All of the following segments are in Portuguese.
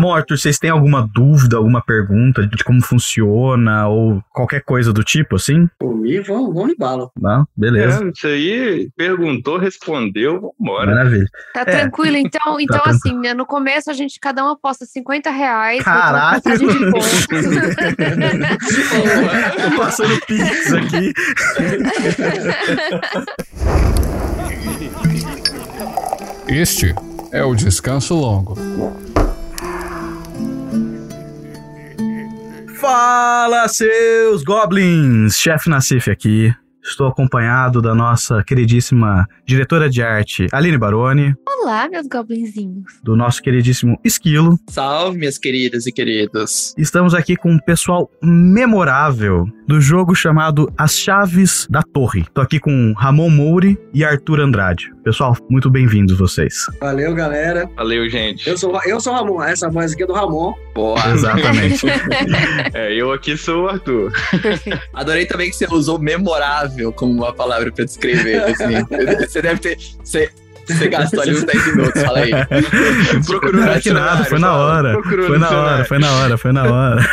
Ramon, Arthur, vocês têm alguma dúvida, alguma pergunta de como funciona ou qualquer coisa do tipo, assim? Por mim, vamos, vamos embalo. Não, beleza. É, isso aí, perguntou, respondeu, vambora. Maravilha. Tá É. tranquilo, então, então tranquilo. assim, né, no começo a gente, cada um aposta 50 reais. Caralho! de ponto. Tô passando pix aqui. Este é o Descanso Longo. Fala, seus goblins! Chefe Nassif aqui. Estou acompanhado da nossa queridíssima diretora de arte, Aline Baroni, Olá, meus goblinzinhos. do nosso queridíssimo Esquilo. Salve, minhas queridas e queridos. Estamos aqui com um pessoal memorável do jogo chamado As Chaves da Torre. Tô aqui com Ramon Mouri e Arthur Andrade. Pessoal, muito bem-vindos vocês. Valeu, galera. Valeu, gente. Eu sou, eu sou o Ramon. Essa voz aqui é do Ramon. Boa. Exatamente. É, eu aqui sou o Arthur. Adorei também que você usou memorável como uma palavra pra descrever. Assim. Você deve ter. Você, gastou ali uns 10 minutos, fala aí. Procurou Não, no que nada, foi na hora. Procurou Foi na hora, foi na hora, foi na hora.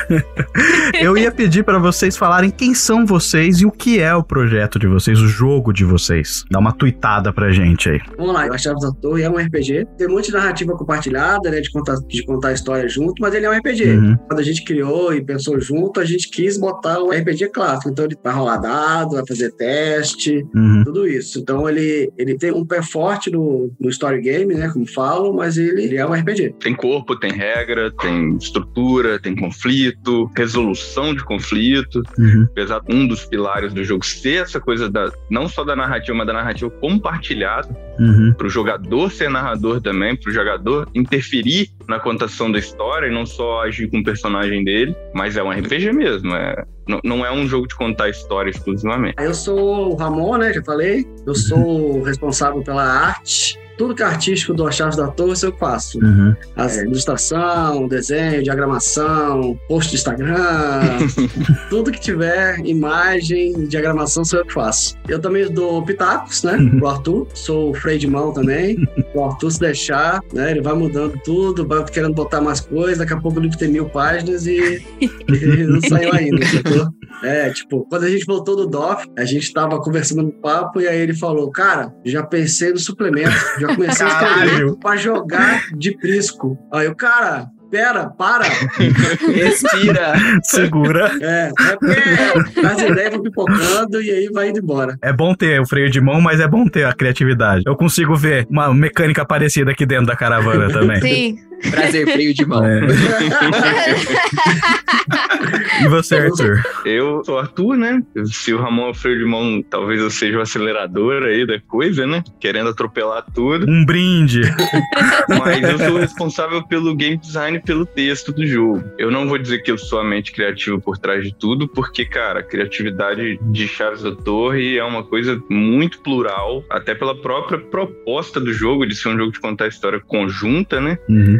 Eu ia pedir pra vocês falarem quem são vocês e o que é o projeto de vocês, o jogo de vocês. Dá uma tuitada pra gente aí. Vamos lá, a Chaves da Torre é um RPG. Tem muita narrativa compartilhada, né? De contar, de contar a história junto, mas ele é um RPG. Uhum. Quando a gente criou e pensou junto, a gente quis botar um RPG clássico. Então ele vai rolar dado, vai fazer teste, Uhum. tudo isso. Então ele, ele tem um pé forte no, no story game, né? Como falam, mas ele, ele é um RPG. Tem corpo, tem regra, tem estrutura, tem conflito, resolução de conflito. Uhum. Apesar de um dos pilares do jogo ser essa coisa da não só da narrativa, mas da narrativa compartilhada, Uhum. para o jogador ser narrador também, para o jogador interferir na contação da história e não só agir com o personagem dele, mas é um RPG mesmo, é, não, não é um jogo de contar história exclusivamente. Eu sou o Ramon, né? Já falei. Eu sou responsável pela arte. Tudo que é artístico do Chaves da Torre, isso eu faço. Uhum. As ilustração, desenho, diagramação, post de Instagram, tudo que tiver imagem, diagramação, sou eu que faço. Eu também dou pitacos, né? Pro Arthur. Sou o freio de mão também. O Arthur, se deixar, né? Ele vai mudando tudo, vai querendo botar mais coisas. Daqui a pouco o livro tem mil páginas e, e não saiu ainda, sacou? É, tipo, quando a gente voltou do DOF, a gente tava conversando no papo e aí ele falou, cara, já pensei no suplemento, já comecei a escrever pra jogar de prisco. Aí eu, cara, pera, para. Respira. Segura. É, é porque as ideias vão pipocando e aí vai indo embora. É bom ter o freio de mão, mas é bom ter a criatividade. Eu consigo ver uma mecânica parecida aqui dentro da caravana também. Sim. Prazer freio de mão. É. E você, Arthur? Eu sou o Arthur, né? Se o Ramon é o freio de mão, talvez eu seja o acelerador aí da coisa, né? Querendo atropelar tudo. Um brinde. Mas eu sou responsável pelo game design e pelo texto do jogo. Eu não vou dizer que eu sou a mente criativa por trás de tudo, porque, cara, a criatividade de Chaves da Torre é uma coisa muito plural, até pela própria proposta do jogo, de ser um jogo de contar história conjunta, né? Uhum.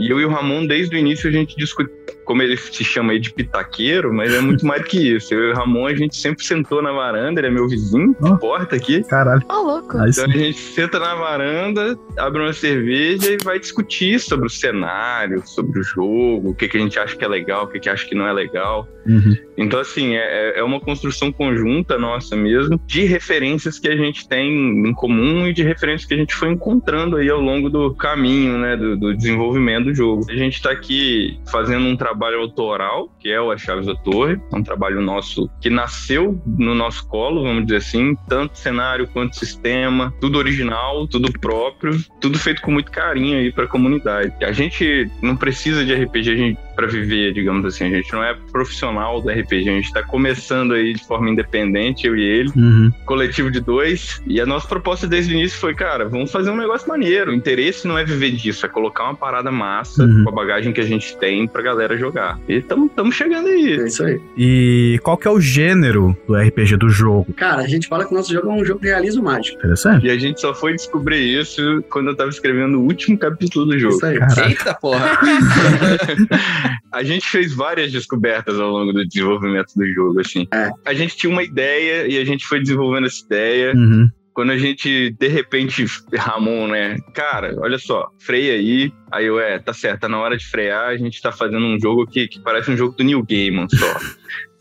E eu e o Ramon, desde o início, a gente discute, como ele se chama aí de pitaqueiro, mas é muito mais do que isso. Eu e o Ramon, a gente sempre sentou na varanda, ele é meu vizinho, Ó. de porta aqui. Caralho. Ô, louco. Aí Então sim. a gente senta na varanda, abre uma cerveja e vai discutir sobre o cenário, sobre o jogo, o que, que a gente acha que é legal, o que, que acha que não é legal. Uhum. Então, assim, é, é uma construção conjunta nossa mesmo, de referências que a gente tem em comum e de referências que a gente foi encontrando aí ao longo do caminho, né, do, do desenvolvimento do jogo. A gente está aqui fazendo um trabalho autoral, que é o As Chaves da Torre, é um trabalho nosso que nasceu no nosso colo, vamos dizer assim, tanto cenário quanto sistema, tudo original, tudo próprio, tudo feito com muito carinho aí para a comunidade. A gente não precisa de RPG a para viver, digamos assim. A gente não é profissional do RPG, a gente está começando aí de forma independente, eu e ele, Uhum. coletivo de dois. E a nossa proposta desde o início foi, cara, vamos fazer um negócio maneiro. O interesse não é viver disso, é colocar uma parada massa Uhum. com a bagagem que a gente tem pra galera jogar. E estamos chegando aí. É isso aí. E qual que é o gênero do RPG do jogo? Cara, a gente fala que o nosso jogo é um jogo de realismo mágico. Interessante. E a gente só foi descobrir isso quando eu tava escrevendo o último capítulo do jogo. Isso aí. Eita porra. A gente fez várias descobertas ao longo do desenvolvimento do jogo, assim. É. A gente tinha uma ideia e a gente foi desenvolvendo essa ideia. Uhum. Quando a gente, de repente, Ramon, né? Cara, olha só, freia aí. Aí eu, é, tá certo, tá na hora de frear, a gente tá fazendo um jogo que, que parece um jogo do New Gaiman só.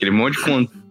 Aquele monte de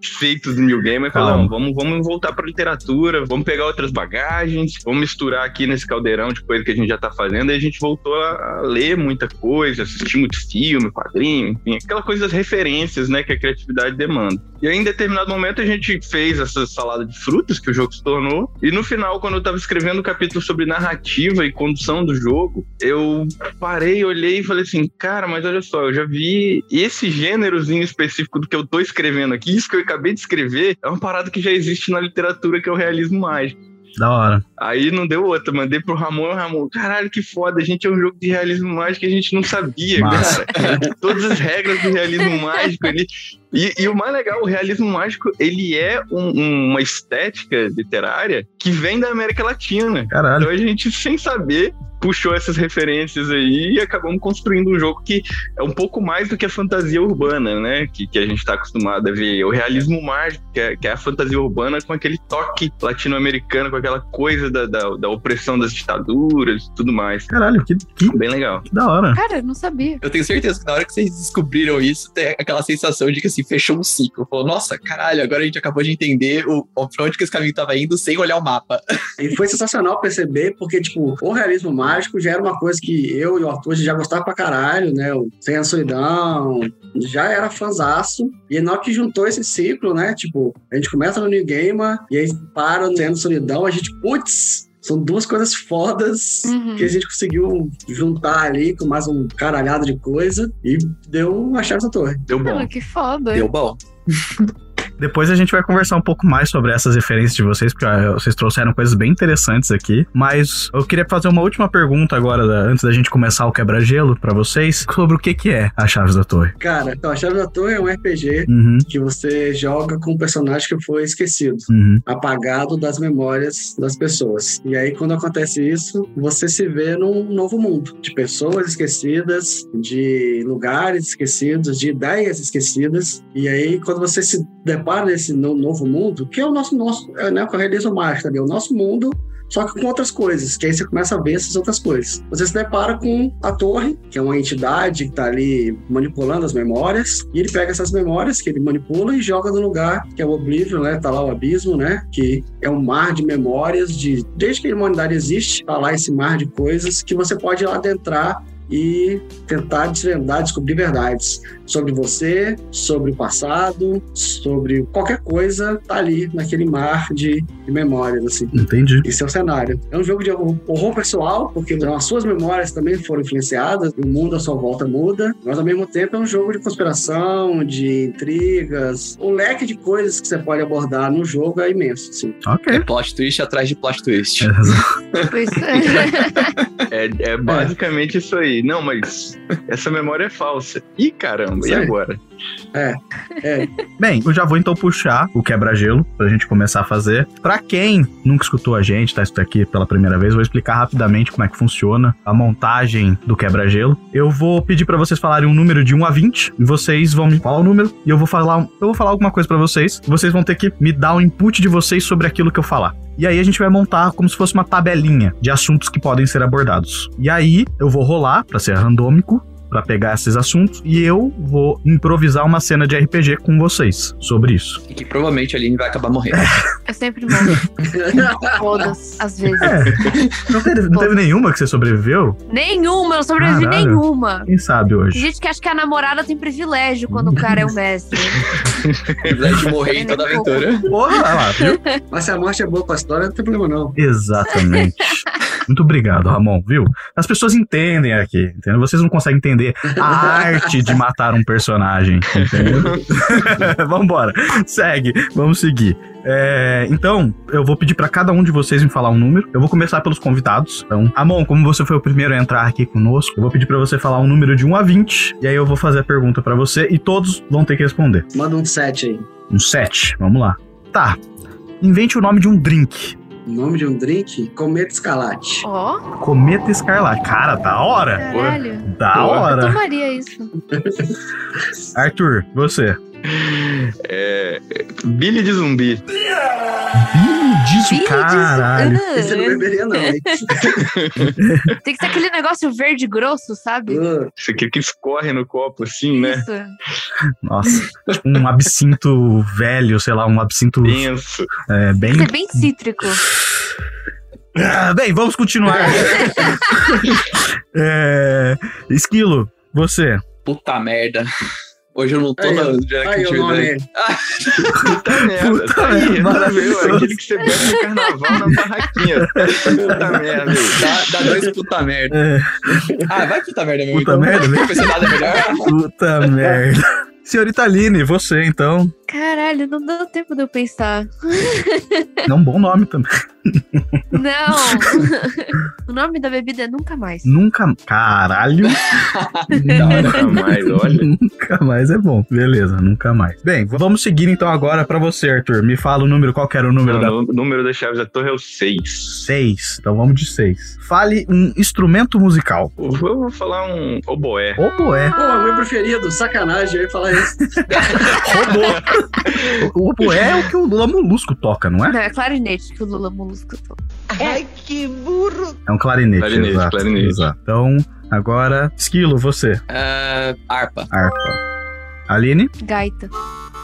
conceitos do New Gaiman. E falou, não, vamos, vamos voltar pra literatura, vamos pegar outras bagagens, vamos misturar aqui nesse caldeirão de coisa que a gente já tá fazendo. E a gente voltou a, ler muita coisa, assistir muito filme, quadrinho, enfim, aquela coisa das referências, né, que a criatividade demanda. E aí, em determinado momento, a gente fez essa salada de frutas que o jogo se tornou. E no final, quando eu tava escrevendo o capítulo sobre narrativa e condução do jogo, eu parei, olhei e falei assim, cara, mas olha só, eu já vi esse gênerozinho específico do que eu tô escrevendo aqui, isso que eu acabei de escrever, é uma parada que já existe na literatura, que é o realismo mágico. Da hora. Aí não deu outra, mandei pro Ramon, o Ramon, caralho, que foda, a gente é um jogo de realismo mágico que a gente não sabia, Massa. cara. Todas as regras do realismo mágico ali. E, e o mais legal, o realismo mágico, ele é um- uma estética literária que vem da América Latina. Caralho. Então a gente, sem saber, puxou essas referências aí e acabamos construindo um jogo que é um pouco mais do que a fantasia urbana, né? Que, que a gente tá acostumado a ver. O realismo mágico, que é, que é a fantasia urbana com aquele toque latino-americano, com aquela coisa da, da, da opressão das ditaduras e tudo mais. Caralho, que, que, Bem legal. que da hora. Cara, eu não sabia. Eu tenho certeza que na hora que vocês descobriram isso, tem aquela sensação de que assim, fechou um ciclo. Falou, nossa, caralho, agora a gente acabou de entender o, o- pra onde que esse caminho tava indo sem olhar o mapa. E foi sensacional perceber, porque, tipo, o realismo mágico já era uma coisa que eu e o Arthur já gostava pra caralho, né? O Sem a Solidão, já era fanzaço. E na hora que juntou esse ciclo, né? Tipo, a gente começa no New Gamer e aí para no Sem a Solidão, a gente, putz, são duas coisas fodas Uhum. que a gente conseguiu juntar ali com mais um caralhado de coisa e deu uma chave da torre. Deu bom. Ah, que foda. Deu bom. Depois a gente vai conversar um pouco mais sobre essas referências de vocês, porque ah, vocês trouxeram coisas bem interessantes aqui. Mas eu queria fazer uma última pergunta agora, da- antes da gente começar o quebra-gelo pra vocês, sobre o que, que é a Chaves da Torre. Cara, então a chave da torre é um RPG Uhum, que você joga com um personagem que foi esquecido. uhum. apagado das memórias das pessoas. E aí, quando acontece isso, você se vê num novo mundo de pessoas esquecidas, de lugares esquecidos, de ideias esquecidas. E aí, quando você se depara nesse no- novo mundo, que é o nosso, nosso é, né, o realismo mágico, ali, o nosso mundo. Só que com outras coisas, que aí você começa a ver essas outras coisas. Você se depara com a torre, que é uma entidade que está ali manipulando as memórias, e ele pega essas memórias que ele manipula e joga no lugar que é o Oblivion, né? Tá lá o abismo, né? Que é um mar de memórias de desde que a humanidade existe, tá lá esse mar de coisas que você pode ir lá adentrar e tentar desvendar, descobrir verdades sobre você, sobre o passado, sobre qualquer coisa, tá ali naquele mar de, de memórias, assim. Entendi. Esse é o cenário. É um jogo de horror pessoal, porque as suas memórias também foram influenciadas, o mundo à sua volta muda, mas ao mesmo tempo é um jogo de conspiração, de intrigas. O leque de coisas que você pode abordar no jogo é imenso. Assim. É Ok. plot twist atrás de plot twist. É. É, é basicamente isso aí. Não, mas essa memória é falsa. Ih, caramba, e agora? É, Bem, eu já vou então puxar o quebra-gelo pra gente começar a fazer. Pra quem nunca escutou a gente, tá isso aqui pela primeira vez, vou explicar rapidamente como é que funciona a montagem do quebra-gelo. Eu vou pedir pra vocês falarem um número de 1 a 20 e vocês vão me falar o número e eu vou falar, um- eu vou falar alguma coisa pra vocês. E vocês vão ter que me dar o input de vocês sobre aquilo que eu falar. E aí a gente vai montar como se fosse uma tabelinha de assuntos que podem ser abordados. E aí eu vou rolar pra ser randômico pra pegar esses assuntos e eu vou improvisar uma cena de RPG com vocês sobre isso. E que provavelmente a Aline vai acabar morrendo. Eu sempre morro. Todas as vezes. É. Não teve, não teve nenhuma que você sobreviveu? Nenhuma, eu não sobrevivi Caralho. nenhuma. Quem sabe Tem hoje? gente que acha que a namorada tem privilégio quando o cara é o mestre. Privilégio de morrer em toda aventura. Porra, olha lá, viu? mas se a morte é boa pra história, não tem problema não. Exatamente. Muito obrigado, Ramon, viu? As pessoas entendem aqui, entendeu? Vocês não conseguem entender a arte de matar um personagem, entendeu? Vambora, segue, vamos seguir. É, então, eu vou pedir pra cada um de vocês me falar um número. Eu vou começar pelos convidados. Então, Ramon, como você foi o primeiro a entrar aqui conosco, eu vou pedir pra você falar um número de 1 a 20, e aí eu vou fazer a pergunta pra você e todos vão ter que responder. Manda um 7 aí. Um 7, vamos lá. Tá. Invente o nome de um drink. O nome de um drink? Cometa Escalate. Ó, Cometa Escarlate. Cara, da hora. caralho. Da. Eu hora. tomaria isso. Arthur, você. É, Billy de zumbi. Billy disso, Billy caralho. diz- Esse não beberia, não, hein? Tem que ser aquele negócio verde grosso, sabe? Isso aqui que escorre no copo, assim, né? Isso. Nossa, tipo um absinto velho, sei lá, um absinto Denso. é, bem. Tem que ser bem cítrico. Ah, bem, vamos continuar. é, Esquilo, você. Puta merda. Hoje eu não tô Aí, na criatividade. nome. Puta merda. Puta tá merda, maravilhoso. Aquele que você bebe no carnaval na barraquinha. Puta merda. Dá, dá dois puta merda. É, Ah, vai puta merda mesmo. Puta então. merda, né? Não pensei nada melhor. puta merda. Senhorita Aline, você então. Caralho, não deu tempo de eu pensar. É um bom nome também. Não! o nome da bebida é Nunca Mais. Nunca. Caralho. Da. Nunca mais, olha. nunca mais é bom. Beleza, nunca mais. Bem, vamos seguir então agora pra você, Arthur. Me fala o número, qual que era o número da. Mano, o número das chaves da torre é o 6. Seis. Então vamos de seis. Fale um instrumento musical. Eu vou falar um oboé. Oboé. Pô, meu preferido, sacanagem, eu ia falar isso. Robô. O oboé é o que o Lula Molusco toca, não é? Não, é clarinete que o Lula Molusco toca. É um clarinete. Clarinete, exato, clarinete. exato. Então, agora, Esquilo, você. Ah, harpa. Harpa. Aline. Gaita.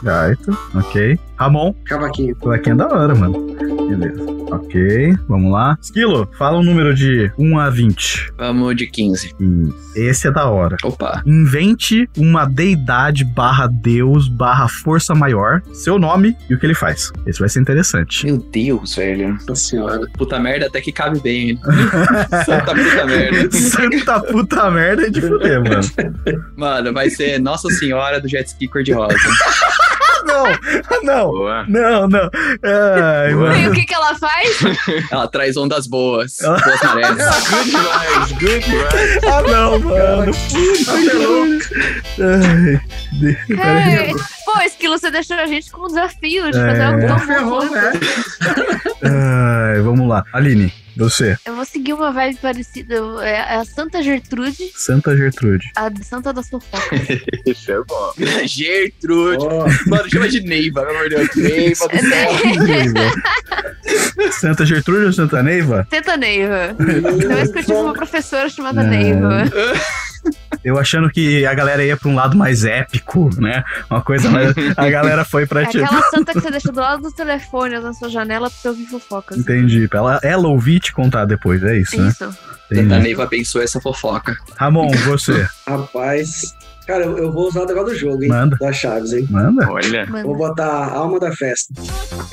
Gaita. Ok. Ramon. Cavaquinho. Cavaquinho é da hora, mano. Beleza. Ok, vamos lá. Esquilo, fala um número de 1 a 20. Vamos de 15. Isso. Esse é da hora. Opa. Invente uma deidade barra deus barra força maior, seu nome e o que ele faz. Esse vai ser interessante. Meu Deus, velho. Nossa senhora. Puta merda até que cabe bem. hein? Santa puta merda. Santa puta merda é de fuder, mano. Mano, vai ser Nossa Senhora do Jet Ski Cor-de-Rosa. Não! Não! Boa. Não, não. Ai, E mano. o que, que ela faz? Ela traz ondas boas. Ela- Boas marés. Good vibes, good vibes. Ah, não, mano. Apelou. Ai, de- peraí. É, pô, Esquilo, você deixou a gente com o desafio de É. fazer algo tão Ferrou, né? Ai, vamos lá. Aline, você. Eu vou seguir uma vibe parecida. É a Santa Gertrude, Santa Gertrude. a Santa das Fofocas. Isso é bom. Gertrude. Ó, Mano, chama de Neiva, pelo amor de Deus. Neiva do céu. Neiva. Santa Gertrude ou Santa Neiva? Santa Neiva. Então eu tive uma professora chamada É. Neiva. Eu achando que a galera ia pra um lado mais épico, né? Uma coisa mais. A galera foi pra É tipo. aquela santa que você deixa do lado do telefone na sua janela pra você ouvir fofocas. Entendi. Pra ela, ela ouvir e te contar depois, é isso, né? Isso. A Entendi. Neiva abençoou essa fofoca. Ramon, você. rapaz. Cara, eu, eu vou usar o negócio do jogo, hein? Manda. Das chaves, hein? Manda. Olha. Vou Mano. botar a Alma da Festa.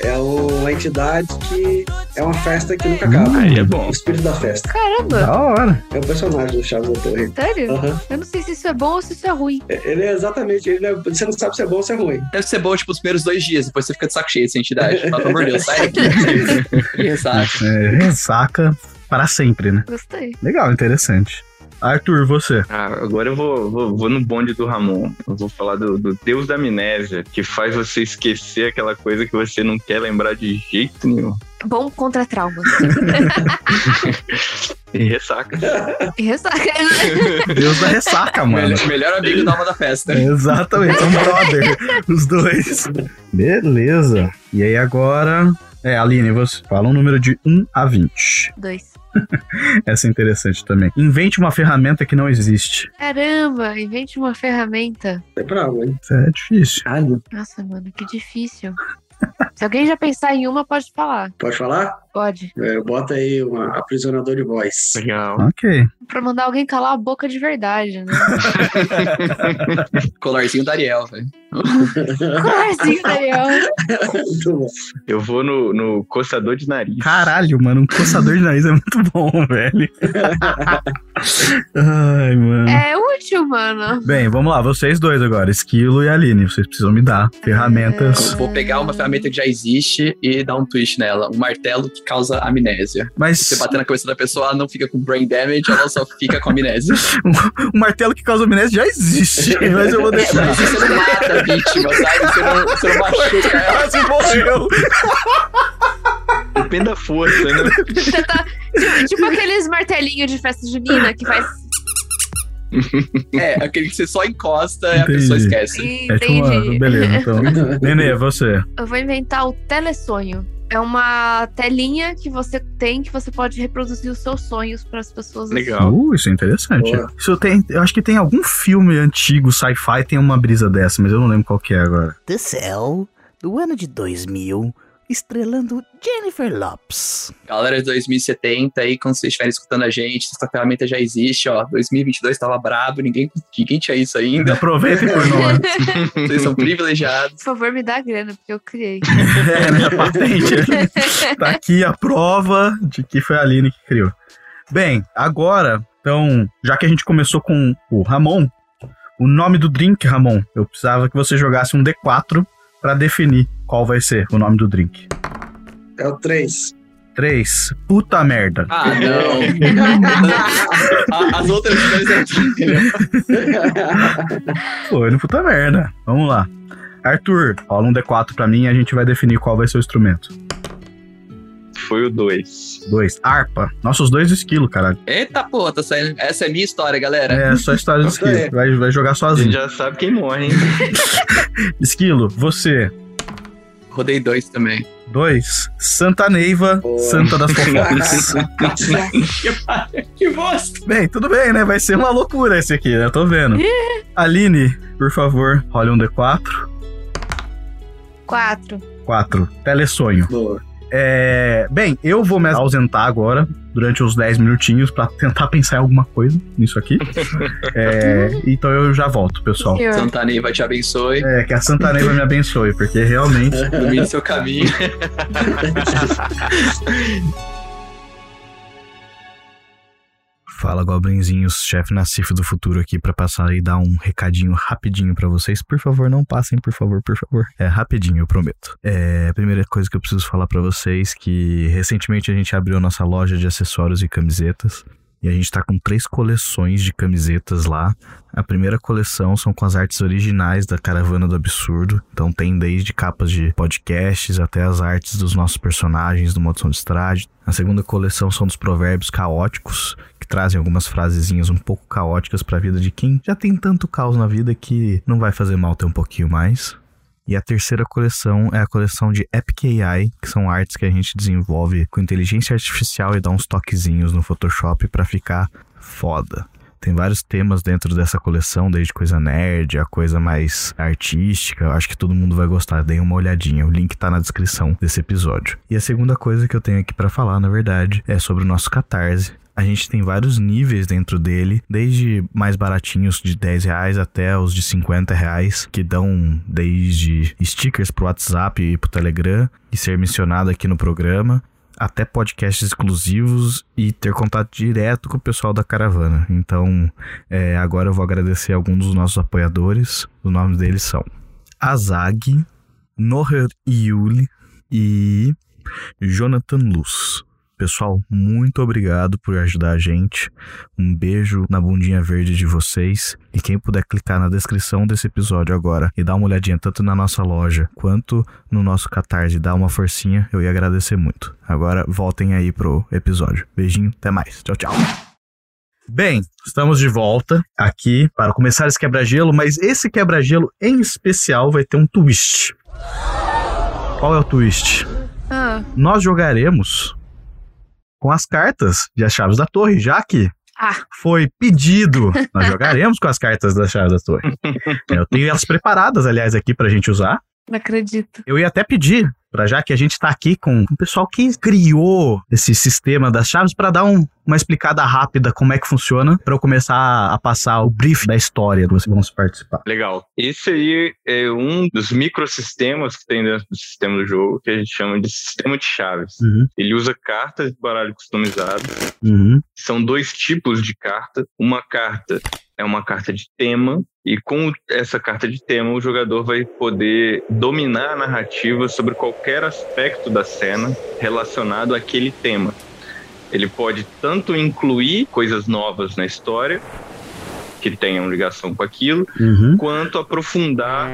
É uma entidade que é uma festa que nunca acaba. Aí é bom. O espírito da festa. Caramba, Da hora. É o personagem do Chaves da Torre. sério? Aham. Eu não sei se isso é bom ou se isso é ruim. Ele é exatamente. Ele é- você não sabe se é bom ou se é ruim. Deve ser bom, tipo, os primeiros dois dias. Depois você fica de saco cheio dessa entidade. Fala, pelo amor de Deus, sai daqui. Exato. É, ressaca para sempre, né? Gostei. Legal, interessante. Arthur, você. Ah, agora eu vou, vou, vou no bonde do Ramon. Eu vou falar do, do Deus da Amnésia, que faz você esquecer aquela coisa que você não quer lembrar de jeito nenhum. Bom contra trauma. E ressaca. E ressaca. Deus da ressaca, mano. Melhor, melhor amigo da alma da festa. Exatamente, são brother, os dois. Beleza. E aí agora. É, Aline, você fala um número de 1 a 20. Dois. Essa é interessante também. Invente uma ferramenta que não existe. Caramba, invente uma ferramenta. É bravo, hein? Isso é difícil. Nossa, mano, que difícil. Se alguém já pensar em uma, pode falar. Pode falar? Pode. É, bota aí uma aprisionador de voz. Legal. Ok. Pra mandar alguém calar a boca de verdade, né? Colarzinho da Ariel, velho. Colarzinho, Daniel. Muito bom. Eu vou no, no coçador de nariz. Caralho, mano, um coçador de nariz é muito bom, velho. Ai, mano. É útil, mano. Bem, vamos lá, vocês dois agora, Esquilo e Aline. Vocês precisam me dar ferramentas. Vou pegar uma ferramenta que já existe e dar um twist nela. Um martelo que causa amnésia. Mas Você bater na cabeça da pessoa, ela não fica com brain damage, ela só fica com amnésia. o martelo que causa amnésia já existe, mas eu vou É, deixar. mas você não mata a vítima, sabe? Você não, você não machuca ela. Quase morreu. Depende da força, né? Você tá. Tipo, tipo aqueles martelinhos de festa junina que faz. É, aquele que você só encosta e a pessoa esquece. É tipo uma... Entendi. Beleza, então. Nenê, você. Eu vou inventar o telesonho. É uma telinha que você tem que você pode reproduzir os seus sonhos para as pessoas. Legal. Uh, isso é interessante. Boa. Isso tem, eu acho que tem algum filme antigo, sci-fi, tem uma brisa dessa, mas eu não lembro qual que é agora. The Cell, do ano de 2000, estrelando Jennifer Lopes. Galera de 2070 aí, quando vocês estiverem escutando a gente, essa ferramenta já existe, ó. 2022 tava brabo, ninguém, ninguém tinha isso ainda. Aproveitem por nós. Vocês são privilegiados. Por favor, me dá grana, porque eu criei. É, né? A patente. tá aqui a prova de que foi a Aline que criou. Bem, agora, então, já que a gente começou com o Ramon, o nome do drink, Ramon, eu precisava que você jogasse um D4 pra definir qual vai ser o nome do drink. É o 3. 3. Puta merda. Ah, não. A- As outras coisas Foi no puta merda. Vamos lá. Arthur, rola um D4 pra mim e a gente vai definir qual vai ser o instrumento. Foi o 2. 2. Harpa. Nossos dois esquilo, caralho. Eita porra, tá saindo. Essa é minha história, galera. É só história do esquilo. Vai, vai jogar A gente sozinho. já sabe quem morre, hein? Esquilo, você. Rodei dois também. 2. Santa Neiva, Boa. Santa das Fofocas. que bosta! bem, tudo bem, né? Vai ser uma loucura esse aqui, né? Eu tô vendo. Aline, por favor, role um D4. Quatro. 4. Telesonho. Boa. É, bem, eu vou me ausentar agora durante uns 10 minutinhos pra tentar pensar em alguma coisa nisso aqui. É, então eu já volto, pessoal. Santa Neiva te abençoe. É, que a Santa Neiva me abençoe, porque realmente. Ilumine seu caminho. Fala, Goblinzinhos, chefe Nassif do futuro aqui pra passar e dar um recadinho rapidinho pra vocês. Por favor, não passem, por favor, por favor. É rapidinho, eu prometo. É, a primeira coisa que eu preciso falar pra vocês que recentemente a gente abriu a nossa loja de acessórios e camisetas. E a gente tá com três coleções de camisetas lá. A primeira coleção são com as artes originais da Caravana do Absurdo. Então tem desde capas de podcasts até as artes dos nossos personagens do Modo de Estrade. A segunda coleção são dos provérbios caóticos, que trazem algumas frasezinhas um pouco caóticas pra vida de quem já tem tanto caos na vida que não vai fazer mal ter um pouquinho mais. E a terceira coleção é a coleção de Epic AI, que são artes que a gente desenvolve com inteligência artificial e dá uns toquezinhos no Photoshop pra ficar foda. Tem vários temas dentro dessa coleção, desde coisa nerd a coisa mais artística. Eu acho que todo mundo vai gostar. Deem uma olhadinha. O link tá na descrição desse episódio. E a segunda coisa que eu tenho aqui pra falar, na verdade, é sobre o nosso Catarse. A gente tem vários níveis dentro dele, desde mais baratinhos de 10 reais até os de 50 reais, que dão desde stickers pro WhatsApp e pro Telegram e ser mencionado aqui no programa, até podcasts exclusivos e ter contato direto com o pessoal da caravana. Então, é, agora eu vou agradecer alguns dos nossos apoiadores. Os nomes deles são Azag, Noher Yuli e Jonathan Luz. Pessoal, muito obrigado por ajudar a gente. Um beijo na bundinha verde de vocês. E quem puder clicar na descrição desse episódio agora e dar uma olhadinha tanto na nossa loja quanto no nosso Catarse e dar uma forcinha, eu ia agradecer muito. Agora voltem aí pro episódio. Beijinho, até mais. Tchau, tchau. Bem, estamos de volta aqui para começar esse quebra-gelo, mas esse quebra-gelo em especial vai ter um twist. Qual é o twist? Ah, nós jogaremos com as cartas de As Chaves da Torre, já que Ah. foi pedido. Nós jogaremos com as cartas das Chaves da Torre. Eu tenho elas preparadas, aliás, aqui pra gente usar. não acredito. Eu ia até pedir, pra já que a gente tá aqui com o pessoal que criou esse sistema das chaves, pra dar um- uma explicada rápida como é que funciona, pra eu começar a passar o brief da história que vocês vão participar. Legal. Esse aí é um dos microsistemas que tem dentro do sistema do jogo, que a gente chama de sistema de chaves. Uhum, Ele usa cartas de baralho customizado. uhum, São dois tipos de carta. Uma carta é uma carta de tema, e com essa carta de tema, o jogador vai poder dominar a narrativa sobre qualquer aspecto da cena relacionado àquele tema. Ele pode tanto incluir coisas novas na história, que tenham ligação com aquilo, uhum. quanto aprofundar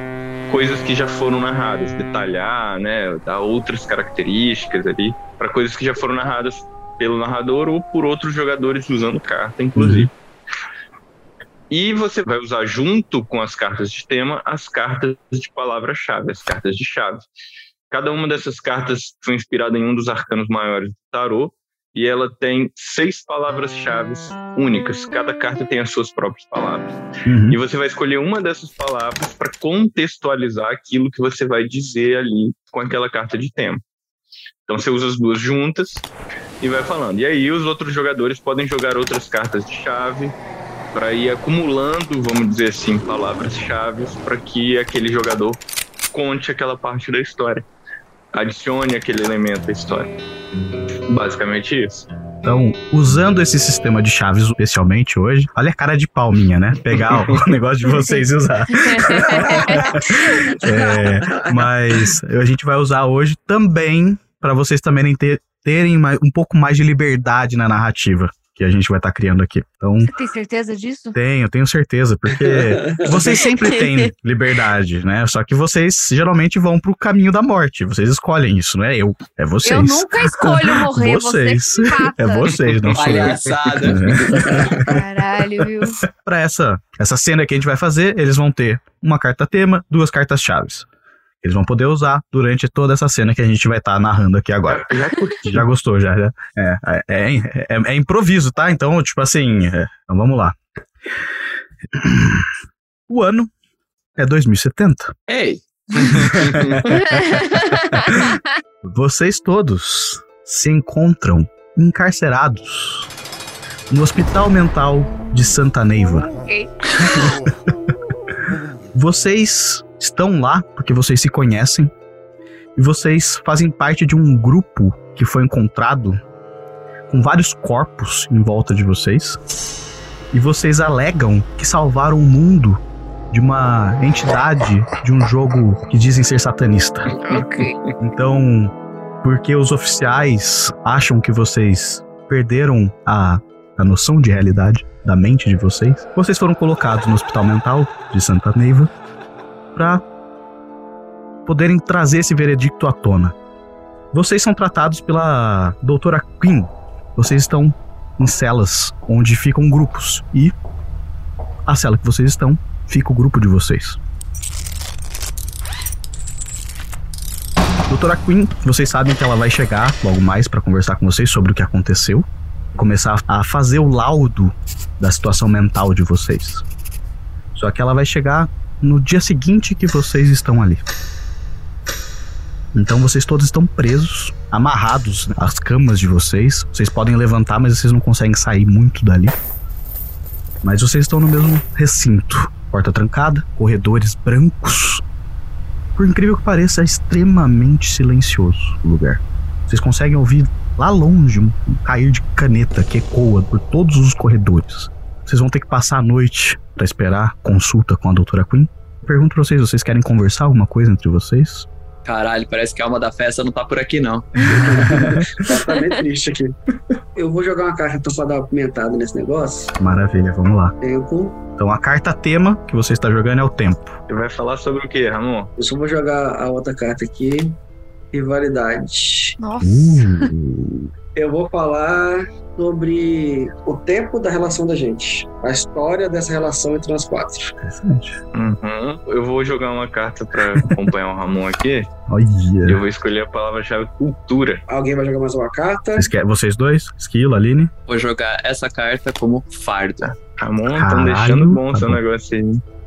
coisas que já foram narradas, detalhar, né, dar outras características ali para coisas que já foram narradas pelo narrador ou por outros jogadores usando carta, inclusive. E você vai usar junto com as cartas de tema as cartas de palavra-chave, as cartas de chave. Cada uma dessas cartas foi inspirada em um dos arcanos maiores do tarô e ela tem seis palavras-chave únicas. Cada carta tem as suas próprias palavras. Uhum. E você vai escolher uma dessas palavras para contextualizar aquilo que você vai dizer ali com aquela carta de tema. Então você usa as duas juntas e vai falando. E aí os outros jogadores podem jogar outras cartas de chave para ir acumulando, vamos dizer assim, palavras-chave para que aquele jogador conte aquela parte da história. Adicione aquele elemento à história. Basicamente isso. Então, usando esse sistema de chaves especialmente hoje, olha a cara de palminha, né? Pegar o negócio de vocês e usar. É, mas a gente vai usar hoje também para vocês também ter, terem um pouco mais de liberdade na narrativa que a gente vai estar criando aqui. Então, Você tem certeza disso? tenho, tenho certeza, porque vocês sempre têm liberdade, né? Só que vocês geralmente vão pro caminho da morte. Vocês escolhem isso, não é eu, é vocês. Eu nunca escolho morrer, Vocês. você. É vocês, não sou eu. Palhaçada. Caralho, viu? Para essa essa cena que a gente vai fazer, eles vão ter uma carta tema, duas cartas chaves. Eles vão poder usar durante toda essa cena que a gente vai estar narrando aqui agora. Já curti. Já gostou, já? já? É, é, é, é- é improviso, tá? Então, tipo assim, é, então vamos lá. O ano é 2070. Ei, Vocês todos se encontram encarcerados no Hospital Mental de Santa Neiva. Ok. Vocês estão lá porque vocês se conhecem e vocês fazem parte de um grupo que foi encontrado com vários corpos em volta de vocês. E vocês alegam que salvaram o mundo de uma entidade de um jogo que dizem ser satanista. ok. Então, porque os oficiais acham que vocês perderam a, a noção de realidade da mente de vocês, vocês foram colocados no hospital mental de Santa Neiva para poderem trazer esse veredicto à tona. Vocês são tratados pela doutora Quinn. Vocês estão em celas onde ficam grupos e a cela que vocês estão fica o grupo de vocês. Doutora Quinn, vocês sabem que ela vai chegar logo mais para conversar com vocês sobre o que aconteceu, começar a fazer o laudo da situação mental de vocês. Só que ela vai chegar no dia seguinte que vocês estão ali. Então vocês todos estão presos, amarrados às camas de vocês. Vocês podem levantar, mas vocês não conseguem sair muito dali. Mas vocês estão no mesmo recinto. Porta trancada, corredores brancos, por incrível que pareça, é extremamente silencioso o lugar. Vocês conseguem ouvir lá longe um, cair de caneta que ecoa por todos os corredores. Vocês vão ter que passar a noite para esperar consulta com a doutora Quinn. Pergunto pra vocês, vocês querem conversar alguma coisa entre vocês? caralho, parece que a alma da festa não tá por aqui, não. Tá bem triste aqui. Eu vou jogar uma carta então pra dar uma pimentada nesse negócio. Maravilha, vamos lá. Tempo. Então a carta tema que você está jogando é o tempo. Você vai falar sobre o que, Ramon? Eu só vou jogar a outra carta aqui. Rivalidade. Nossa. Uh, Eu vou falar sobre o tempo da relação da gente. A história dessa relação entre nós quatro. interessante. Uhum. Eu vou jogar uma carta pra acompanhar o Ramon aqui. Eu vou escolher a palavra-chave cultura. Alguém vai jogar mais uma carta? Vocês, querem- vocês dois? Esquilo, Aline? Vou jogar essa carta como fardo. Ramon, estão deixando bom tá seu bom. negócio aí.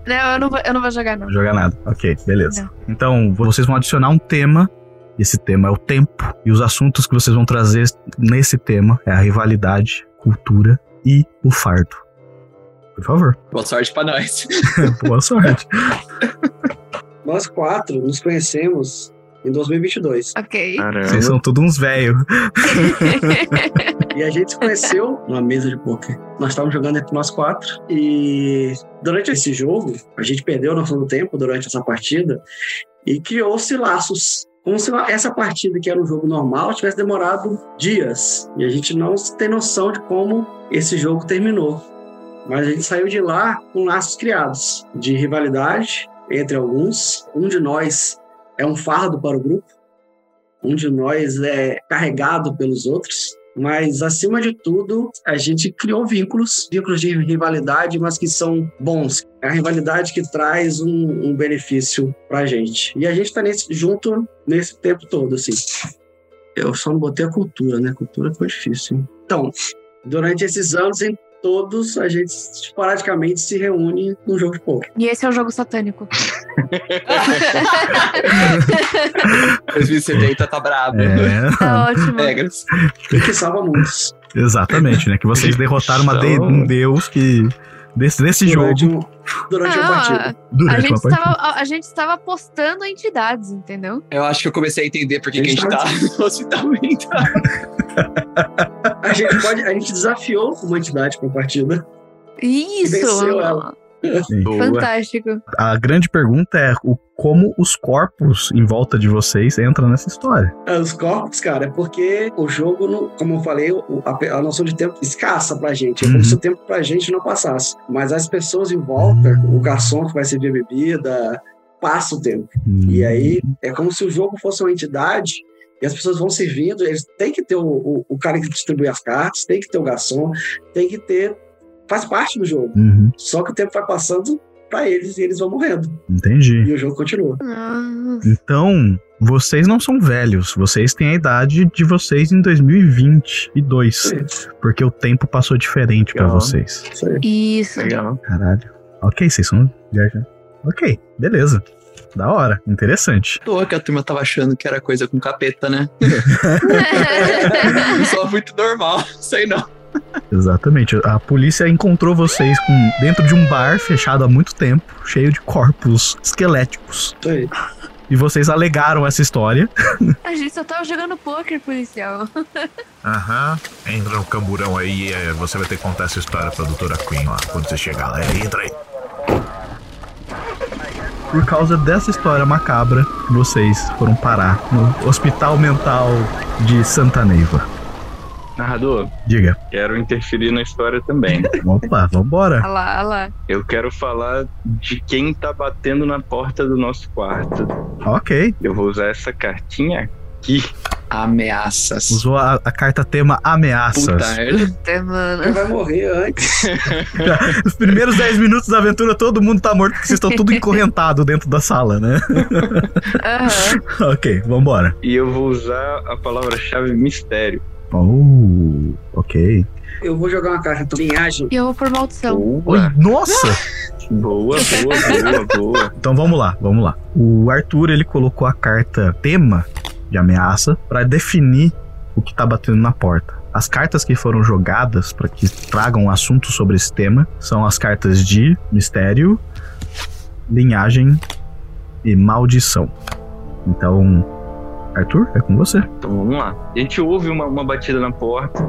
Não, eu não vou, eu não vou jogar, não. Não jogar nada. Ok, beleza. Não. Então, vocês vão adicionar um tema. Esse tema é o tempo. E os assuntos que vocês vão trazer nesse tema é a rivalidade, cultura e o fardo. Por favor. Boa sorte pra nós. Boa sorte. Nós quatro nos conhecemos em 2022. Ok. Caramba. Vocês são todos uns velhos. E a gente se conheceu numa mesa de poker. Nós estávamos jogando entre nós quatro. E durante esse jogo, a gente perdeu a noção do tempo durante essa partida. E criou-se laços. Como se essa partida, que era um jogo normal, tivesse demorado dias. E a gente não tem noção de como esse jogo terminou. Mas a gente saiu de lá com laços criados de rivalidade entre alguns. Um de nós é um fardo para o grupo. Um de nós é carregado pelos outros. Mas, acima de tudo, a gente criou vínculos, vínculos de rivalidade, mas que são bons. É a rivalidade que traz um, um benefício pra gente. E a gente tá nesse, junto nesse tempo todo, assim. Eu só não botei a cultura, né? A cultura foi difícil. Hein? Então, durante esses anos, todos, a gente esporadicamente se reúne no jogo de poker. E esse é o jogo satânico. Os vice-presidente tá brabo. É, Tá ótimo. Regras. E que salva muitos. exatamente, né? Que vocês derrotaram uma de- um deus que. Desse, desse jogo Durante, um- durante a Ah, partida. a, durante gente uma partida. estava, a, a gente estava apostando entidades, entendeu? Eu acho que eu comecei a entender por que que a gente tá no hospital mental. A gente, pode, a gente desafiou uma entidade pra partida. Isso! Venceu ela. Boa. Fantástico. A grande pergunta é o, como os corpos em volta de vocês entram nessa história. Ah, Os corpos, cara, é porque o jogo, não- como eu falei, o- a, a noção de tempo escassa pra gente. É como Uhum. se o tempo pra gente não passasse. Mas as pessoas em volta, o garçom que vai servir a bebida, passa o tempo. E aí é como se o jogo fosse uma entidade e as pessoas vão servindo. Eles têm que ter o, o, o cara que distribui as cartas, tem que ter o garçom, tem que ter. Faz parte do jogo. Uhum, Só que o tempo vai passando pra eles e eles vão morrendo. entendi. E o jogo continua. Nossa. Então, vocês não são velhos, vocês têm a idade de vocês em 2022. Porque o tempo passou diferente pra Legal. vocês. Isso aí. Isso. Legal. Caralho. Ok, vocês são. Ok, beleza. Da hora, interessante. Tô que a turma tava achando que era coisa com capeta, né? Só muito normal. Sei não. Exatamente. A polícia encontrou vocês com- dentro de um bar fechado há muito tempo, cheio de corpos esqueléticos. Isso aí. E vocês alegaram essa história. a gente só tava jogando poker, policial. Aham. Entra no camburão aí e é, você vai ter que contar essa história pra doutora Queen lá, quando você chegar lá. É, entra aí. Por causa dessa história macabra, vocês foram parar no Hospital Mental de Santa Neiva. Narrador, Diga. quero interferir na história também. Opa, vambora. Olha lá, olha lá. Eu quero falar de quem tá batendo na porta do nosso quarto. Ok. Eu vou usar essa cartinha aqui. Ameaças. Usou a, a carta tema ameaças. Puta merda. Puta, Ele mano. vai morrer antes. Os primeiros 10 minutos da aventura, todo mundo tá morto porque vocês estão tudo encorrentado dentro da sala, né? Aham. ok, vambora. E eu vou usar a palavra-chave mistério. Oh, ok. Eu vou jogar uma carta de linhagem. E eu vou por maldição. Oi, Boa, nossa! boa, boa, boa, boa. Então vamos lá, vamos lá. O Arthur, ele colocou a carta tema de ameaça pra definir o que tá batendo na porta. As cartas que foram jogadas para que tragam um assunto sobre esse tema são as cartas de mistério, linhagem e maldição. Então, Arthur, é com você. Então vamos lá. A gente ouve uma, uma batida na porta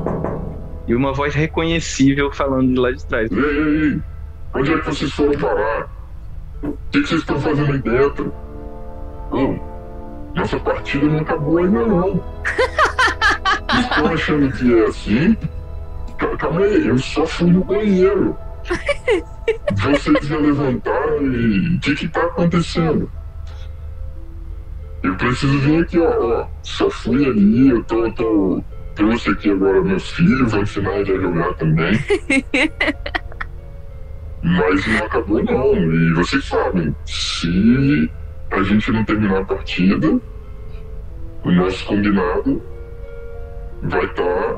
e uma voz reconhecível falando de lá de trás. Ei, ei, ei! Onde é que vocês foram parar? O que, que vocês estão fazendo aí dentro? Oh, nossa partida não acabou ainda não. Vocês estão achando que é assim? Ca- Calma aí, eu só fui no banheiro. Vocês já levantaram e o que que tá acontecendo? Eu preciso vir aqui, ó, ó. Só fui ali, eu tô, tô... Trouxe aqui agora meus filhos, vou ensinar eles a jogar também. Mas não acabou não, e vocês sabem, se a gente não terminar a partida, o nosso combinado vai estar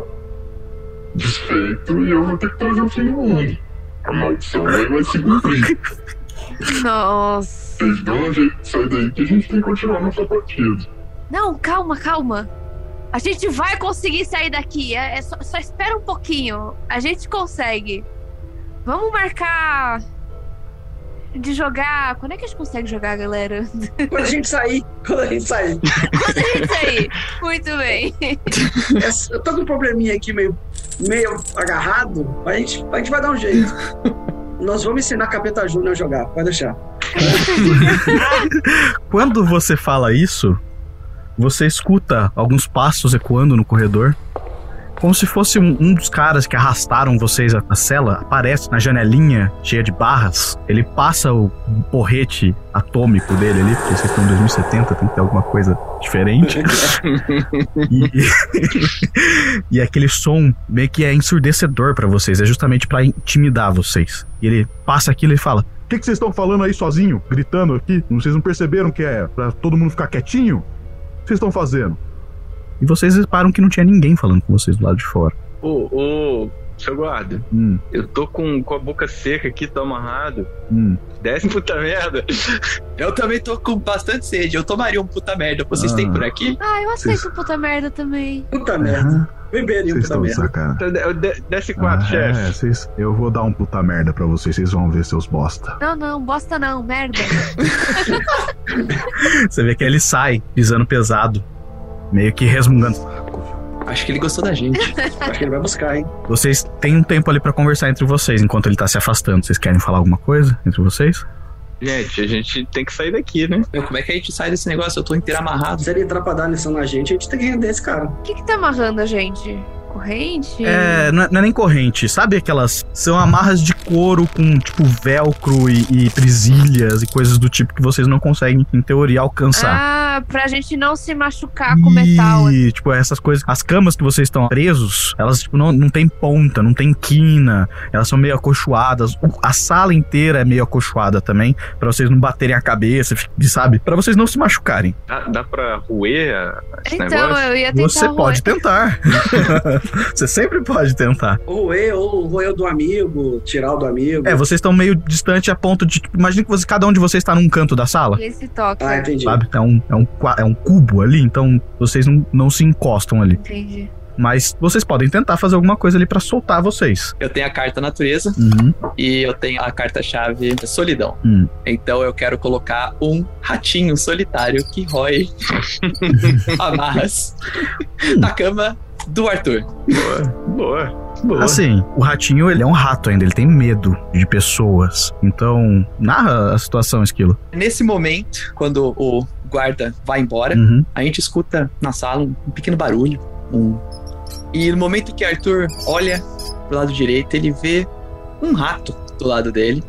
desfeito e eu vou ter que trazer o fim do mundo. A maldição vai se cumprir. Nossa. Vocês dão um jeito de sair daí que a gente tem que continuar nossa partida. Não, calma, calma. A gente vai conseguir sair daqui. É, é só, só espera um pouquinho. A gente consegue. Vamos marcar de jogar. Quando é que a gente consegue jogar, galera? Quando a gente sair, quando a gente sair. Quando a gente sair. Muito bem. Essa- Eu tô com um probleminha aqui meio, meio agarrado, mas a gente, a gente vai dar um jeito. Nós vamos ensinar Capeta Júnior a jogar, pode deixar. Quando você fala isso, você escuta alguns passos ecoando no corredor como se fosse um, um dos caras que arrastaram vocês à à cela, aparece na janelinha cheia de barras. Ele passa o porrete atômico dele ali, porque vocês estão em 2070, tem que ter alguma coisa diferente. e, e aquele som meio que é ensurdecedor pra vocês, é justamente pra intimidar vocês. E ele passa aquilo e fala: O que, que vocês estão falando aí sozinho, gritando aqui? Vocês não perceberam que é pra todo mundo ficar quietinho? O que vocês estão fazendo? E vocês reparam que não tinha ninguém falando com vocês do lado de fora. Ô, ô, seu guarda, Hum, eu tô com, com a boca seca aqui, tô amarrado. hum. Desce puta merda. Eu também tô com bastante sede. Eu tomaria um puta merda. Vocês Ah. têm por aqui? Ah, eu aceito puta merda também. Puta merda. Aham, Beberia Vocês puta merda. Então, de- de- Desce quatro, Ah, chefe. é, vocês, eu vou dar um puta merda pra vocês, vocês vão ver seus bosta. Não, não, bosta não, merda. Você vê que ele sai pisando pesado, meio que resmungando. Acho que ele gostou da gente. Acho que ele vai buscar, hein? Vocês têm um tempo ali pra conversar entre vocês enquanto ele tá se afastando. Vocês querem falar alguma coisa entre vocês? Gente, a gente tem que sair daqui, né? Meu, como é que a gente sai desse negócio? Eu tô inteiro amarrado. Se ele entrar pra dar lição na gente, a gente tem que render esse cara. O que que tá amarrando a gente? Corrente? É, não é, não é nem corrente, sabe aquelas. São amarras de couro com, tipo, velcro e, e presilhas e coisas do tipo que vocês não conseguem, em teoria, alcançar. Ah, pra gente não se machucar com metal. E, tipo, essas coisas. As camas que vocês estão presos, elas, tipo, não, não tem ponta, não tem quina. Elas são meio acolchoadas. A sala inteira é meio acolchoada também, pra vocês não baterem a cabeça, sabe? Pra vocês não se machucarem. Dá, dá pra roer a- esse Então, negócio? eu ia tentar Você pode roer. tentar. você sempre pode tentar. Ou roer, ou o do amigo, tirar o do amigo. É, vocês estão meio distante a ponto de. Tipo, imagina que você, cada um de vocês tá num canto da sala. Esse toque. Ah, entendi. Sabe? É um, é, um, é um cubo ali, então vocês não, não se encostam ali. Entendi. Mas vocês podem tentar fazer alguma coisa ali pra soltar vocês. Eu tenho a carta natureza Uhum. e eu tenho a carta-chave solidão. Hum. Então eu quero colocar um ratinho solitário que rói amarras na cama do Arthur. Boa, boa. Assim, o ratinho, ele é um rato ainda, ele tem medo de pessoas. Então, narra a situação, Esquilo. Nesse momento, quando o guarda vai embora, Uhum. a gente escuta na sala um, um pequeno barulho. Um... E no momento que Arthur olha pro lado direito, ele vê um rato do lado dele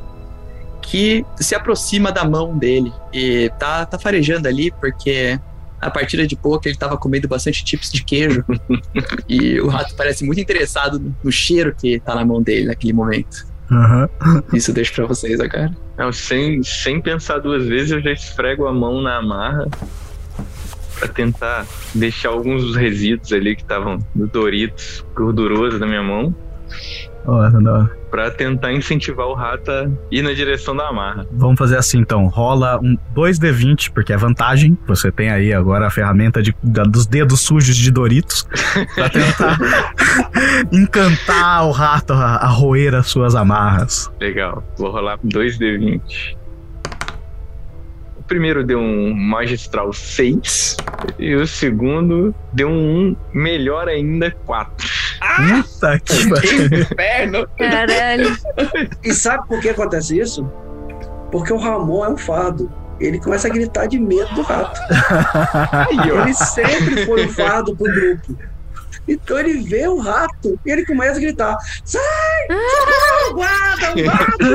que se aproxima da mão dele e tá, tá farejando ali porque a partida de poker ele tava comendo bastante chips de queijo e o rato parece muito interessado no- no cheiro que tá na mão dele naquele momento. Aham. Isso eu deixo pra vocês agora. Não, sem, sem pensar duas vezes, eu já esfrego a mão na amarra pra tentar deixar alguns dos resíduos ali que estavam no Doritos gorduroso da minha mão, Ó, da hora. pra tentar incentivar o rato a ir na direção da amarra. Vamos fazer assim então. Rola um 2D20, porque é vantagem. Você tem aí agora a ferramenta de, da- dos dedos sujos de Doritos pra tentar encantar o rato a, a roer as suas amarras. Legal, vou rolar 2D20. O primeiro deu um magistral 6 e o segundo deu um melhor ainda 4. Puta que pariu. Inferno! Caralho. E sabe por que acontece isso? Porque o Ramon é um fardo. Ele começa a gritar de medo do rato. Ele sempre foi um fardo pro grupo. Então ele vê o rato e ele começa a gritar: Sai! Socorro, guarda, o rato!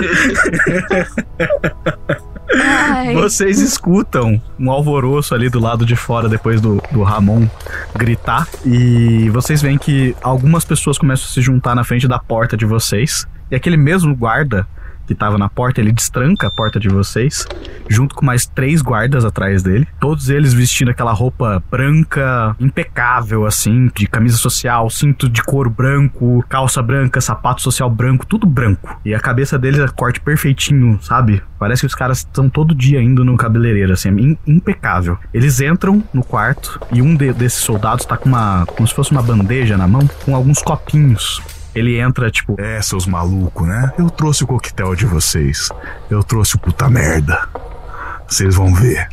Vocês escutam um alvoroço ali do lado de fora depois do, do Ramon gritar. E vocês veem que algumas pessoas começam a se juntar na frente da porta de vocês. E aquele mesmo guarda que tava na porta, ele destranca a porta de vocês, junto com mais três guardas atrás dele. Todos eles vestindo aquela roupa branca, impecável, assim, de camisa social, cinto de couro branco, calça branca, sapato social branco, tudo branco. E a cabeça deles é corte perfeitinho, sabe? Parece que os caras estão todo dia indo no cabeleireiro, assim, im- impecável. Eles entram no quarto e um de- desses soldados tá com uma. como se fosse uma bandeja na mão, com alguns copinhos. Ele entra, tipo, É, seus malucos, né? Eu trouxe o coquetel de vocês. Eu trouxe o puta merda. Vocês vão ver.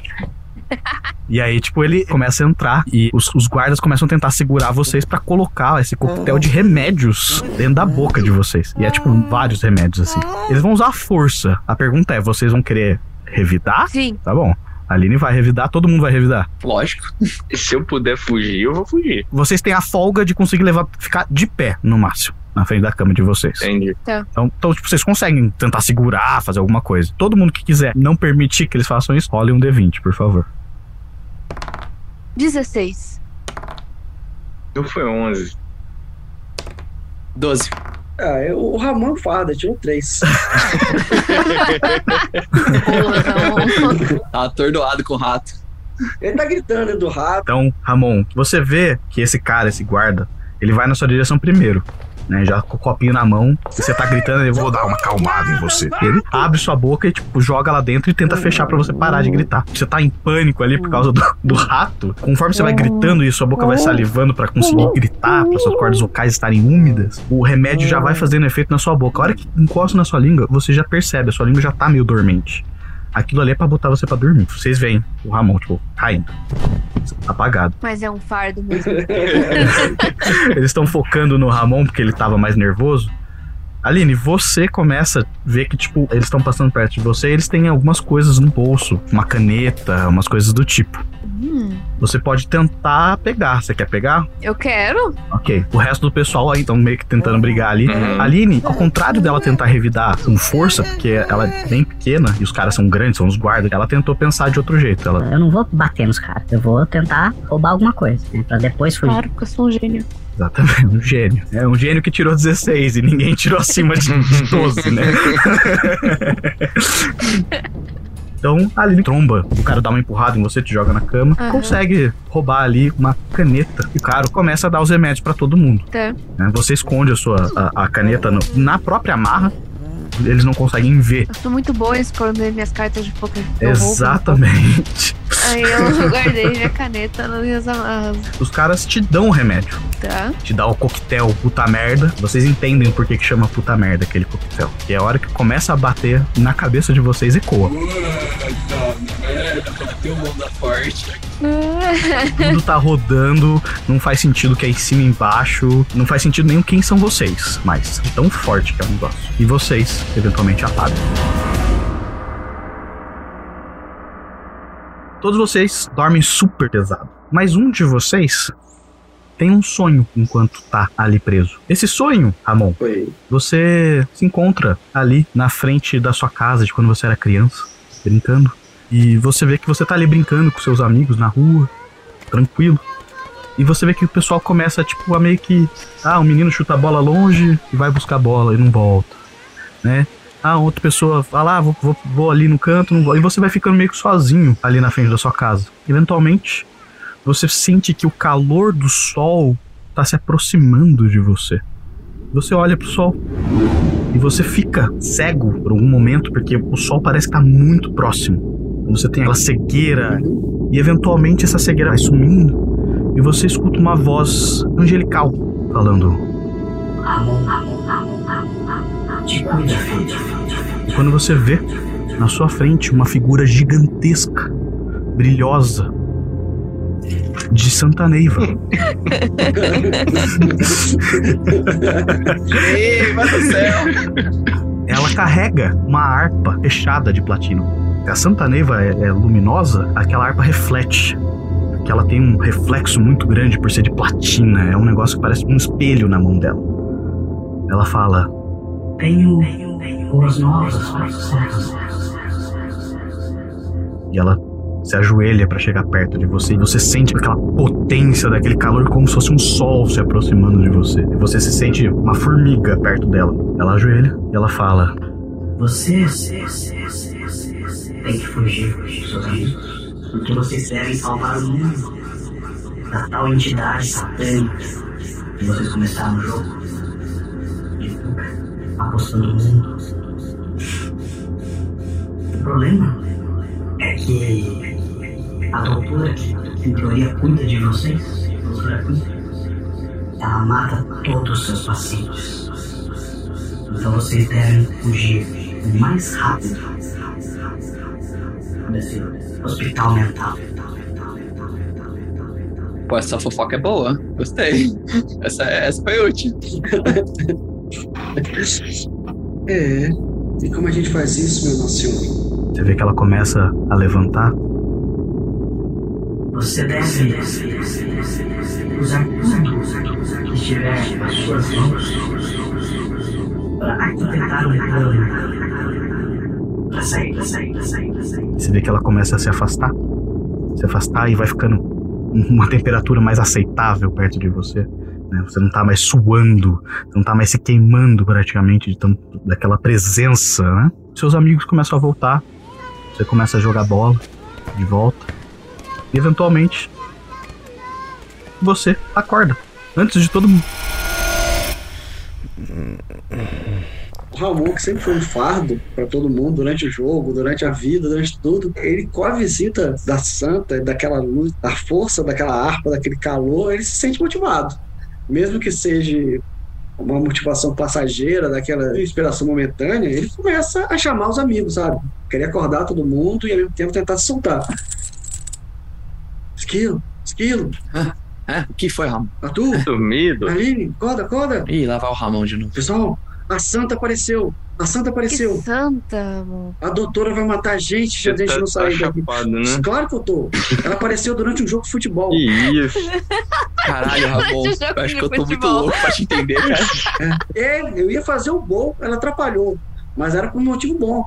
E aí, tipo, ele começa a entrar e os, os guardas começam a tentar segurar vocês pra colocar esse coquetel de remédios dentro da boca de vocês. E é, tipo, vários remédios, assim. Eles vão usar a força. A pergunta é: vocês vão querer revidar? Sim. Tá bom. A Aline vai revidar, todo mundo vai revidar. Lógico. Se eu puder fugir, eu vou fugir. Vocês têm a folga de conseguir levar, ficar de pé, no máximo, na frente da cama de vocês. Entendi. Tá. Então, então, tipo, vocês conseguem tentar segurar, fazer alguma coisa. Todo mundo que quiser não permitir que eles façam isso, role um D20, por favor. 16. Eu fui 11. 12. Ah, eu- o Ramon farda, tirou três. Tá atordoado com o rato. Ele tá gritando do rato. Então, Ramon, você vê que esse cara, esse guarda, ele vai na sua direção primeiro. Né, já com o copinho na mão, você tá gritando, ele vou dar uma acalmada em você. Ele abre sua boca e, tipo, joga lá dentro e tenta fechar pra você parar de gritar. Você tá em pânico ali por causa do, do rato. Conforme você vai gritando e sua boca vai salivando pra conseguir gritar, pra suas cordas vocais estarem úmidas, o remédio já vai fazendo efeito na sua boca. A hora que encosta na sua língua, você já percebe, a sua língua já tá meio dormente. Aquilo ali é pra botar você pra dormir. Vocês veem o Ramon, tipo, caindo. Apagado. Mas é um fardo mesmo. Eles estão focando no Ramon porque ele tava mais nervoso. Aline, você começa a ver que, tipo, eles estão passando perto de você e eles têm algumas coisas no bolso. Uma caneta, umas coisas do tipo. Hum, Você pode tentar pegar. Você quer pegar? eu quero. Ok. O resto do pessoal aí estão meio que tentando brigar ali. Uhum. Aline, ao contrário dela tentar revidar com força, porque ela é bem pequena e os caras são grandes, são os guardas, ela tentou pensar de outro jeito. Ela, Eu não vou bater nos caras, eu vou tentar roubar alguma coisa, né, pra depois fugir. Claro, porque eu sou um gênio. Exatamente, um gênio. É um gênio que tirou 16 e ninguém tirou acima de de 12, né? Então, a Aline tromba. O cara dá uma empurrada em você, te joga na cama. Aham. Consegue roubar ali uma caneta. E o cara começa a dar os remédios pra todo mundo. Tá. né? Você esconde a sua a, a caneta no- na própria amarra. Eles não conseguem ver. Eu sou muito boa em esconder minhas cartas de poker. Exatamente. Aí eu guardei minha caneta nas minhas amarras. Os caras te dão o remédio. Tá. te dá o coquetel puta merda. Vocês entendem por que, que chama puta merda aquele coquetel. Que é a hora que começa a bater na cabeça de vocês ecoa. Bateu o mundo forte. Tudo tá rodando, não faz sentido que é em cima e embaixo, não faz sentido nenhum quem são vocês, mas tão forte que é o negócio. E vocês, eventualmente, apagam. Todos vocês dormem super pesado, mas um de vocês tem um sonho enquanto tá ali preso. Esse sonho, Ramon, Foi. você se encontra ali na frente da sua casa de quando você era criança, brincando. E você vê que você tá ali brincando com seus amigos na rua, tranquilo. E você vê que o pessoal começa, tipo, a meio que. Ah, um menino chuta a bola longe e vai buscar a bola e não volta. Né? Ah, outra pessoa fala, ah, vou, vou, vou ali no canto, não vou. E você vai ficando meio que sozinho ali na frente da sua casa. Eventualmente, você sente que o calor do sol tá se aproximando de você. Você olha pro sol e você fica cego por algum momento porque o sol parece que tá muito próximo. Você tem aquela cegueira e eventualmente essa cegueira vai sumindo e você escuta uma voz angelical falando. E quando você vê na sua frente uma figura gigantesca, brilhosa, de Santa Neiva. Do céu. Ela carrega uma harpa fechada de platino. A Santa Neiva é, é luminosa, aquela harpa reflete. Que ela tem um reflexo muito grande por ser de platina. É um negócio que parece um espelho na mão dela. Ela fala: Tenho boas novas para. E ela se ajoelha pra chegar perto de você. E você sente aquela potência daquele calor como se fosse um sol se aproximando de você. E você se sente uma formiga perto dela. Ela ajoelha e ela fala: Vocês têm que fugir, seus amigos, porque vocês devem salvar o mundo da tal entidade satânica que vocês começaram o jogo. De fuga, apostando no mundo. O problema é que a doutora que, em teoria, cuida de vocês, a doutora Queen, ela mata todos os seus pacientes. Então vocês devem fugir o mais rápido desse hospital mental. Pô, essa fofoca é boa. Gostei. Essa, essa foi útil. É. E como a gente faz isso, meu nosso senhor? Você vê que ela começa a levantar Você deve usar tudo que estiver às suas mãos para arquitetar um plano Você vê que ela começa a se afastar. Se afastar e vai ficando uma temperatura mais aceitável perto de você. né? Você não tá mais suando, não tá mais se queimando praticamente de tanto, daquela presença, né? Seus amigos começam a voltar. Você começa a jogar bola de volta. E eventualmente você acorda. Antes de todo mundo. O Ramon, que sempre foi um fardo pra todo mundo durante o jogo, durante a vida, durante tudo, ele com a visita da santa, daquela luz, da força daquela harpa, daquele calor, ele se sente motivado. Mesmo que seja uma motivação passageira, daquela inspiração momentânea, ele começa a chamar os amigos, sabe? Querer acordar todo mundo e ao mesmo tempo tentar se soltar. Esquilo, esquilo. Ah, o que foi, Ramon? Arthur, Dormido. Aline, acorda, acorda. Ih, lá vai o Ramon de novo. Pessoal, a santa apareceu. A santa apareceu. Que santa, amor. A doutora vai matar a gente se a gente tá, não tá sair daqui. chapado, né? Claro que eu tô. Ela apareceu durante um jogo de futebol. Que isso. Caralho, Ramon. Eu acho que eu tô futebol. muito louco pra te entender, cara. É, eu ia fazer o gol, ela atrapalhou. Mas era por um motivo bom.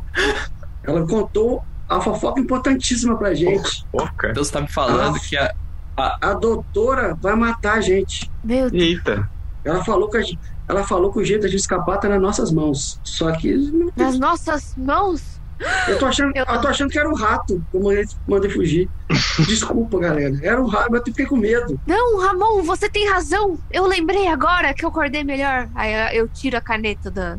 Ela contou a fofoca importantíssima pra gente. Foca. Então você tá me falando Ah. que a. A doutora vai matar a gente. Meu Deus. Eita. Ela falou que a gente- ela falou que o jeito de escapar tá nas nossas mãos. Só que Nas nossas mãos? eu tô achando, Eu- eu tô achando que era um rato que eu mandei, mandei fugir. Desculpa, galera. Era um rato, mas eu fiquei com medo. Não, Ramon, você tem razão. Eu lembrei agora que eu acordei melhor. Aí eu tiro a caneta da,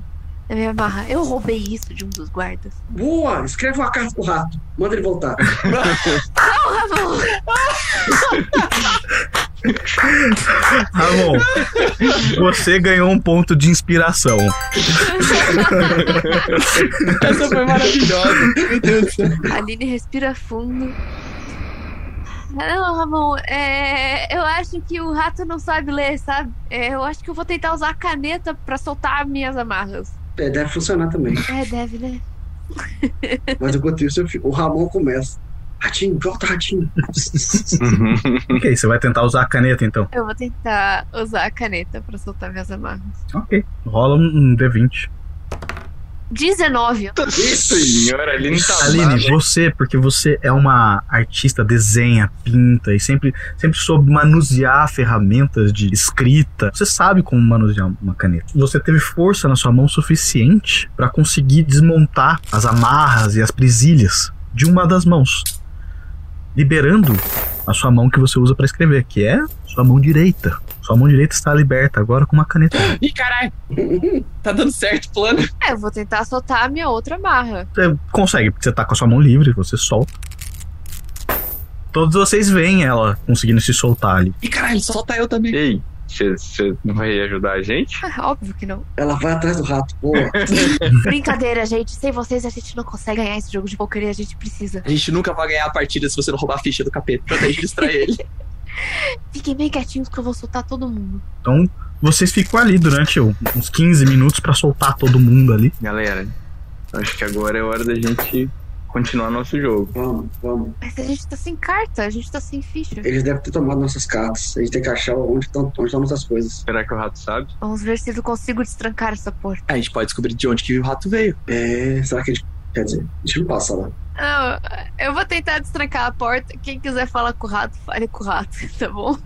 da minha barra. Eu roubei isso de um dos guardas. Boa! Escreve uma carta pro rato. Manda ele voltar. Não, Ramon! Ramon, você ganhou um ponto de inspiração. Essa foi maravilhosa. Meu Deus do céu. A Aline respira fundo. Não, Ramon, é, eu acho que o rato não sabe ler, sabe? É, eu acho que eu vou tentar usar a caneta pra soltar minhas amarras. É, deve funcionar também. É, deve, né? Mas enquanto isso, eu fico- o Ramon começa. Ratinho, volta, ratinho. ok, você vai tentar usar a caneta então. Eu vou tentar usar a caneta pra soltar minhas amarras. Ok. Rola um, um D20. 19. Senhora, a Aline tá Aline, brava. você, porque você é uma artista, desenha, pinta e sempre, sempre soube manusear ferramentas de escrita. Você sabe como manusear uma caneta. Você teve força na sua mão suficiente para conseguir desmontar as amarras e as presilhas de uma das mãos, liberando a sua mão que você usa para escrever, que é sua mão direita. Sua mão direita está liberta agora com uma caneta. Ih, caralho. Tá dando certo o plano. É, eu vou tentar soltar a minha outra amarra. Você consegue, porque você tá com a sua mão livre, você solta. Todos vocês veem ela conseguindo se soltar ali. Ih, caralho, solta eu também. Ei, você não vai ajudar a gente? Ah, Óbvio que não. Ela vai atrás do rato. Boa. Brincadeira, gente. Sem vocês a gente não consegue ganhar esse jogo de poker e a gente precisa. A gente nunca vai ganhar a partida se você não roubar a ficha do capeta pra registrar ele. Fiquem bem quietinhos que eu vou soltar todo mundo. Então, vocês ficam ali durante uns 15 minutos pra soltar todo mundo ali. Galera, acho que agora é hora da gente continuar nosso jogo. Vamos, vamos. Mas a gente tá sem carta, a gente tá sem ficha. Eles devem ter tomado nossas cartas. A gente tem que achar onde estão onde estão nossas coisas. Será que o rato sabe? Vamos ver se eu consigo destrancar essa porta. A gente pode descobrir de onde que o rato veio. É, será que a gente. Quer dizer, a gente não passa lá. Não, eu vou tentar destrancar a porta. Quem quiser falar com o rato, fale com o rato, tá bom?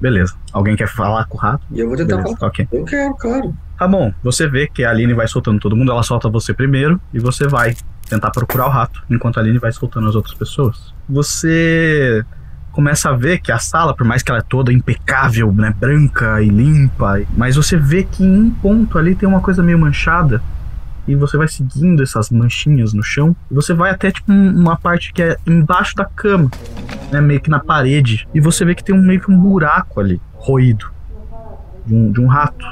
Beleza. Alguém quer falar com o rato? Eu vou tentar Beleza, falar. ok. Eu quero, claro. Tá bom, você vê que a Aline vai soltando todo mundo, ela solta você primeiro e você vai tentar procurar o rato, enquanto a Aline vai soltando as outras pessoas. Você começa a ver que a sala, por mais que ela é toda impecável, né, branca e limpa, mas você vê que em um ponto ali tem uma coisa meio manchada e você vai seguindo essas manchinhas no chão e você vai até tipo um- uma parte que é embaixo da cama, né, meio que na parede, e você vê que tem um meio que um buraco ali, roído de um, de um rato.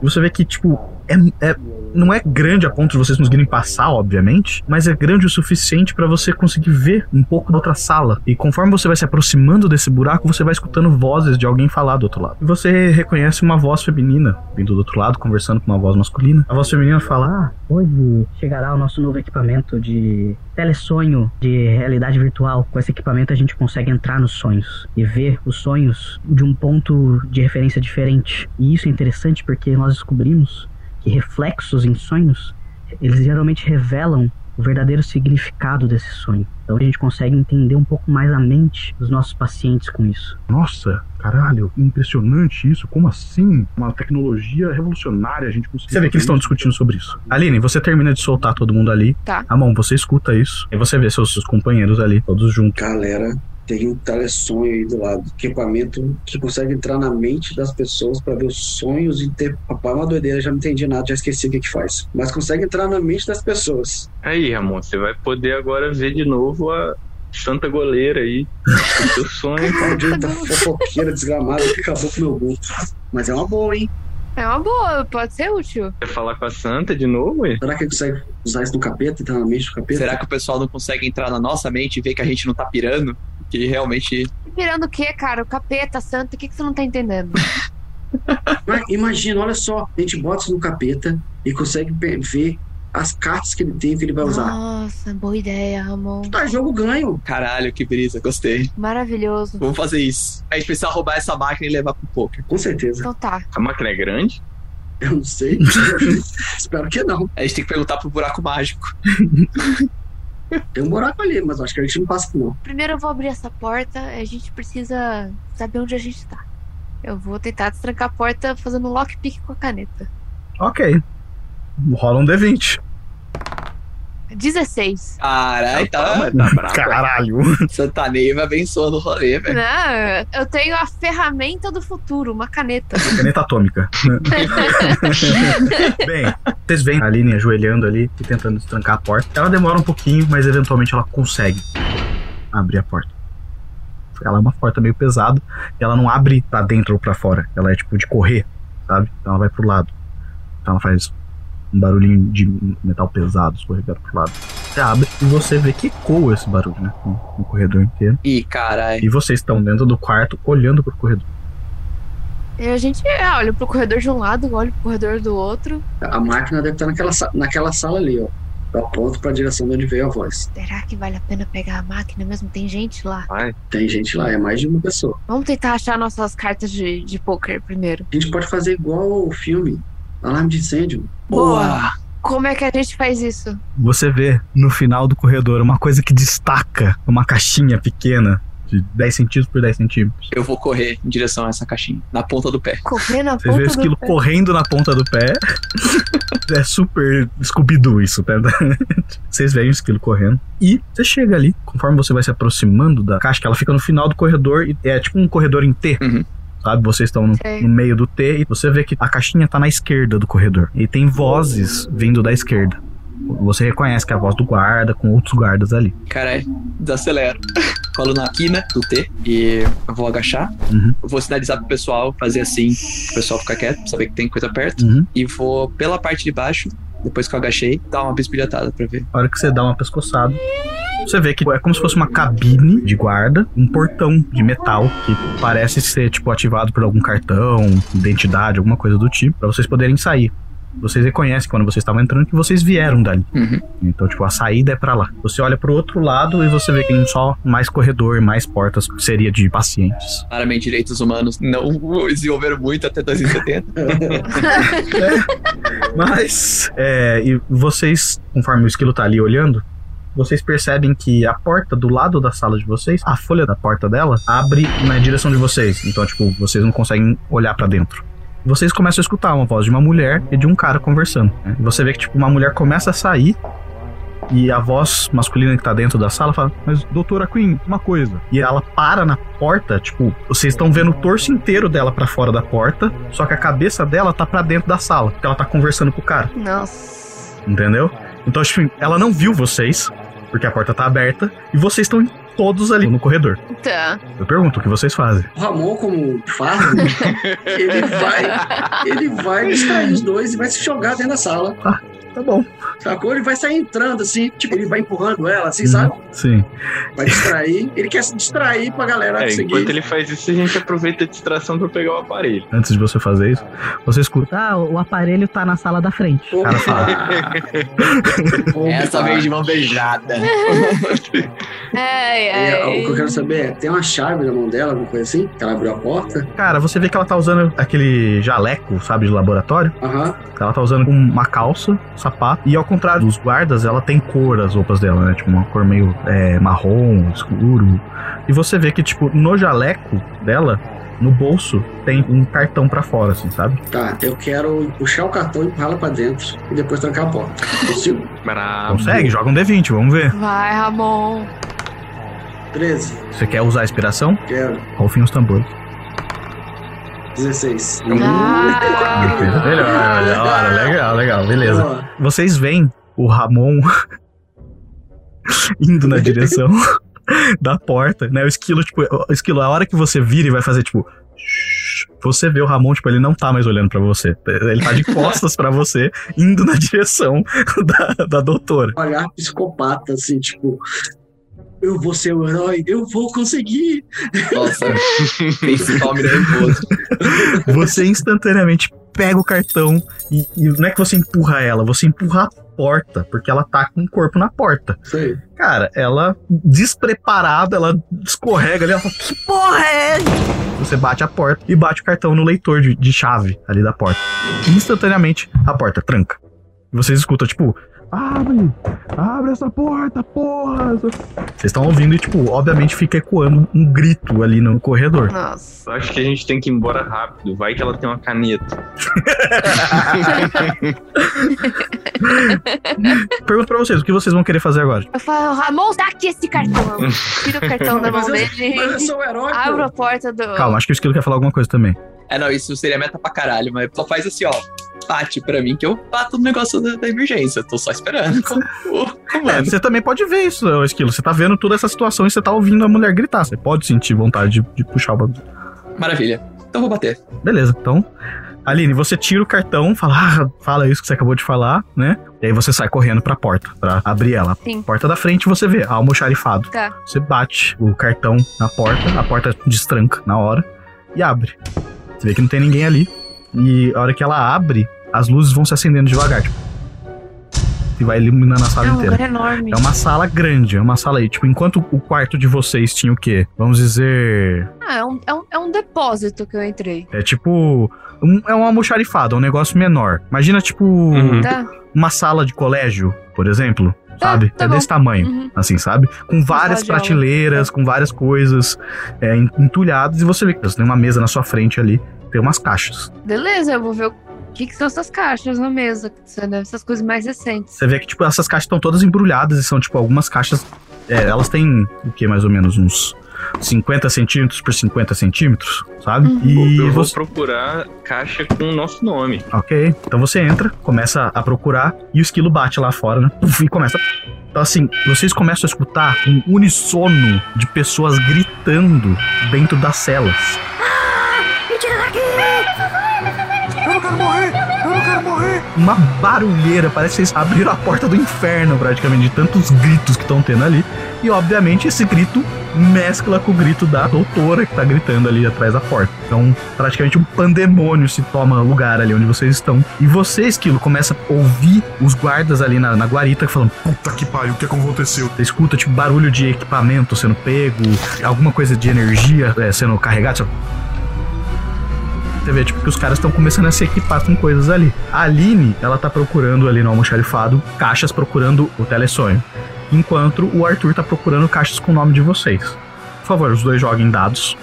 E você vê que, tipo, é, é não é grande a ponto de vocês conseguirem passar, obviamente, mas é grande o suficiente pra você conseguir ver um pouco da outra sala. E conforme você vai se aproximando desse buraco, você vai escutando vozes de alguém falar do outro lado. E você reconhece uma voz feminina vindo do outro lado, conversando com uma voz masculina. A voz feminina fala: Ah, Hoje chegará o nosso novo equipamento de telesonho de realidade virtual. Com esse equipamento a gente consegue entrar nos sonhos e ver os sonhos de um ponto de referência diferente. E isso é interessante porque nós descobrimos que reflexos em sonhos, eles geralmente revelam o verdadeiro significado desse sonho. Então a gente consegue entender um pouco mais a mente dos nossos pacientes com isso. Nossa, caralho, impressionante isso. Como assim? Uma tecnologia revolucionária a gente conseguiu. Você vê que eles estão discutindo sobre isso. Aline, você termina de soltar todo mundo ali. Tá. Amon, você escuta isso. E você vê seus, seus companheiros ali, todos juntos. Galera, tem um telesonho aí do lado. Equipamento que consegue entrar na mente das pessoas pra ver os sonhos e ter. Papai, é uma doideira, já não entendi nada, já esqueci o que que faz. Mas consegue entrar na mente das pessoas. Aí, Ramon, você vai poder agora ver de novo a Santa Goleira aí. O seu sonho. Maldita fofoqueira desgramada que acabou com o meu gol. Mas é uma boa, hein? É uma boa, pode ser útil. Quer falar com a Santa de novo, aí? Será que ele consegue usar isso no capeta, entrar na mente do capeta? Será que o pessoal não consegue entrar na nossa mente e ver que a gente não tá pirando? Que realmente. Pirando o quê, cara? O capeta, santa, o que, que você não tá entendendo? Mas imagina, olha só, a gente bota isso no capeta e consegue ver as cartas que ele tem que ele vai usar. Nossa, boa ideia, Ramon. Tá, jogo ganho. Caralho, que brisa, gostei. Maravilhoso. Vamos fazer isso. A gente precisa roubar essa máquina e levar pro poker. Com certeza. Então tá. A máquina é grande? Eu não sei. Espero que não. A gente tem que perguntar pro buraco mágico. Tem um buraco ali, mas acho que a gente não passa por não. Primeiro eu vou abrir essa porta, a gente precisa saber onde a gente tá. Eu vou tentar destrancar a porta fazendo um lockpick com a caneta. Ok. Rola um D20. 16. Caralho, tá. mas tá bravo. Caralho. Santa Neiva abençoando o rolê, velho. Não, eu tenho a ferramenta do futuro, uma caneta. Caneta atômica. Bem, vocês veem a Aline ajoelhando ali e tentando destrancar a porta. Ela demora um pouquinho, mas eventualmente ela consegue abrir a porta. Ela é uma porta meio pesada e ela não abre pra dentro ou pra fora. Ela é tipo de correr, sabe? Então ela vai pro lado. Então ela faz um barulhinho de metal pesado escorregando pro lado. Você abre e você vê que ecoa esse barulho, né? No, no corredor inteiro. Ih, caralho. E vocês estão dentro do quarto olhando pro corredor. E a gente ah, olha pro corredor de um lado, olha pro corredor do outro. A máquina deve estar naquela, naquela sala ali, ó. Eu aponto pra direção de onde veio a voz. Será que vale a pena pegar a máquina mesmo? Tem gente lá. Vai. Tem gente lá, é mais de uma pessoa. Vamos tentar achar nossas cartas de, de poker primeiro. A gente pode fazer igual o filme Alarme de Incêndio. Boa! Como é que a gente faz isso? Você vê no final do corredor uma coisa que destaca uma caixinha pequena de 10 centímetros por 10 centímetros. Eu vou correr em direção a essa caixinha, na ponta do pé. Correr na Você vê o ponta esquilo do pé. correndo na ponta do pé. é super Scooby-Doo isso, tá? Vocês veem o esquilo correndo. E você chega ali, conforme você vai se aproximando da caixa, que ela fica no final do corredor e é tipo um corredor em T. Uhum. Sabe, vocês estão no, no meio do T e você vê que a caixinha tá na esquerda do corredor. E tem vozes vindo da esquerda. Você reconhece que é a voz do guarda com outros guardas ali. Caralho, desacelero. Colo na quina do T e eu vou agachar. Uhum. Vou sinalizar pro pessoal, fazer assim, o pessoal ficar quieto, saber que tem coisa perto. Uhum. E vou pela parte de baixo, depois que eu agachei, dar uma bisbilhotada pra ver. A hora que você dá uma pescoçada, você vê que é como se fosse uma cabine de guarda, um portão de metal que parece ser tipo ativado por algum cartão, identidade, alguma coisa do tipo, pra vocês poderem sair. Vocês reconhecem quando vocês estavam entrando que vocês vieram dali. Uhum. Então, tipo, a saída é pra lá. Você olha pro outro lado e você vê que tem só mais corredor, mais portas, que seria de pacientes. Claramente, direitos humanos não desenvolveram muito até 2070. Mas, é, e vocês, conforme o esquilo tá ali olhando, vocês percebem que a porta do lado da sala de vocês, a folha da porta dela, abre na direção de vocês. Então, tipo, vocês não conseguem olhar pra dentro. Vocês começam a escutar uma voz de uma mulher e de um cara conversando. né? Você vê que, tipo, uma mulher começa a sair e a voz masculina que tá dentro da sala fala: Mas, doutora Queen, uma coisa. e ela para na porta, tipo, vocês estão vendo o torso inteiro dela pra fora da porta, só que a cabeça dela tá pra dentro da sala, porque ela tá conversando com o cara, Nossa. entendeu? Então, tipo, ela não viu vocês, porque a porta tá aberta, e vocês estão todos ali no corredor. Tá. Eu pergunto, o que vocês fazem? O Ramon, como fardo, ele vai. Ele vai distrair os dois e vai se jogar dentro da sala. Ah, tá bom. Sacou? Ele vai sair entrando assim, tipo, ele vai empurrando ela, assim, sabe? Sim. Vai distrair. Ele quer se distrair pra galera É, seguir. enquanto ele faz isso, a gente aproveita a distração pra pegar o aparelho. Antes de você fazer isso, você escuta. Ah, o aparelho tá na sala da frente. O cara fala. Essa vez de mão beijada. É, E, é. O que eu quero saber é, tem uma chave na mão dela, alguma coisa assim? Que ela abriu a porta? Cara, você vê que ela tá usando aquele jaleco, sabe, de laboratório. Aham. Ela tá usando uma calça, sapato. E ao contrário dos guardas, ela tem cor as roupas dela, né? Tipo, uma cor meio é, marrom, escuro. E você vê que, tipo, no jaleco dela, no bolso, tem um cartão pra fora, assim, sabe? Tá, eu quero puxar o cartão e empurrá-la pra dentro e depois trancar a porta. Consigo? Bravo. Consegue? Joga um D20, vamos ver. Vai, Ramon. 13. Você quer usar a inspiração? Quero. Rufem os tambores. 16. Ah, Melhor, melhor, legal, legal, beleza. Vocês veem o Ramon indo na direção da porta, né? O esquilo, tipo, o esquilo, a hora que você vira e vai fazer, tipo. Você vê o Ramon, tipo, ele não tá mais olhando pra você. Ele tá de costas pra você, indo na direção da, da doutora. Olhar psicopata, assim, tipo. Eu vou ser o herói, eu vou conseguir. Nossa, principal nervoso. Você instantaneamente pega o cartão e, e não é que você empurra ela, você empurra a porta, porque ela tá com o corpo na porta. Sei. Cara, ela despreparada, ela escorrega ali, ela fala, que porra é? Você bate a porta e bate o cartão no leitor de, de chave ali da porta. Instantaneamente, a porta tranca. E vocês escutam, tipo, abre, abre essa porta, porra. Vocês estão ouvindo e, tipo, obviamente fica ecoando um grito ali no corredor. Nossa. Acho que a gente tem que ir embora rápido. Vai que ela tem uma caneta. Pergunto pra vocês, o que vocês vão querer fazer agora? Eu falo, Ramon, dá aqui esse cartão. Tira o cartão da mão dele. eu sou o herói, pô. Abre a porta do. Calma, acho que o esquilo quer falar alguma coisa também. É, não, isso seria meta pra caralho, mas só faz assim, ó. Bate pra mim que eu bato no negócio da, da emergência. Tô só esperando com o É, comando. você também pode ver isso, Esquilo. Você tá vendo toda essa situação e você tá ouvindo a mulher gritar. Você pode sentir vontade de, de puxar o bagulho. Maravilha. Então vou bater. Beleza, então. Aline, você tira o cartão, fala, ah, fala isso que você acabou de falar, né? E aí você sai correndo pra porta, pra abrir ela. Sim. Porta da frente você vê, almoxarifado. Tá. Você bate o cartão na porta, a porta destranca na hora e abre. Você vê que não tem ninguém ali. E a hora que ela abre, as luzes vão se acendendo devagar, tipo. E vai iluminando a sala É um inteira. enorme. É uma sala grande, é uma sala aí. Tipo, enquanto o quarto de vocês tinha o quê? Vamos dizer. Ah, é um, é, um, é um depósito que eu entrei. É tipo. Um, é um almoxarifado, é um negócio menor. Imagina, tipo, Tá. uma sala de colégio, por exemplo. Tá, sabe? tá é bom. desse tamanho, Uhum. assim, sabe? Com várias prateleiras, com várias coisas é, en- entulhadas, e você vê que você tem uma mesa na sua frente ali, tem umas caixas. Beleza, eu vou ver o que, que são essas caixas na mesa. Essas coisas mais recentes. Você vê que, tipo, essas caixas estão todas embrulhadas e são, tipo, algumas caixas. é, elas têm, o que, mais ou menos? Uns 50 centímetros por 50 centímetros, sabe? Uhum. E eu vou você. procurar caixa com o nosso nome. Ok. Então você entra, começa a procurar e o esquilo bate lá fora, né? Puf, e começa. Então, assim, vocês começam a escutar um unissono de pessoas gritando dentro das celas. Me Uma barulheira, parece que vocês abriram a porta do inferno, praticamente, de tantos gritos que estão tendo ali. E, obviamente, esse grito mescla com o grito da doutora que tá gritando ali atrás da porta. Então, praticamente um pandemônio se toma lugar ali onde vocês estão. E você, Esquilo, começa a ouvir os guardas ali na, na guarita falando: Puta que pariu, o que aconteceu? Você escuta, tipo, barulho de equipamento sendo pego, alguma coisa de energia é, sendo carregada. Você... Você vê, tipo, que os caras estão começando a se equipar com coisas ali. A Aline, ela tá procurando ali no almoxarifado caixas procurando o telesonho. Enquanto o Arthur tá procurando caixas com o nome de vocês. Por favor, os dois joguem dados.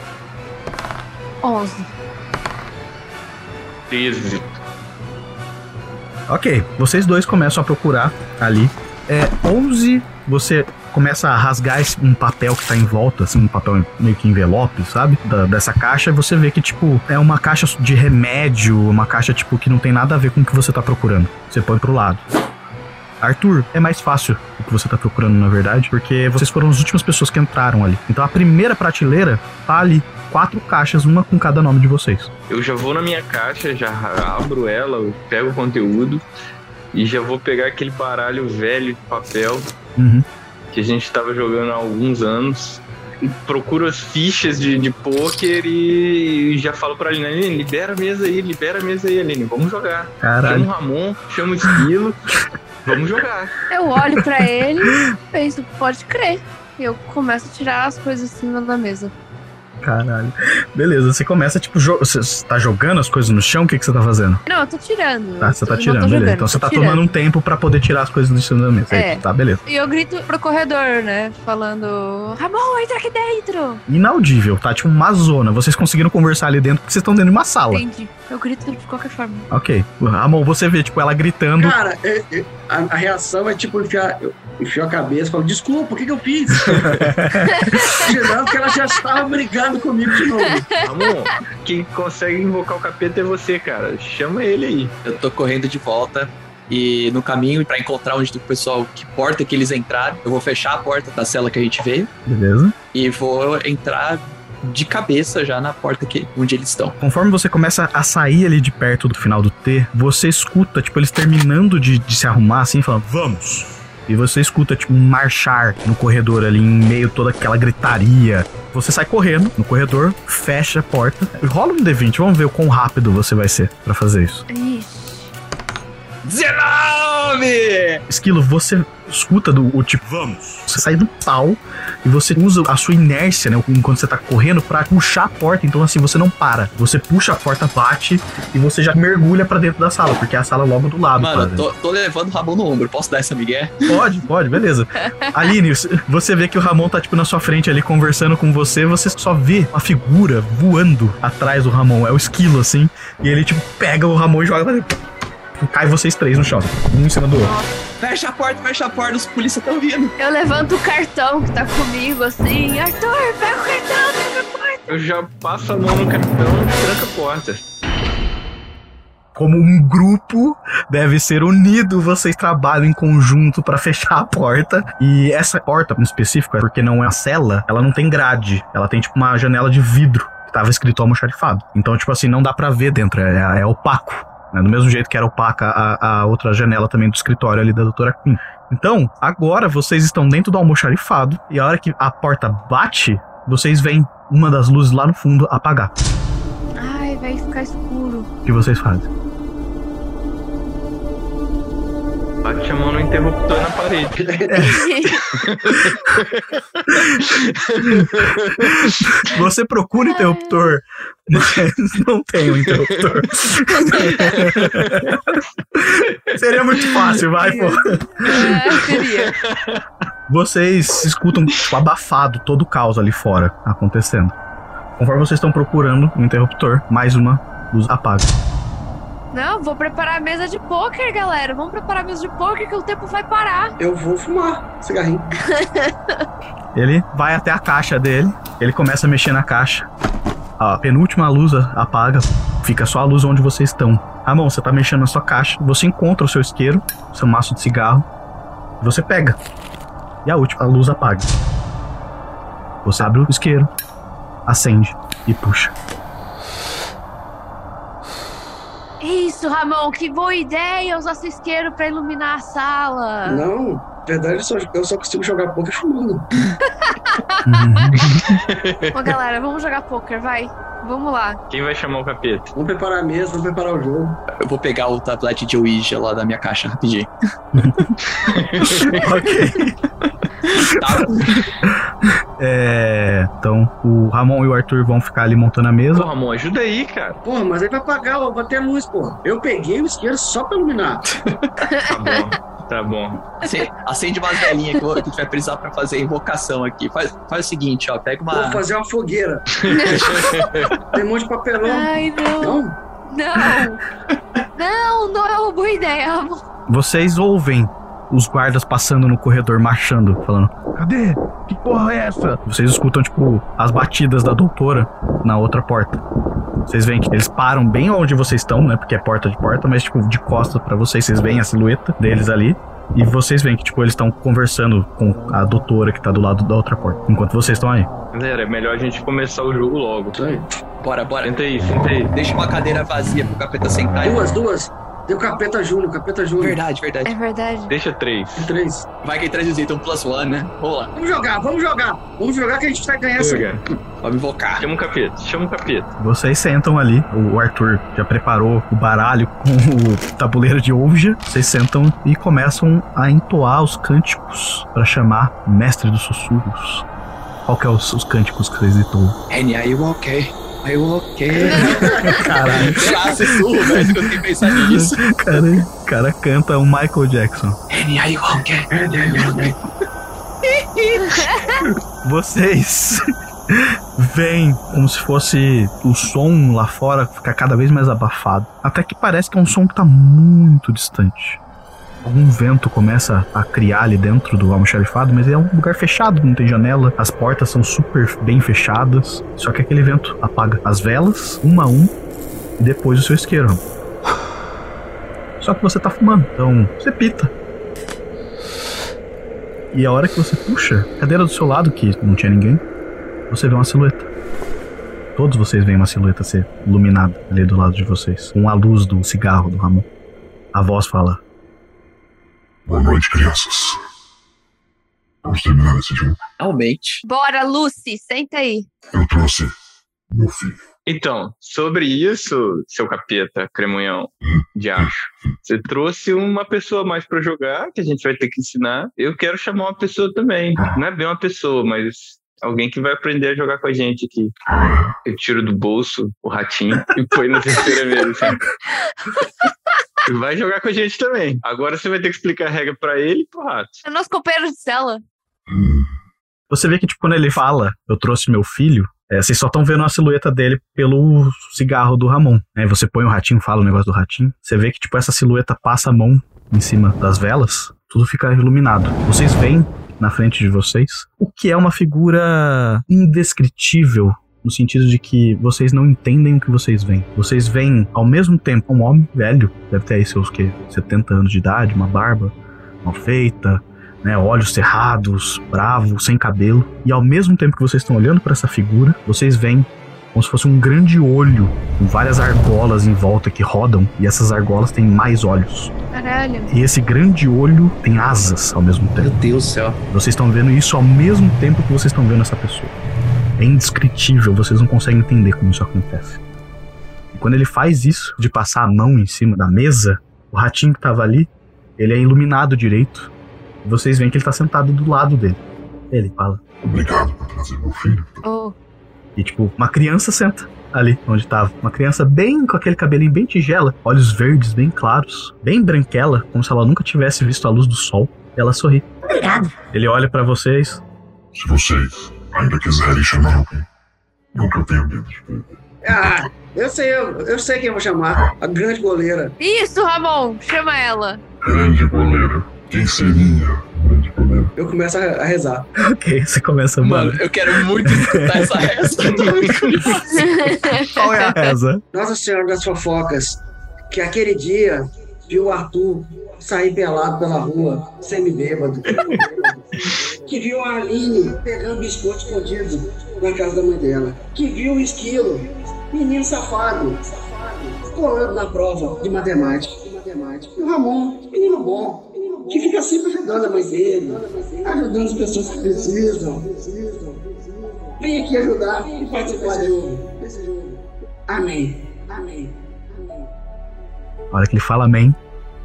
11. 13. Ok, vocês dois começam a procurar ali. É 11, você começa a rasgar esse- um papel que tá em volta, assim, um papel meio que envelope, sabe? Da- dessa caixa, e você vê que, tipo, é uma caixa de remédio, uma caixa, tipo, que não tem nada a ver com o que você tá procurando. Você põe pro lado. Arthur, é mais fácil o que você tá procurando, na verdade, porque vocês foram as últimas pessoas que entraram ali. Então a primeira prateleira tá ali. Quatro caixas, uma com cada nome de vocês. Eu já vou na minha caixa, já abro ela, pego o conteúdo e já vou pegar aquele baralho velho de papel Uhum. Que a gente tava jogando há alguns anos. Procuro as fichas de, de pôquer e já falo pra Aline, Aline, libera a mesa aí, libera a mesa aí, Aline, vamos jogar. Caralho. Chama o Ramon, chama o Esquilo, vamos jogar. Eu olho pra ele e penso, pode crer. E eu começo a tirar as coisas assim da mesa. Caralho. Beleza, você começa, tipo, jo você tá jogando as coisas no chão? O que, que você tá fazendo? Não, eu tô tirando. Tá, você Eu tá tirando, beleza. jogando, Então você tá tirando. tomando um tempo pra poder tirar as coisas do cima da mesa. É. Tá, beleza. E eu grito pro corredor, né? Falando: Ramon, entra aqui dentro! Inaudível, tá? Tipo uma zona. Vocês conseguiram conversar ali dentro porque vocês estão dentro de uma sala. Entendi. Eu grito de qualquer forma. Ok. Ramon, você vê, tipo, ela gritando. Cara, é- é- a, a reação é tipo enfiar, enfio a cabeça e falo, desculpa, o que, que eu fiz? Tirando que ela já estava brigando comigo de novo. Ramon, quem consegue invocar o capeta é você, cara. Chama ele aí. Eu tô correndo de volta e no caminho pra encontrar onde o pessoal, que porta que eles entraram, eu vou fechar a porta da cela que a gente veio Beleza. e vou entrar de cabeça já na porta que, onde eles estão. Conforme você começa a sair ali de perto do final do T, você escuta, tipo, eles terminando de, de se arrumar assim, falando, vamos. E você escuta, tipo, um marchar no corredor ali, em meio a toda aquela gritaria. Você sai correndo no corredor, fecha a porta. e Rola um D20, vamos ver o quão rápido você vai ser pra fazer isso. Ixi. 19! Esquilo, você escuta do o tipo, vamos. Você sai do pau e você usa a sua inércia, né, enquanto você tá correndo, pra puxar a porta. Então, assim, você não para. Você puxa a porta, bate e você já mergulha pra dentro da sala, porque é a sala logo do lado. Mano, tô, tô levando o Ramon no ombro. Posso dar essa migué? Pode, pode, beleza. Aline, você vê que o Ramon tá, tipo, na sua frente ali conversando com você, você só vê uma figura voando atrás do Ramon. É o esquilo, assim. E ele, tipo, pega o Ramon e joga pra dentro. Cai vocês três no chão, um em cima do outro. Fecha a porta, fecha a porta, os polícia estão vindo. Eu levanto o cartão que tá comigo assim. Arthur, pega o cartão, pega a porta. Eu já passo a mão no cartão e tranca a porta. Como um grupo deve ser unido, vocês trabalham em conjunto pra fechar a porta. E essa porta, em específico, é porque não é uma cela, ela não tem grade. Ela tem, tipo, uma janela de vidro que tava escrito almoxarifado. Então, tipo assim, não dá pra ver dentro, é, é opaco. Né? Do mesmo jeito que era opaca a, a outra janela também do escritório ali da doutora Queen. Então, agora vocês estão dentro do almoxarifado e a hora que a porta bate, vocês veem uma das luzes lá no fundo apagar. Ai, vai ficar escuro. O que vocês fazem? Bate a mão no interruptor na parede. Você procura o interruptor, mas não tem o interruptor. Seria muito fácil, vai, pô. É, seria. Vocês escutam tipo, abafado todo o caos ali fora acontecendo. Conforme vocês estão procurando o interruptor, mais uma luz apaga. Não, vou preparar a mesa de pôquer, galera. Vamos preparar a mesa de pôquer que o tempo vai parar. Eu vou fumar cigarrinho. Ele vai até a caixa dele, ele começa a mexer na caixa. A penúltima luz apaga, fica só a luz onde vocês estão. Ramon, você tá mexendo na sua caixa, você encontra o seu isqueiro, seu maço de cigarro, você pega. E a última, a luz apaga. Você abre o isqueiro, acende e puxa. Isso, Ramon, que boa ideia usar esse isqueiro pra iluminar a sala. Não, na verdade eu só, eu só consigo jogar poker fumando. Ô, galera, vamos jogar pôquer, vai. Vamos lá. Quem vai chamar o capeta? Vamos preparar a mesa, vamos preparar o jogo. Eu vou pegar o tablete de Ouija lá da minha caixa rapidinho. ok. É, então, o Ramon e o Arthur vão ficar ali montando a mesa. Pô, Ramon, ajuda aí, cara. Porra, mas aí vai apagar, vai ter luz, porra. Eu peguei o isqueiro só pra iluminar. Tá bom, tá bom. Acende, acende umas velhinhas que, a gente vai precisar pra fazer a invocação aqui. Faz, faz o seguinte, ó, pega uma. Vou fazer uma fogueira. Tem um monte de papelão. Ai, não. Não? Não. Não, não é uma boa ideia, Ramon. Vocês ouvem os guardas passando no corredor, marchando, falando: Cadê? Que porra é essa? Vocês escutam, tipo, as batidas da doutora na outra porta. Vocês veem que eles param bem onde vocês estão, né? Porque é porta de porta, mas, tipo, de costas pra vocês, vocês veem a silhueta deles ali. E vocês veem que, tipo, eles estão conversando com a doutora que tá do lado da outra porta. Enquanto vocês estão aí. Galera, é melhor a gente começar o jogo logo. Isso aí. Bora, bora. Senta aí, senta aí. Deixa uma cadeira vazia pro capeta sentar. Duas, duas. Tem o Capeta Júnior, Capeta Júnior. Verdade, verdade. É verdade. Deixa três. Três. Vai que ele traz o Zeta um plus one, né? Vamos lá. Vamos jogar, vamos jogar. Vamos jogar que a gente vai ganhar essa. Vamos invocar. Chama um capeta, chama um capeta. Vocês sentam ali. O Arthur já preparou o baralho com o tabuleiro de Ouija. Vocês sentam e começam a entoar os cânticos pra chamar o Mestre dos Sussurros. Qual que é os, os cânticos que vocês entoam? N, are you okay? Are you okay? Caralho. Sei lá, sussurro, velho. Eu tenho que pensar nisso. cara, o cara canta o Michael Jackson. Vocês veem como se fosse o som lá fora ficar cada vez mais abafado. Até que parece que é um som que tá muito distante. Algum vento começa a criar ali dentro do almoxarifado, mas é um lugar fechado, não tem janela, as portas são super bem fechadas. Só que aquele vento apaga as velas, uma a um, e depois o seu isqueiro. Só que você tá fumando, então você pita. E a hora que você puxa a cadeira do seu lado, que não tinha ninguém, você vê uma silhueta. Todos vocês veem uma silhueta ser iluminada ali do lado de vocês, com a luz do cigarro do Ramon. A voz fala: Boa noite, crianças. Vamos terminar esse jogo. Realmente. Bora, Lucy, senta aí. Eu trouxe meu filho. Então, sobre isso, seu capeta, cremunhão de acho, você trouxe uma pessoa mais pra jogar, que a gente vai ter que ensinar. Eu quero chamar uma pessoa também. Não é bem uma pessoa, mas alguém que vai aprender a jogar com a gente aqui. Eu tiro do bolso o ratinho e põe na terceira mesa. Vai jogar com a gente também. Agora você vai ter que explicar a regra pra ele e pro rato. É nosso companheiro de cela. Você vê que, tipo, quando ele fala, eu trouxe meu filho, é, vocês só estão vendo a silhueta dele pelo cigarro do Ramon. Aí você põe o ratinho, fala o negócio do ratinho. Você vê que, tipo, essa silhueta passa a mão em cima das velas, tudo fica iluminado. Vocês veem na frente de vocês o que é uma figura indescritível. No sentido de que vocês não entendem o que vocês veem. Vocês veem, ao mesmo tempo, um homem velho, deve ter aí seus que 70 anos de idade, uma barba mal feita, né, olhos cerrados, bravo, sem cabelo. E ao mesmo tempo que vocês estão olhando para essa figura, vocês veem como se fosse um grande olho com várias argolas em volta que rodam e essas argolas têm mais olhos. Caralho. E esse grande olho tem asas ao mesmo tempo. Meu Deus do céu. Vocês estão vendo isso ao mesmo tempo que vocês estão vendo essa pessoa. É indescritível, vocês não conseguem entender como isso acontece. E quando ele faz isso, de passar a mão em cima da mesa, o ratinho que tava ali, ele é iluminado direito. E vocês veem que ele tá sentado do lado dele. Ele fala. Obrigado por trazer meu filho. Oh. E tipo, uma criança senta ali onde tava. Uma criança bem com aquele cabelinho bem tigela, olhos verdes bem claros, bem branquela, como se ela nunca tivesse visto a luz do sol. E ela sorri. Obrigado. Ele olha pra vocês. Se vocês ainda quiserem chamar alguém, nunca tenho medo de perder. Ah, eu sei, eu, eu sei quem eu vou chamar. A grande goleira. Isso, Ramon, chama ela. Grande goleira. Quem seria grande goleira? Eu começo a, a rezar. Ok, você começa, Mano, eu quero muito escutar essa reza. Qual é a reza? Nossa Senhora das Fofocas, que aquele dia viu o Arthur sair pelado pela rua, semi-bêbado. que viu a Aline pegando biscoito escondido na casa da mãe dela. Que viu o esquilo, menino safado, colando na prova de matemática. E o Ramon, menino bom, que fica sempre ajudando a mãe dele, ajudando as pessoas que precisam. Vem aqui ajudar e participar desse jogo. Amém. Amém. A hora que ele fala amém,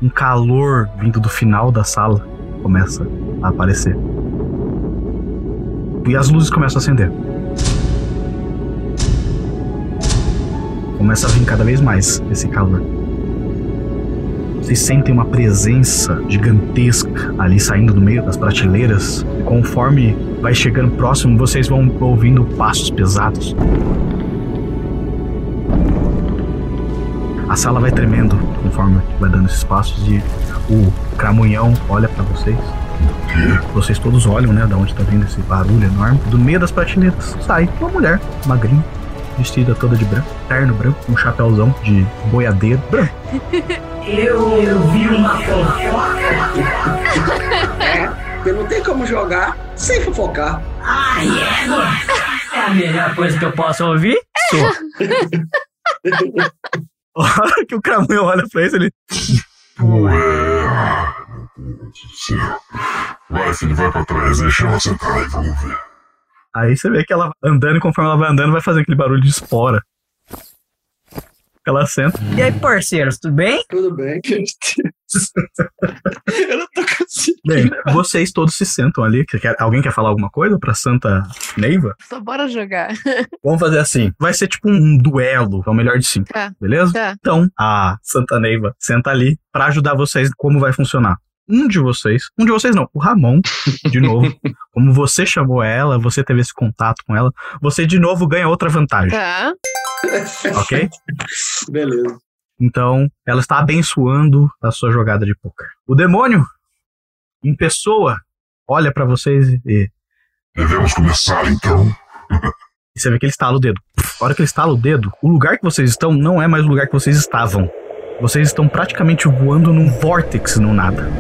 um calor vindo do final da sala começa a aparecer. E as luzes começam a acender. Começa a vir cada vez mais esse calor. Vocês sentem uma presença gigantesca ali saindo do meio das prateleiras. E conforme vai chegando próximo, vocês vão ouvindo passos pesados. A sala vai tremendo conforme vai dando esses passos e o cramunhão olha pra vocês. Vocês todos olham, né, da onde tá vindo esse barulho enorme. Do meio das prateleiras sai uma mulher, magrinha, vestida toda de branco, terno branco, um chapéuzão de boiadeiro branco. Eu, eu vi uma fofoca. É, porque não tem como jogar sem fofocar. Ai, é, É a melhor coisa que eu posso ouvir. A hora que o Cramunho olha pra isso, ele. Vai, filho, vai pra trás, deixa ela sentar aí, vamos ver. Aí você vê que ela andando e conforme ela vai andando, vai fazendo aquele barulho de espora. Ela senta. E aí, parceiros, tudo bem? Tudo bem. Eu não tô conseguindo. Bem, vocês todos se sentam ali. Quer- alguém quer falar alguma coisa pra Santa Neiva? Só bora jogar. Vamos fazer assim. Vai ser tipo um duelo, é o melhor de cinco. Tá. Beleza? Tá. Então, a Santa Neiva senta ali pra ajudar vocês como vai funcionar. Um de vocês, um de vocês não, o Ramon, de novo, como você chamou ela, você teve esse contato com ela, você de novo ganha outra vantagem, Tá. ok? Beleza. Então, ela está abençoando a sua jogada de poker. O demônio, em pessoa, olha pra vocês e Devemos começar então. E você vê que ele estala o dedo. A hora que ele estala o dedo, o lugar que vocês estão não é mais o lugar que vocês estavam. Vocês estão praticamente voando num vórtex no nada.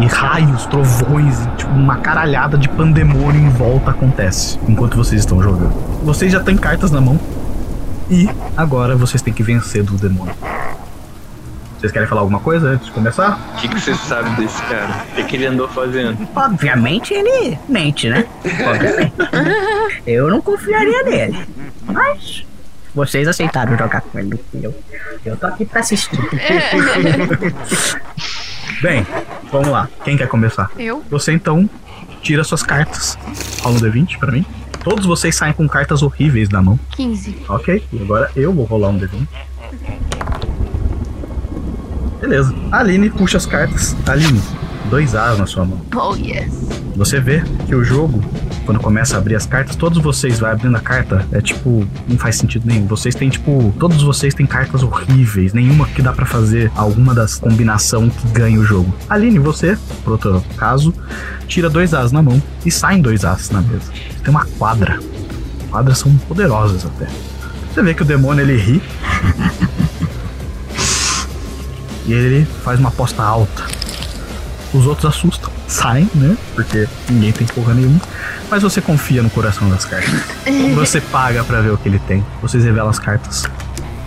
E raios, trovões, e, tipo, uma caralhada de pandemônio em volta acontece enquanto vocês estão jogando. Vocês já têm cartas na mão. E agora vocês têm que vencer do demônio. Vocês querem falar alguma coisa antes de começar? O que, que você sabe desse cara? O que, que ele andou fazendo? Obviamente ele mente, né? Obviamente. Eu não confiaria nele. Mas vocês aceitaram jogar com ele. Eu, eu tô aqui pra assistir. Bem, vamos lá. Quem quer começar? Eu? Você então tira suas cartas. Rola um D20 pra mim. Todos vocês saem com cartas horríveis da mão. 15. Ok, e agora eu vou rolar um D20. Beleza. A Aline puxa as cartas. Aline, dois As na sua mão. Oh, yes. Você vê que o jogo, quando começa a abrir as cartas, todos vocês vai abrindo a carta, é tipo, não faz sentido nenhum. Vocês têm, tipo, todos vocês têm cartas horríveis, nenhuma que dá pra fazer alguma das combinação que ganha o jogo. Aline, você, por outro caso, tira dois As na mão e saem dois As na mesa. Tem uma quadra. Quadras são poderosas até. Você vê que o demônio ele ri. e ele faz uma aposta alta. Os outros assustam, saem, né? Porque ninguém tem porra nenhuma. Mas você confia no coração das cartas. Você paga pra ver o que ele tem. Vocês revelam as cartas.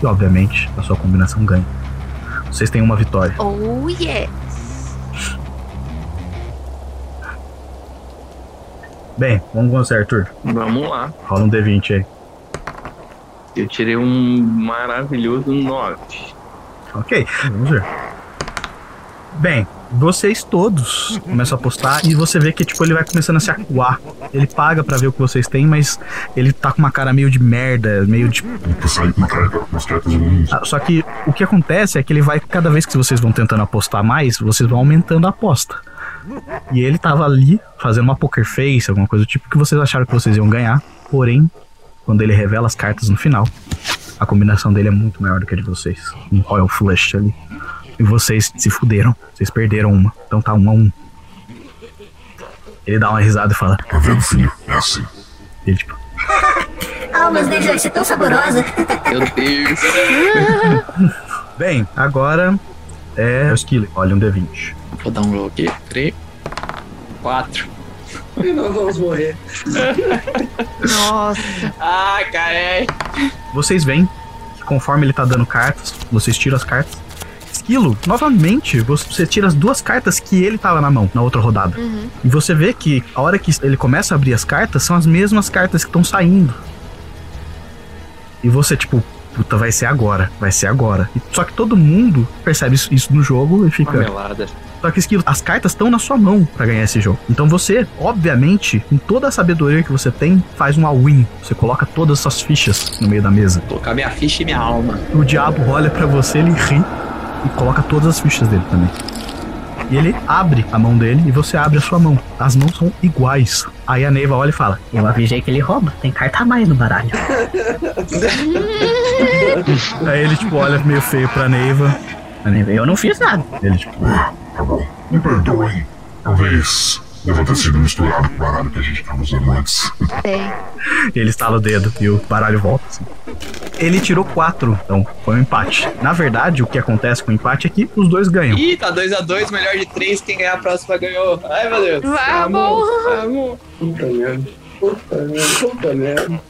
E, obviamente, a sua combinação ganha. Vocês têm uma vitória. Oh, yes. Bem, vamos com você, Arthur. Vamos lá. Rola um D20 aí. Eu tirei um maravilhoso 9. Ok, vamos ver. Bem, vocês todos começam a apostar e você vê que tipo ele vai começando a se acuar. Ele paga pra ver o que vocês têm, mas ele tá com uma cara meio de merda, meio de. Ah, Só que o que acontece é que ele vai, cada vez que vocês vão tentando apostar mais, vocês vão aumentando a aposta. E ele tava ali fazendo uma poker face, alguma coisa do tipo que vocês acharam que vocês iam ganhar. Porém, quando ele revela as cartas no final, a combinação dele é muito maior do que a de vocês. Um Royal Flush ali. E vocês se fuderam. Vocês perderam uma. Então tá um a um. Ele dá uma risada e fala: Tá vendo, filho? É assim. Ele tipo. Almas dele deve ser tão saborosa. Meu Deus. Bem, agora é o Skillet. Olha um D20. Vou dar um roll aqui. 3, 4. E nós vamos morrer. Nossa. Ah, cara. Vocês veem que conforme ele tá dando cartas, vocês tiram as cartas. Esquilo, novamente, você tira as duas cartas que ele tava na mão na outra rodada. Uhum. E você vê que a hora que ele começa a abrir as cartas, são as mesmas cartas que estão saindo. E você, tipo, puta, vai ser agora, vai ser agora. E- só que todo mundo percebe isso, isso no jogo e fica. Marmelada. Só que Esquilo, as cartas estão na sua mão pra ganhar esse jogo. Então você, obviamente, com toda a sabedoria que você tem, faz um all-in. Você coloca todas as suas fichas no meio da mesa. Colocar minha ficha e minha alma. O diabo olha pra você, ele ri e coloca todas as fichas dele também. E ele abre a mão dele e você abre a sua mão. As mãos são iguais. Aí a Neiva olha e fala: Eu avisei que ele rouba. Tem carta a mais no baralho. Aí ele, tipo, olha meio feio pra Neiva. A Neiva, Eu não fiz nada. Ele, tipo, Tá bom. Me perdoem. Talvez Deve ter sido misturado com o baralho que a gente tava usando antes. Tem. Ele estala o dedo e o baralho volta. assim. Ele tirou quatro, então foi um empate. Na verdade, o que acontece com o empate é que os dois ganham. Ih, tá 2x2, melhor de 3, quem ganhar a próxima ganhou. Ai, meu Deus. Vamos! Vamos! Puta merda. Puta merda. Puta merda.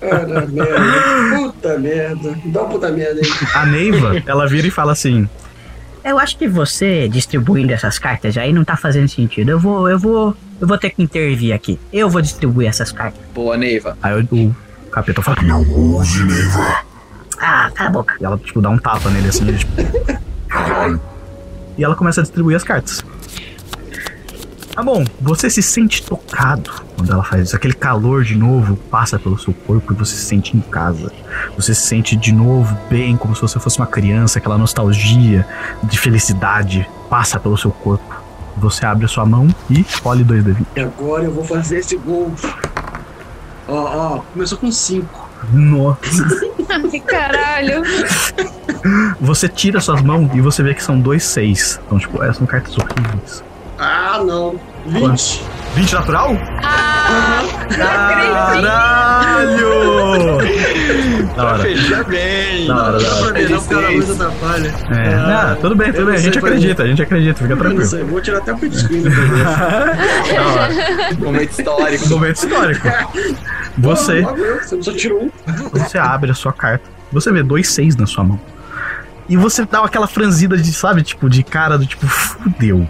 Cara, merda. Puta merda. Dá uma puta merda aí. A Neiva, ela vira e fala assim: Eu acho que você distribuindo essas cartas aí não tá fazendo sentido. Eu vou, eu vou, eu vou ter que intervir aqui. Eu vou distribuir essas cartas. Boa, Neiva. Aí o, o capeta fala: Não use, Neiva. Ah, cala a boca. E ela, tipo, dá um tapa nele assim, tipo, Caralho. e ela começa a distribuir as cartas. Tá bom, você se sente tocado quando ela faz isso. Aquele calor de novo passa pelo seu corpo e você se sente em casa. Você se sente de novo bem, como se você fosse uma criança. Aquela nostalgia de felicidade passa pelo seu corpo. Você abre a sua mão e olhe dois d E agora eu vou fazer esse gol. Ó, ó, começou com 5. Nossa. Ai, caralho. Você tira suas mãos e você vê que são dois seis. Então, tipo, essas são cartas horríveis. Ah, não. 20. 20 natural? Ah, Caralho! Hora. Fechar bem. Da hora, da Dá pra hora. ver, não, usa da falha. É, ah, tudo bem, tudo bem. A gente acredita, a gente acredita, fica tranquilo. sei, vou tirar até o. Da hora. Momento histórico. Momento histórico. Você, Você só tirou um. você abre a sua carta. Você vê dois seis na sua mão. E você dá aquela franzida de, sabe, tipo, de cara do tipo, fudeu.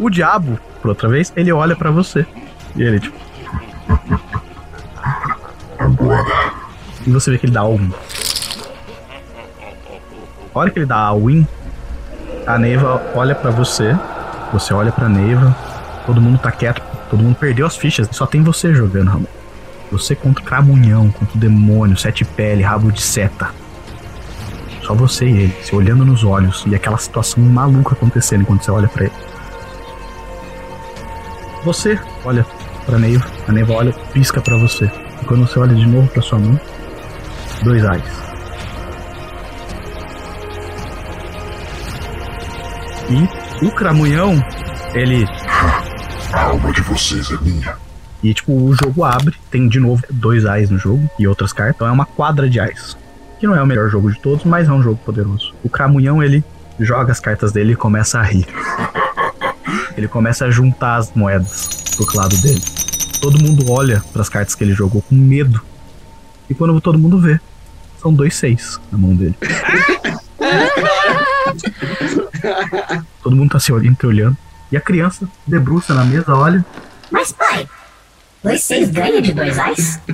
O diabo, por outra vez, ele olha pra você. E ele, tipo. E você vê que ele dá um. A hora que ele dá a win, a Neiva olha pra você. Você olha pra Neiva. Todo mundo tá quieto. Todo mundo perdeu as fichas. Só tem você jogando, Ramon. Você contra o contra o demônio, sete pele, rabo de seta. Só você e ele, se olhando nos olhos e aquela situação maluca acontecendo enquanto você olha pra ele. Você olha pra Neiva, a Neiva olha, pisca pra você. E quando você olha de novo pra sua mão, dois ais. E o Cramunhão, ele A alma de vocês é minha. E, tipo, o jogo abre, tem de novo dois ais no jogo e outras cartas. Então é uma quadra de ais. Que não é o melhor jogo de todos, mas é um jogo poderoso. O Cramunhão, ele joga as cartas dele e começa a rir. Ele começa a juntar as moedas pro lado dele. Todo mundo olha para as cartas que ele jogou com medo. E quando todo mundo vê, são dois seis na mão dele. Todo mundo tá se olhando, olhando. E a criança debruça na mesa, olha. Mas pai, dois seis ganha de dois ais?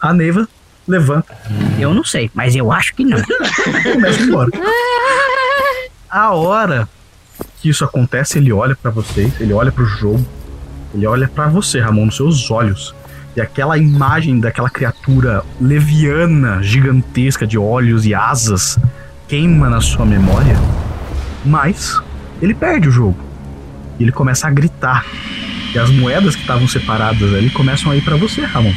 A Neiva levanta. Eu não sei, mas eu acho que não. começa embora. A hora que isso acontece, ele olha pra vocês, ele olha pro jogo, ele olha pra você, Ramon, nos seus olhos. E aquela imagem daquela criatura leviana, gigantesca, de olhos e asas, queima na sua memória. Mas ele perde o jogo. E ele começa a gritar. E as moedas que estavam separadas ali começam a ir pra você, Ramon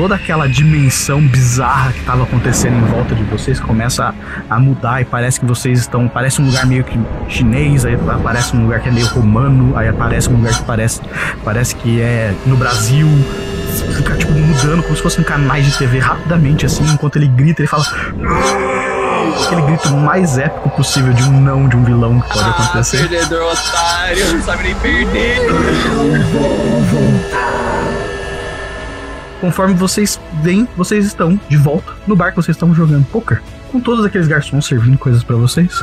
toda aquela dimensão bizarra que estava acontecendo em volta de vocês começa a, a mudar e parece que vocês estão. Parece um lugar meio que chinês, aí aparece um lugar que é meio romano, aí aparece um lugar que parece, parece que é no Brasil. Fica tipo mudando como se fossem canais de TV rapidamente, assim, enquanto ele grita, ele fala. Aquele grito mais épico possível de um não de um vilão que pode Ah, acontecer. perdedor otário, não sabe nem perder. Conforme vocês vêm, vocês estão de volta no bar que vocês estavam jogando poker, com todos aqueles garçons servindo coisas pra vocês.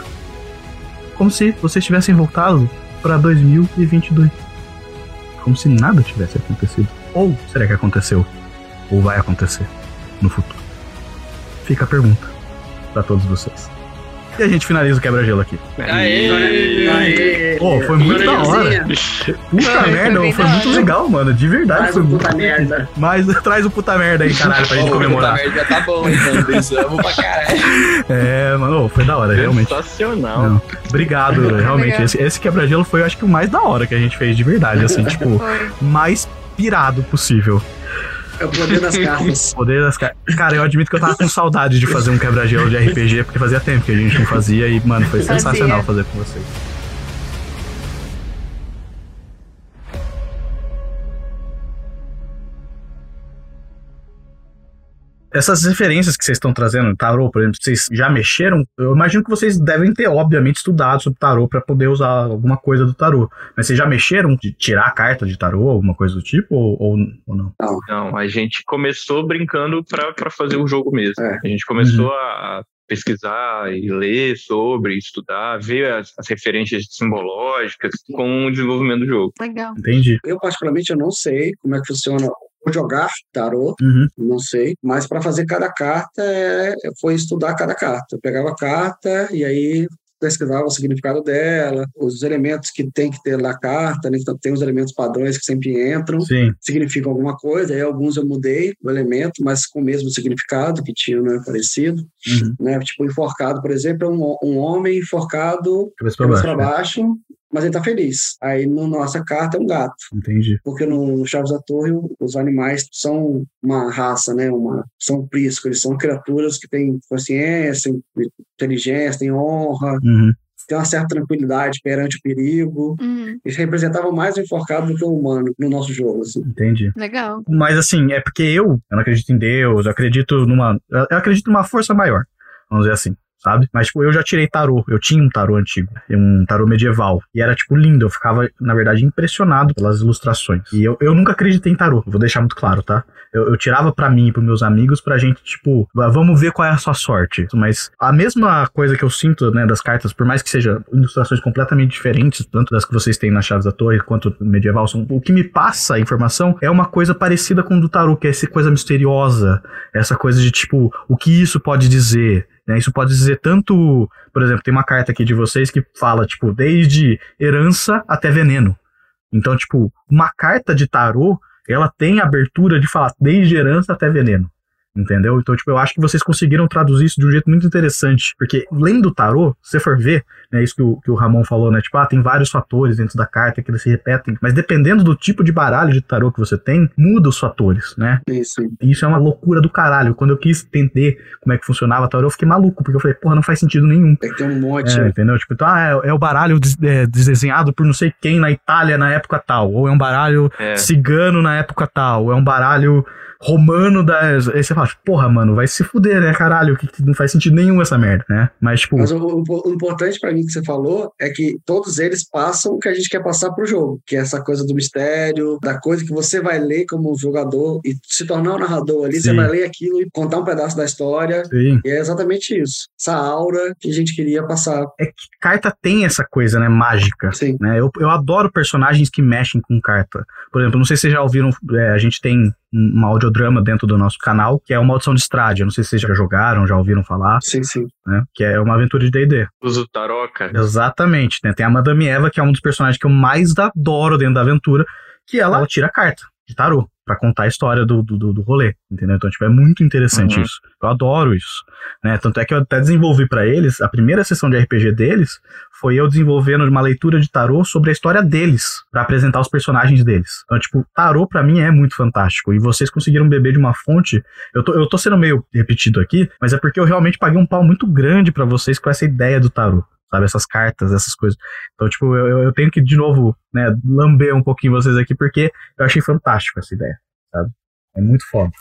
Como se vocês tivessem voltado pra 2022. Como se nada tivesse acontecido. Ou será que aconteceu? Ou vai acontecer no futuro? Fica a pergunta pra todos vocês. E a gente finaliza o quebra-gelo aqui. Aê! Aê! Pô, foi muito da hora. Puta Foi merda, foi da muito legal, mano. De verdade. Faz foi um muito puta merda. Mas traz o puta merda aí, caralho, pra gente comemorar. puta merda, já tá bom, então. Desamo pra caralho. É, mano, foi da hora, realmente. Sensacional. Não, Obrigado, realmente. Esse, esse quebra-gelo foi, eu acho que, o mais da hora que a gente fez de verdade, assim, tipo, Foi. mais pirado possível. É o poder das cartas. Poder das cartas. Cara, eu admito que eu tava com saudade de fazer um quebra-gelo de RPG, porque fazia tempo que a gente não fazia e, mano, foi Fazia. sensacional fazer com vocês. Essas referências que vocês estão trazendo, tarô, por exemplo, vocês já mexeram? Eu imagino que vocês devem ter, obviamente, estudado sobre tarô para poder usar alguma coisa do tarô. Mas vocês já mexeram de tirar a carta de tarô, alguma coisa do tipo, ou, ou, ou não? Não, a gente começou brincando pra fazer o jogo mesmo. É. A gente começou a pesquisar e ler sobre, estudar, ver as, as referências simbológicas com o desenvolvimento do jogo. Legal. Entendi. Eu, particularmente, eu não sei como é que funciona jogar tarô, Uhum. não sei, mas para fazer cada carta é, foi estudar cada carta. Eu pegava a carta e aí pesquisava o significado dela, os elementos que tem que ter na carta, né? Então, tem os elementos padrões que sempre entram, Sim. significam alguma coisa, aí alguns eu mudei o elemento, mas com o mesmo significado que tinha, né, parecido, Uhum. né? Tipo, enforcado, por exemplo, é um, um homem enforcado Cabeça cabeça baixo. para baixo, mas ele tá feliz. Aí, na nossa carta, é um gato Entendi. porque no Chaves da Torre os animais são uma raça, né? Uma são priscos, eles são criaturas que têm consciência, inteligência, têm honra, Uhum. têm uma certa tranquilidade perante o perigo. Uhum. Eles representavam mais o enforcado do que o humano no nosso jogo, assim. Entendi. Legal. Mas assim, é porque eu, eu não acredito em Deus, eu acredito numa. Eu acredito numa força maior, vamos dizer assim. Sabe? Mas, tipo, eu já tirei tarô. Eu tinha um tarô antigo, um tarô medieval. E era, tipo, lindo. Eu ficava, na verdade, impressionado pelas ilustrações. E eu, eu nunca acreditei em tarô, vou deixar muito claro, tá? Eu, eu tirava pra mim e pros meus amigos pra gente, tipo, "Ah, vamos ver qual é a sua sorte. Mas a mesma coisa que eu sinto, né, das cartas, por mais que sejam ilustrações completamente diferentes, tanto das que vocês têm na Chaves da Torre quanto medieval, são, o que me passa a informação é uma coisa parecida com o do tarô, que é essa coisa misteriosa, essa coisa de, tipo, o que isso pode dizer? Né? Isso pode dizer tanto, por exemplo, tem uma carta aqui de vocês que fala, tipo, desde herança até veneno. Então, tipo, uma carta de tarô, ela tem abertura de falar desde herança até veneno. Entendeu? Então, tipo, eu acho que vocês conseguiram traduzir isso de um jeito muito interessante. Porque, lendo o tarô, se você for ver, né, isso que o, que o Ramon falou, né? Tipo, ah, tem vários fatores dentro da carta que eles se repetem. Mas dependendo do tipo de baralho de tarô que você tem, muda os fatores, né? Isso. E isso é uma loucura do caralho. Quando eu quis entender como é que funcionava tarô, eu fiquei maluco, porque eu falei, porra, não faz sentido nenhum. Tem que ter um monte. É, entendeu? Tipo, então, ah, é, é o baralho des- é, desenhado por não sei quem na Itália na época tal. Ou é um baralho É. cigano na época tal. Ou é um baralho romano da. Aí você fala, porra, mano, vai se fuder, né, caralho? Que, que não faz sentido nenhum essa merda, né? Mas, tipo. Mas o, o- o importante pra mim que você falou é que todos eles passam o que a gente quer passar pro jogo, que é essa coisa do mistério, da coisa que você vai ler como jogador e se tornar um narrador ali, você Sim. vai ler aquilo e contar um pedaço da história. Sim. E é exatamente isso. Essa aura que a gente queria passar. É que carta tem essa coisa, né, mágica. Sim. Né? Eu, eu adoro personagens que mexem com carta. Por exemplo, não sei se vocês já ouviram, é, a gente tem um audiodrama dentro do nosso canal, que é uma audição de Estrade. Eu não sei se vocês já jogaram, já ouviram falar. Sim, sim. Né? Que é uma aventura de D&D. Uso taroca. Exatamente, né? Tem a Madame Eva, que é um dos personagens que eu mais adoro dentro da aventura, que ela, ela tira carta de tarô pra contar a história do, do, do- rolê, entendeu? Então, tipo, é muito interessante Uhum. isso. Eu adoro isso, né? Tanto é que eu até desenvolvi pra eles, a primeira sessão de RPG deles foi eu desenvolvendo uma leitura de tarô sobre a história deles, pra apresentar os personagens deles. Então, tipo, tarô pra mim é muito fantástico, e vocês conseguiram beber de uma fonte, eu tô, eu tô sendo meio repetido aqui, mas é porque eu realmente paguei um pau muito grande pra vocês com essa ideia do tarô sabe? Essas cartas, essas coisas. Então, tipo, eu, eu- tenho que, de novo, né, lamber um pouquinho vocês aqui, porque eu achei fantástico essa ideia, sabe? É muito foda.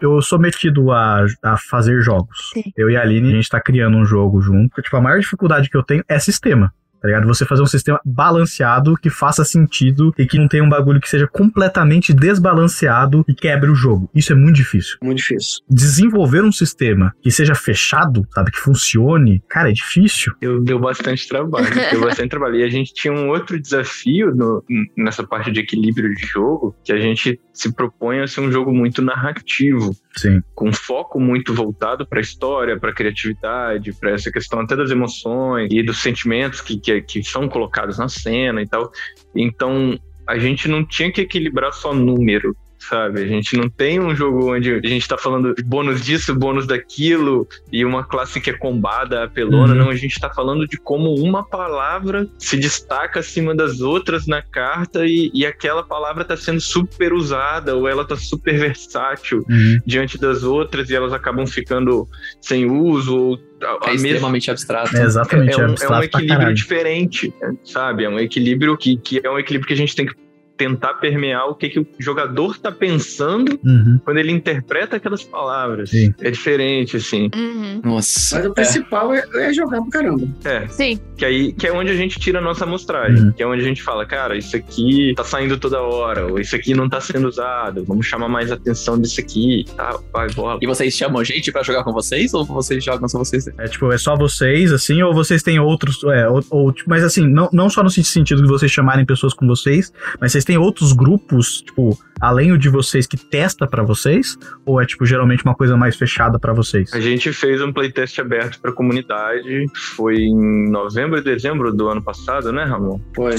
Eu sou metido a, a fazer jogos. Eu e a Aline, a gente tá criando um jogo junto. Tipo, a maior dificuldade que eu tenho é sistema. Tá ligado? Você fazer um sistema balanceado que faça sentido e que não tenha um bagulho que seja completamente desbalanceado e quebre o jogo. Isso é muito difícil. Muito difícil. Desenvolver um sistema que seja fechado, sabe, que funcione, cara, é difícil. Eu, deu bastante trabalho. deu bastante trabalho. E a gente tinha um outro desafio no- nessa parte de equilíbrio de jogo, que a gente se propõe a ser um jogo muito narrativo. Sim. Com foco muito voltado para a história, para a criatividade, para essa questão até das emoções e dos sentimentos que, que, que são colocados na cena e tal. Então, a gente não tinha que equilibrar só número. Sabe? A gente não tem um jogo onde a gente tá falando de bônus disso, bônus daquilo, e uma classe que é combada, apelona. Uhum. Não, a gente tá falando de como uma palavra se destaca acima das outras na carta e, e aquela palavra tá sendo super usada, ou ela tá super versátil Uhum. diante das outras e elas acabam ficando sem uso, ou a, a É extremamente abstrato. É exatamente, é, um, é um equilíbrio diferente, sabe? É um equilíbrio que, que é um equilíbrio que a gente tem que tentar permear o que, que o jogador tá pensando Uhum. quando ele interpreta aquelas palavras. Sim. É diferente, assim. Uhum. Nossa. Mas o principal é, é jogar pro caramba. É. Sim. Que, aí, que é onde a gente tira a nossa amostragem. Uhum. Que é onde a gente fala, cara, isso aqui tá saindo toda hora, ou isso aqui não tá sendo usado, vamos chamar mais atenção disso aqui, tá? Vai, bola. E vocês chamam gente pra jogar com vocês ou vocês jogam só vocês? É tipo, é só vocês, assim, ou vocês têm outros. É, ou, ou, tipo, mas assim, não, não só no sentido de vocês chamarem pessoas com vocês, mas vocês têm outros grupos, tipo, além o de vocês que testa pra vocês? Ou é, tipo, geralmente uma coisa mais fechada pra vocês? A gente fez um playtest aberto pra comunidade, foi em novembro e dezembro do ano passado, né, Ramon? Foi.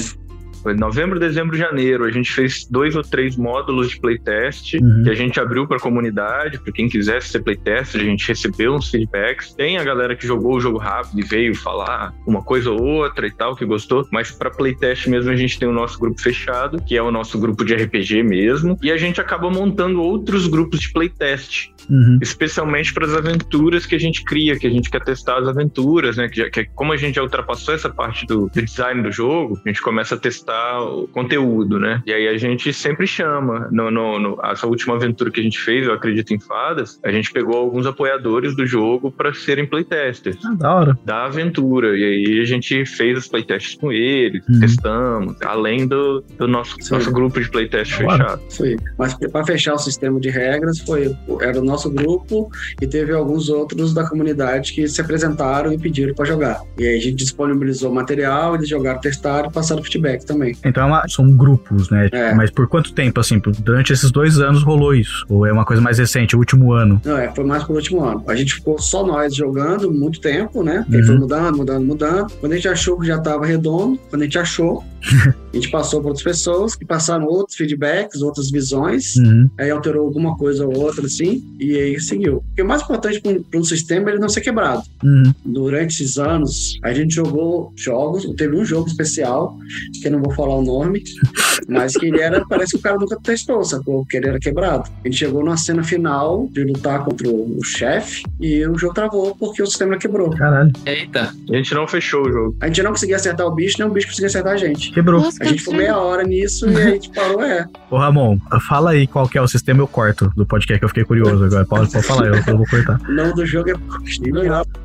Foi novembro, dezembro, janeiro. A gente fez dois ou três módulos de playtest Uhum. que a gente abriu para comunidade, para quem quisesse ser playtest, a gente recebeu uns feedbacks. Tem a galera que jogou o jogo rápido e veio falar uma coisa ou outra e tal, que gostou, mas para playtest mesmo a gente tem o nosso grupo fechado, que é o nosso grupo de RPG mesmo, e a gente acaba montando outros grupos de playtest Uhum. especialmente para as aventuras que a gente cria, que a gente quer testar as aventuras, né? Que, que como a gente já ultrapassou essa parte do, do design do jogo, a gente começa a testar o conteúdo, né? E aí a gente sempre chama. No, no, no- essa última aventura que a gente fez, eu acredito em fadas, a gente pegou alguns apoiadores do jogo para serem playtesters Ah, da hora. da aventura. E aí a gente fez os playtests com eles, Uhum. testamos, além do, do nosso, Sim. nosso grupo de playtest fechado. Foi. Mas para fechar o sistema de regras, foi era o nosso grupo e teve alguns outros da comunidade que se apresentaram e pediram para jogar. E aí a gente disponibilizou o material, eles jogaram, testaram e passaram feedback também. Então é uma- são grupos, né? É. Mas por quanto tempo, assim? Durante esses dois anos rolou isso? Ou é uma coisa mais recente, o último ano? Não, é, foi mais pro último ano. A gente ficou só nós jogando muito tempo, né? Uhum. foi mudando, mudando, mudando. Quando a gente achou que já tava redondo, quando a gente achou, a gente passou para outras pessoas que passaram outros feedbacks, outras visões. Uhum. Aí alterou alguma coisa ou outra, assim, e aí seguiu. Porque o mais importante para um, um sistema é ele não ser quebrado. Uhum. Durante esses anos, a gente jogou jogos, teve um jogo especial, que eu não vou falar o nome, mas que ele era, parece que o cara nunca testou, sacou? Que ele era quebrado. A gente chegou numa cena final de lutar contra o chefe e o jogo travou porque o sistema quebrou. Caralho. Eita. A gente não fechou o jogo. A gente não conseguia acertar o bicho, nem o bicho conseguia acertar a gente. Quebrou. Nossa, A gente ficou meia hora nisso e a gente parou, é. Ô, Ramon, fala aí qual que é o sistema, eu corto do podcast, que eu fiquei curioso agora. Pode, pode falar, eu, eu vou cortar. O nome do jogo é.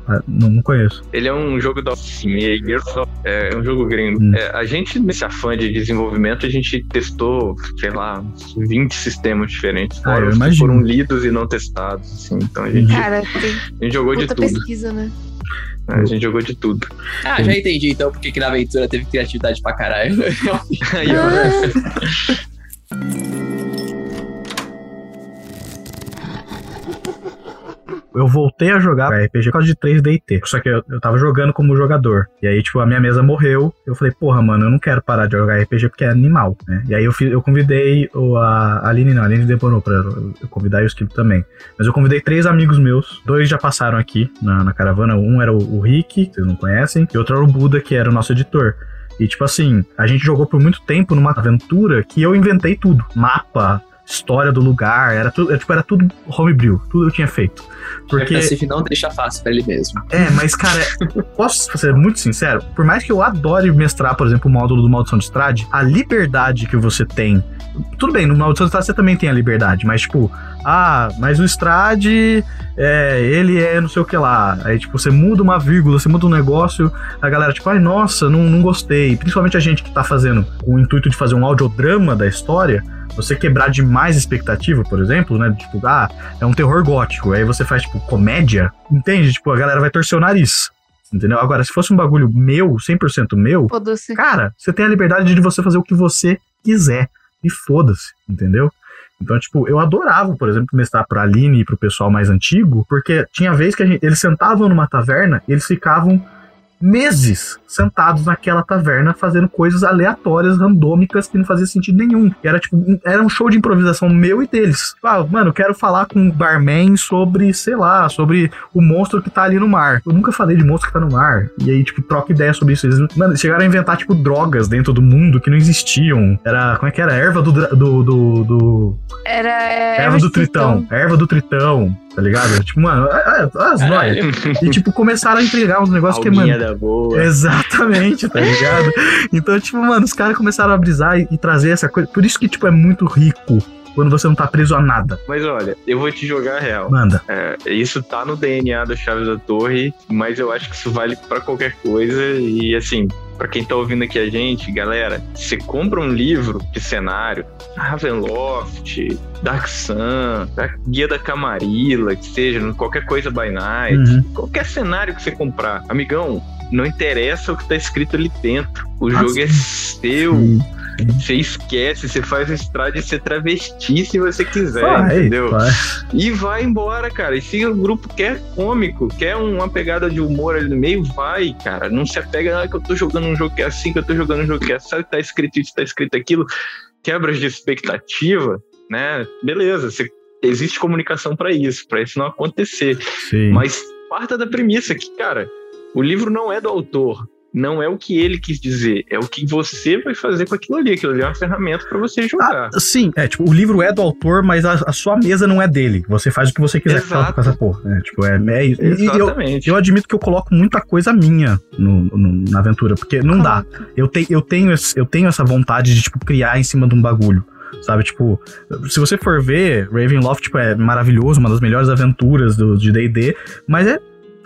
Ah, não, não conheço. Ele é um jogo da Gearsoft, é um jogo gringo. Hum. É, a gente, nesse afã de desenvolvimento, a gente testou, sei lá, uns 20 sistemas diferentes. Ah, fora eu imagino. foram lidos e não testados, assim. Então a gente, Cara, tem a gente jogou de puta tudo. pesquisa, né? A gente jogou de tudo. Ah, já entendi então porque que na aventura teve criatividade pra caralho. Aí, ó. Eu voltei a jogar RPG por causa de 3DT. Só que eu, eu tava jogando como jogador. E aí, tipo, a minha mesa morreu. Eu falei, porra, mano, eu não quero parar de jogar RPG porque é animal, né? E aí eu, eu convidei o, a, a Aline, não, a Aline demorou pra eu, eu convidar e o Skip também. Mas eu convidei três amigos meus. Dois já passaram aqui na, na caravana. Um era o, o Rick, que vocês não conhecem. E outro era o Buda, que era o nosso editor. E, tipo assim, a gente jogou por muito tempo numa aventura que eu inventei tudo. Mapa, história do lugar, era tudo, era, tipo, era tudo homebrew, tudo eu tinha feito. Porque, Porque não deixa fácil pra ele mesmo. é, mas cara, posso ser muito sincero? Por mais que eu adore mestrar, por exemplo, o módulo do Maldição de Strade, a liberdade que você tem. Tudo bem, no Maldição de Strade você também tem a liberdade, mas tipo, ah, mas o Strade, é, ele é não sei o que lá. Aí, tipo, você muda uma vírgula, você muda um negócio, a galera, tipo, ai, nossa, não, não gostei. Principalmente a gente que tá fazendo com o intuito de fazer um audiodrama da história, você quebrar demais expectativa, por exemplo, né? Tipo, ah, é um terror gótico. Aí você faz, tipo, comédia. Entende? Tipo, a galera vai torcer o nariz. Entendeu? Agora, se fosse um bagulho meu, 100% meu, Foda-se. cara, você tem a liberdade de você fazer o que você quiser. E foda-se, entendeu? Então, tipo, eu adorava, por exemplo, mestrar pra Aline e pro pessoal mais antigo, porque tinha vez que a gente- eles sentavam numa taverna e eles ficavam meses sentados naquela taverna fazendo coisas aleatórias, randômicas, que não fazia sentido nenhum. E era tipo, um- era um show de improvisação meu e deles. Ah, mano, eu quero falar com o barman sobre, sei lá, sobre o monstro que tá ali no mar. Eu nunca falei de monstro que tá no mar. E aí, tipo, troca ideia sobre isso. Eles, mano, chegaram a inventar, tipo, drogas dentro do mundo que não existiam. Era, como é que era? Erva do. do, do, do- Era. é, erva do tritão. Erva do tritão. Tá ligado? Tipo, mano, é- é- as Caralho. nóias. E, tipo, começaram a entregar uns negócios que, mano. Da boa. Exatamente, tá ligado? Então, tipo, mano, os caras começaram a brisar e, e trazer essa coisa. Por isso que, tipo, é muito rico quando você não tá preso a nada. Mas olha, eu vou te jogar a real. Manda. É, isso tá no DNA do Chaves da Torre, mas eu acho que isso vale pra qualquer coisa. E assim, pra quem tá ouvindo aqui a gente, galera, você compra um livro de cenário, Ravenloft, Dark Sun, Guia da Camarilla, que seja, qualquer coisa by night, Uhum. qualquer cenário que você comprar, amigão. Não interessa o que tá escrito ali dentro. O Ah, jogo é seu. Sim. Você esquece, você faz o estrade ser travesti se você quiser, Vai, entendeu? vai. E vai embora, cara. E se o grupo quer cômico, quer uma pegada de humor ali no meio, vai, cara. Não se apega, ah, que eu tô jogando um jogo que é assim, que eu tô jogando um jogo que é assim, sabe tá escrito isso, tá escrito aquilo. Quebras de expectativa, né? Beleza, você- existe comunicação pra isso, pra isso não acontecer. Sim. Mas parta da premissa que, cara, o livro não é do autor. Não é o que ele quis dizer, é o que você vai fazer com aquilo ali. Aquilo ali é uma ferramenta pra você jogar. Sim, é, tipo, o livro é do autor, mas a, a sua mesa não é dele. Você faz o que você quiser com Exato. com essa porra. É, tipo, é, é isso. E- e eu, Exatamente. eu admito que eu coloco muita coisa minha no, no- na aventura, porque não dá. Eu, te, eu, tenho, esse- eu tenho essa vontade de, tipo, criar em cima de um bagulho. Sabe, tipo, se você for ver, Ravenloft, tipo, é maravilhoso, uma das melhores aventuras do, de D&D, mas é,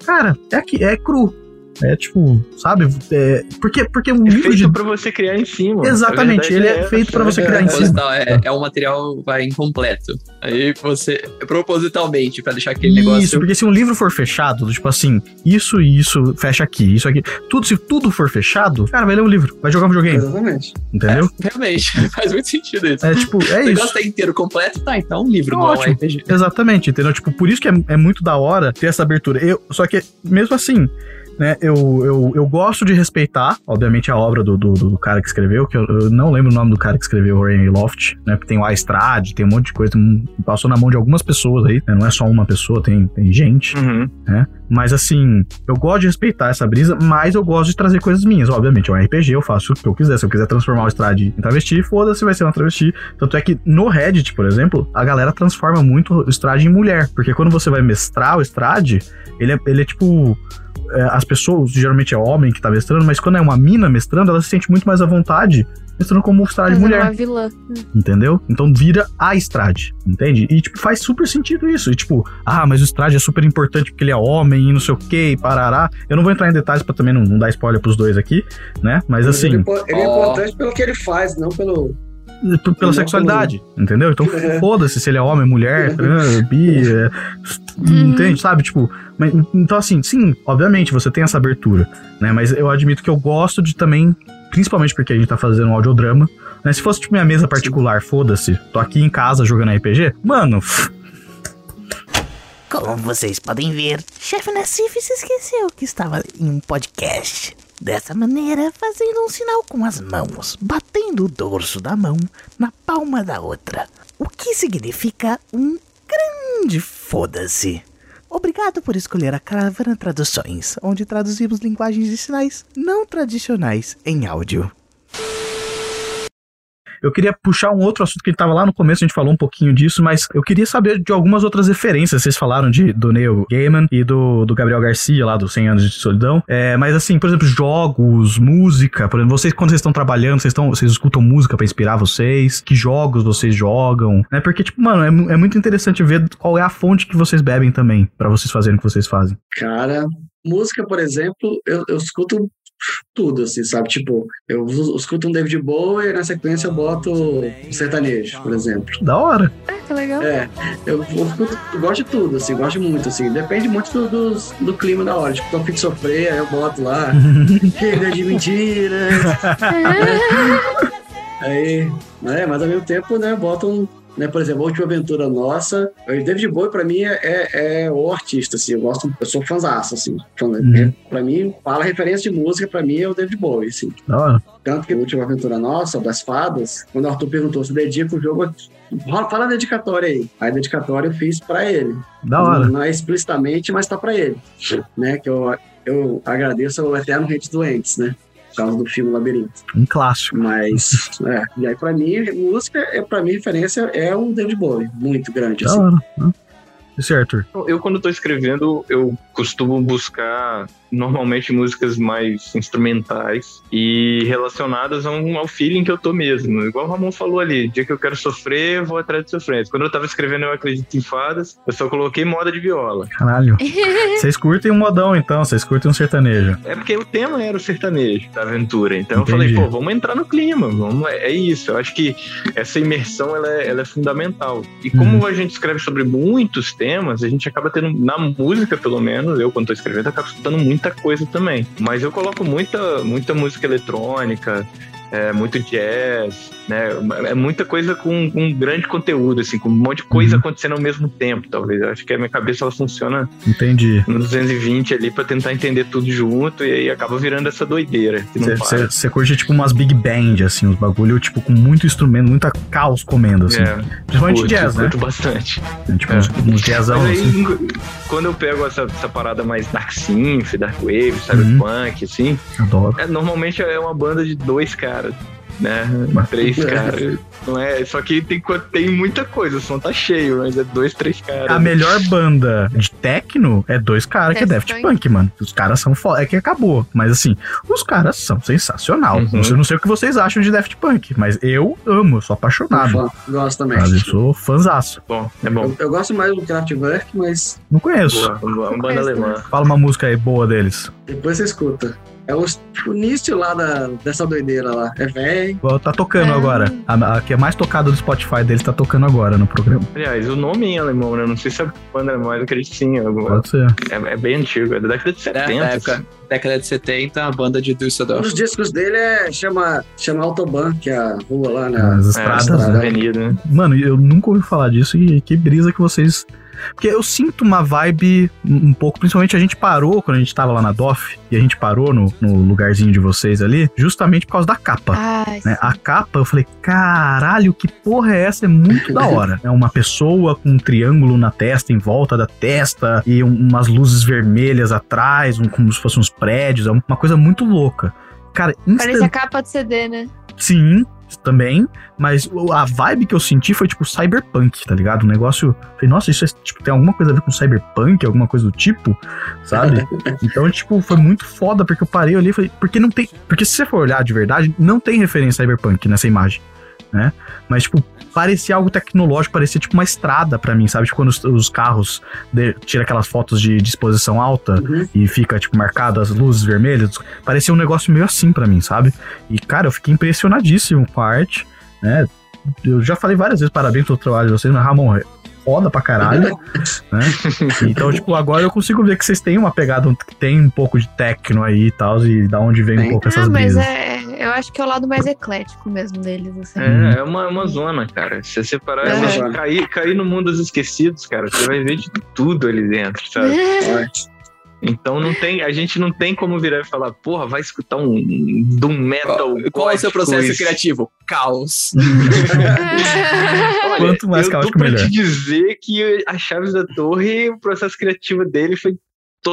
cara, é, aqui, é cru. É tipo, sabe? É, porque, porque um É livro feito de... pra você criar em cima. Exatamente, ele é essa. feito pra você criar em cima. Proposital, é, é o material vai incompleto. Aí você, propositalmente, pra deixar aquele Isso, negócio. porque se um livro for fechado, tipo assim, isso e isso fecha aqui, isso aqui, tudo, se tudo for fechado, cara, vai ler um livro, vai jogar um videogame, Exatamente. entendeu? Realmente, faz muito sentido isso. É, tipo, é o negócio isso. tá inteiro completo, tá, então um livro, Tá não é um ótimo. RPG. Exatamente, entendeu? Tipo, por isso que é, é muito da hora ter essa abertura. Eu, só que, mesmo assim, né, eu, eu, eu gosto de respeitar, obviamente, a obra do, do, do cara que escreveu, que eu, eu não lembro o nome do cara que escreveu Rainy Loft, né? Porque tem o Astrad, tem um monte de coisa, passou na mão de algumas pessoas aí, né, não é só uma pessoa, tem, tem gente, Uhum. né? Mas assim, eu gosto de respeitar essa brisa, mas eu gosto de trazer coisas minhas. Obviamente, é um RPG, eu faço o que eu quiser. Se eu quiser transformar o Strade em travesti, foda-se, vai ser uma travesti. Tanto é que no Reddit, por exemplo, a galera transforma muito o Strade em mulher. Porque quando você vai mestrar o Strade, ele é, ele é tipo. é, as pessoas, geralmente é homem que tá mestrando, mas quando é uma mina mestrando, ela se sente muito mais à vontade mestrando como Strade mulher uma vilã. entendeu? Então vira a Strade, entende? E, tipo, faz super sentido isso. E, tipo, ah, mas o Strade é super importante porque ele é homem e não sei o que, e parará. Eu não vou entrar em detalhes pra também não, não dar spoiler pros dois aqui, né? Mas Ele, assim, é impo- ele é Ó. importante pelo que ele faz, não pelo. p- pela não sexualidade, entendeu? Então É. foda-se se ele é homem, mulher, trans, bi, é, entende? Sabe? Tipo, mas, então assim, sim, obviamente você tem essa abertura, né? Mas eu admito que eu gosto de também, principalmente porque a gente tá fazendo um audiodrama, né? Se fosse tipo minha mesa particular, foda-se, tô aqui em casa jogando RPG, mano, Como vocês podem ver, chefe Nassif se esqueceu que estava em um podcast. Dessa maneira, fazendo um sinal com as mãos, batendo o dorso da mão na palma da outra. O que significa um grande foda-se. Obrigado por escolher a Caravana Traduções, onde traduzimos linguagens de sinais não tradicionais em áudio. Eu queria puxar um outro assunto que tava lá no começo, a gente falou um pouquinho disso, mas eu queria saber de algumas outras referências. Vocês falaram de, do Neil Gaiman e do, do Gabriel Garcia, lá do 100 Anos de Solidão. É, mas assim, por exemplo, jogos, música. Por exemplo, vocês, quando vocês estão trabalhando, vocês, estão, vocês escutam música pra inspirar vocês? Que jogos vocês jogam? Né? Porque, tipo, mano, é, é muito interessante ver qual é a fonte que vocês bebem também, pra vocês fazerem o que vocês fazem. Cara, música, por exemplo, eu, eu escuto tudo, assim, sabe? Tipo, eu escuto um David Bowie e na sequência eu boto um sertanejo, por exemplo. Da hora. Ah, que legal. É, eu, eu escuto- eu gosto de tudo, assim, gosto muito, assim. Depende muito do, dos- do clima da hora. Tipo, tô a fim de sofrer, aí eu boto lá. Chega de mentira. aí, né? Mas ao mesmo tempo, né, boto um, né? Por exemplo, a última aventura nossa, o David Bowie pra mim é, é, é o artista, assim, eu gosto, eu sou fãzaço, assim. Fã, Uhum. Pra mim, fala referência de música, pra mim é o David Bowie, assim. Hora. Tanto que a última aventura nossa, das fadas, quando o Arthur perguntou se dedica o jogo, fala a dedicatória aí. Aí a dedicatória eu fiz pra ele. Da hora. Não, não é explicitamente, mas tá pra ele. Né? Que eu, eu agradeço ao Eterno Rei dos Doentes, né? Por causa do filme Labirinto. Um clássico. Mas, é. E aí, pra mim, música, é, pra mim, referência é um David Bowie, muito grande. Da Assim. hora. né? E você, Arthur? Eu, quando tô escrevendo, eu costumo buscar normalmente músicas mais instrumentais e relacionadas a um- ao feeling que eu tô mesmo. Igual o Ramon falou ali, dia que eu quero sofrer, eu vou atrás de sofrência. Quando eu tava escrevendo Eu Acredito em Fadas, eu só coloquei moda de viola. Caralho. Vocês curtem um modão, então. Vocês curtem um sertanejo. É porque o tema era o sertanejo da aventura. Então Entendi. eu falei, pô, vamos entrar no clima. Vamos, é isso. Eu acho que essa imersão ela é, ela é fundamental. E como Uhum. a gente escreve sobre muitos temas, a gente acaba tendo, na música pelo menos, eu quando tô escrevendo, eu acabo escutando muita coisa também. Mas eu coloco muita, muita música eletrônica. É, muito jazz, né? É muita coisa com, com grande conteúdo, assim, com um monte de coisa Uhum. acontecendo ao mesmo tempo, talvez. Eu acho que a minha cabeça ela funciona Entendi. no 220 ali pra tentar entender tudo junto e aí acaba virando essa doideira. para. Você curte tipo umas big band, assim, os bagulho, tipo, com muito instrumento, muita caos comendo, assim. É, Principalmente curto, jazz, né? curto bastante. Tipo, É. uns, uns jazzão, aí, assim. quando eu pego essa, essa parada mais dark synth, dark wave, cyberpunk, assim, Adoro. é, normalmente é uma banda de dois caras. Né? Três caras. Não é? Só que tem, tem muita coisa, o som tá cheio, mas é dois, três caras. A melhor banda de techno é dois caras que é Daft Punk, mano. Os caras são foda. É que acabou. Mas assim, os caras são sensacional. Uhum. Eu não sei o que vocês acham de Daft Punk, mas eu amo, eu sou apaixonado. Fã, gosto também. Sabe? Eu sou fãzaço. Bom, é bom. Eu, eu gosto mais do Kraftwerk, mas Não conheço. Boa, uma, uma banda alemã. Fala uma música aí boa deles. depois você escuta. É o, início lá da, dessa doideira lá. É velho. Tá tocando Ah. agora. A, a que é mais tocada do Spotify deles tá tocando agora no programa. Aliás, o nome em alemão, né? Não sei se a banda acredito que sim. É, Pode ser. é, é bem antigo, é da década de 70. É, da época, década de 70, a banda de Um Düsseldorf. dos discos dele é, chama, chama Autobahn, que é a rua lá, né? As É, estradas, estrada. né? avenida, né? Mano, eu nunca ouvi falar disso e que brisa que vocês. Porque eu sinto uma vibe um pouco, principalmente a gente parou quando a gente tava lá na DOF e a gente parou no, no lugarzinho de vocês ali, justamente por causa da capa. Ai, né? A capa, eu falei, caralho, que porra é essa? É muito da hora. É uma pessoa com um triângulo na testa, em volta da testa, e um- umas luzes vermelhas atrás, um- como se fossem uns prédios. É uma coisa muito louca. Cara, parece a instant... capa de CD, né? sim, também, mas a vibe que eu senti foi tipo cyberpunk, tá ligado? O negócio. Falei, nossa, isso é, tipo, tem alguma coisa a ver com cyberpunk, alguma coisa do tipo, sabe? Então, tipo, foi muito foda, porque eu parei ali e falei, porque não tem. Porque se você for olhar de verdade, não tem referência cyberpunk nessa imagem, né? Mas, tipo, parecia algo tecnológico, parecia tipo uma estrada pra mim, sabe? Tipo, quando os, os carros de, tira aquelas fotos de disposição alta Uhum. e fica, tipo, marcado as luzes vermelhas, parecia um negócio meio assim pra mim, sabe? E, cara, eu fiquei impressionadíssimo com a arte, né? Eu já falei várias vezes parabéns pelo trabalho de vocês, mas Ramon, é foda pra caralho, né? Então, tipo, agora eu consigo ver que vocês têm uma pegada que tem um pouco de techno aí e tal, e da onde vem um pouco Ah, essas mas brisas. é. Eu acho que é o lado mais eclético mesmo deles, assim. É, é uma, uma zona, cara. Se você separar, É. você cair, cair no mundo dos esquecidos, cara, você vai ver de tudo ali dentro, sabe? Forte. Então não tem, a gente não tem como virar e falar, porra, vai escutar um doom metal. Qual é o seu processo e- criativo? Caos. Olha, Quanto mais eu pra melhor. te dizer que a Chaves da Torre, o processo criativo dele foi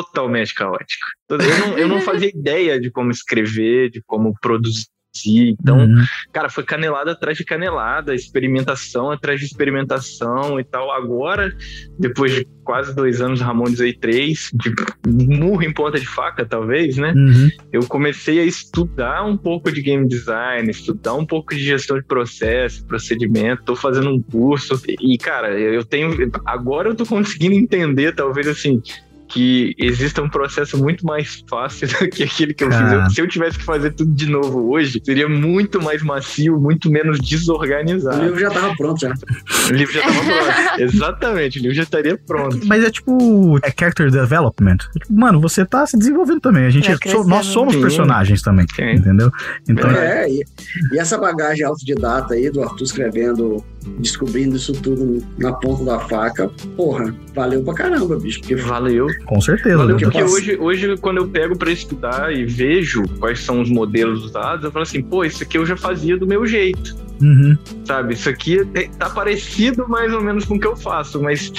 totalmente caótico. Eu não, eu não fazia ideia de como escrever, de como produzir. Então, Uhum. cara, foi canelada atrás de canelada, experimentação atrás de experimentação e tal. Agora, depois de quase dois anos Ramones aí três, de murro em ponta de faca, talvez, né? Uhum. Eu comecei a estudar um pouco de game design, estudar um pouco de gestão de processo, procedimento. Tô fazendo um curso e, cara, eu tenho. Agora eu tô conseguindo entender, talvez assim. Que exista um processo muito mais fácil do que aquele que eu fiz. Cara. Eu- se eu tivesse que fazer tudo de novo hoje, seria muito mais macio, muito menos desorganizado. O livro já tava pronto já. O livro já tava pronto. Exatamente, o livro já estaria pronto. Mas é tipo. É character development. É tipo, mano, você tá se desenvolvendo também. A gente, Vai so- crescendo. nós somos Sim. personagens também. Entendeu? Então. É, e, e essa bagagem autodidata aí do Arthur escrevendo, descobrindo isso tudo na ponta da faca, porra, valeu pra caramba, bicho. Porque Valeu. Com certeza. Valeu, porque hoje, hoje, quando eu pego pra estudar e vejo quais são os modelos usados, eu falo assim, pô, isso aqui eu já fazia do meu jeito. Uhum. Sabe, isso aqui é- tá parecido mais ou menos com o que eu faço, mas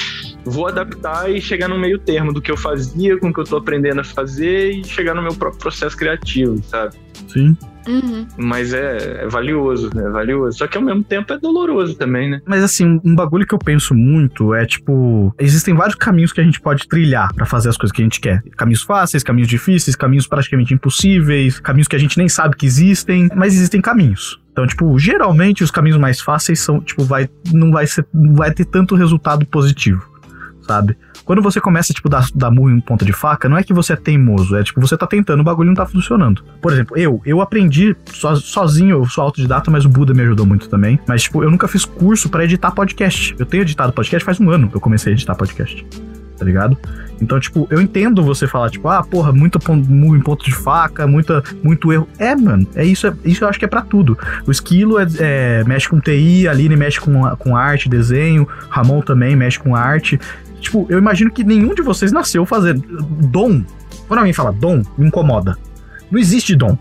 vou adaptar e chegar no meio termo do que eu fazia, com o que eu tô aprendendo a fazer e chegar no meu próprio processo criativo, sabe? Sim. Uhum. Mas é, é valioso, né? É valioso. Só que ao mesmo tempo é doloroso também, né? Mas assim, um bagulho que eu penso muito é tipo, existem vários caminhos que a gente pode trilhar pra fazer as coisas que a gente quer. Caminhos fáceis, caminhos difíceis, caminhos praticamente impossíveis, caminhos que a gente nem sabe que existem, mas existem caminhos. Então, tipo, geralmente os caminhos mais fáceis são, tipo, vai não vai ser não vai ter tanto resultado positivo, sabe? Quando você começa, tipo, dar, dar murro em ponta de faca, não é que você é teimoso, é tipo, você tá tentando, o bagulho não tá funcionando. Por exemplo, eu, eu aprendi so- sozinho, eu sou autodidata, mas o Buda me ajudou muito também. Mas, tipo, eu nunca fiz curso pra editar podcast. Eu tenho editado podcast faz um ano que eu comecei a editar podcast. Tá ligado? Então, tipo, eu entendo você falar, tipo, ah, porra, muito em ponto de faca, muita, muito erro. É, mano, é isso, é, isso eu acho que é pra tudo. O Esquilo é, é, mexe com TI, a Aline mexe com, com arte, desenho, Ramon também mexe com arte. Tipo, eu imagino que nenhum de vocês nasceu fazendo. Dom. Quando alguém fala dom, me incomoda. Não existe dom.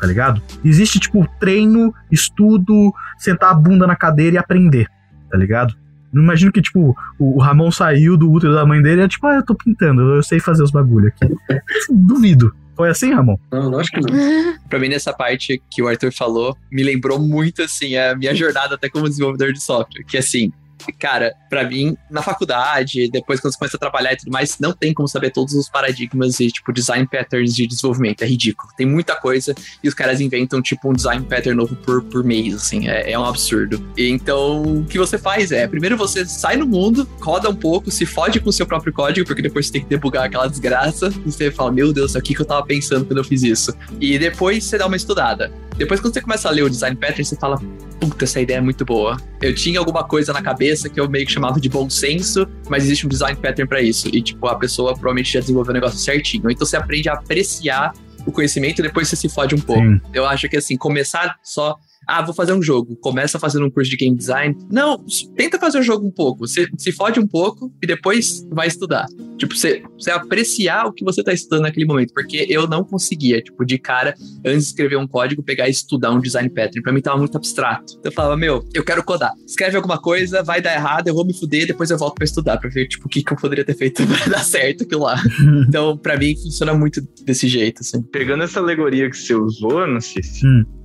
Tá ligado? Existe, tipo, treino, estudo, sentar a bunda na cadeira e aprender. Tá ligado? Não imagino que, tipo, o o Ramon saiu do útero da mãe dele e é tipo, ah, eu tô pintando, eu sei fazer os bagulho aqui. Duvido. Foi assim, Ramon? Não, acho que não. Pra mim, nessa parte que o Arthur falou, me lembrou muito, assim, a minha jornada até como desenvolvedor de software. Que, assim, cara, pra mim, na faculdade, depois quando você começa a trabalhar e tudo mais, não tem como saber todos os paradigmas e, tipo, design patterns de desenvolvimento. É ridículo. Tem muita coisa e os caras inventam, tipo, um design pattern novo por, por mês, assim. É, é um absurdo. Então, o que você faz é, primeiro você sai no mundo, roda um pouco, se fode com o seu próprio código, porque depois você tem que debugar aquela desgraça. E você fala, meu Deus, o que que eu tava pensando quando eu fiz isso? E depois você dá uma estudada. Depois, quando você começa a ler o design pattern, você fala, puta, essa ideia é muito boa. Eu tinha alguma coisa na cabeça que eu meio que chamava de bom senso, mas existe um design pattern pra isso. E, tipo, a pessoa provavelmente já desenvolveu o negócio certinho. Então você aprende a apreciar o conhecimento e depois você se fode um pouco. Sim. Eu acho que, assim, começar só. Ah, vou fazer um jogo. Começa fazendo um curso de game design. Não, tenta fazer o jogo um pouco. Você se fode um pouco e depois vai estudar. Tipo, você, você apreciar o que você tá estudando naquele momento. Porque eu não conseguia, tipo, de cara, antes de escrever um código, pegar e estudar um design pattern. Pra mim tava muito abstrato. Então eu falava, meu, eu quero codar. Escreve alguma coisa, vai dar errado, eu vou me fuder, depois eu volto pra estudar, pra ver, tipo, o que, que eu poderia ter feito pra dar certo aquilo lá. então, pra mim, funciona muito desse jeito, assim. Pegando essa alegoria que você usou, Narciso, Hum.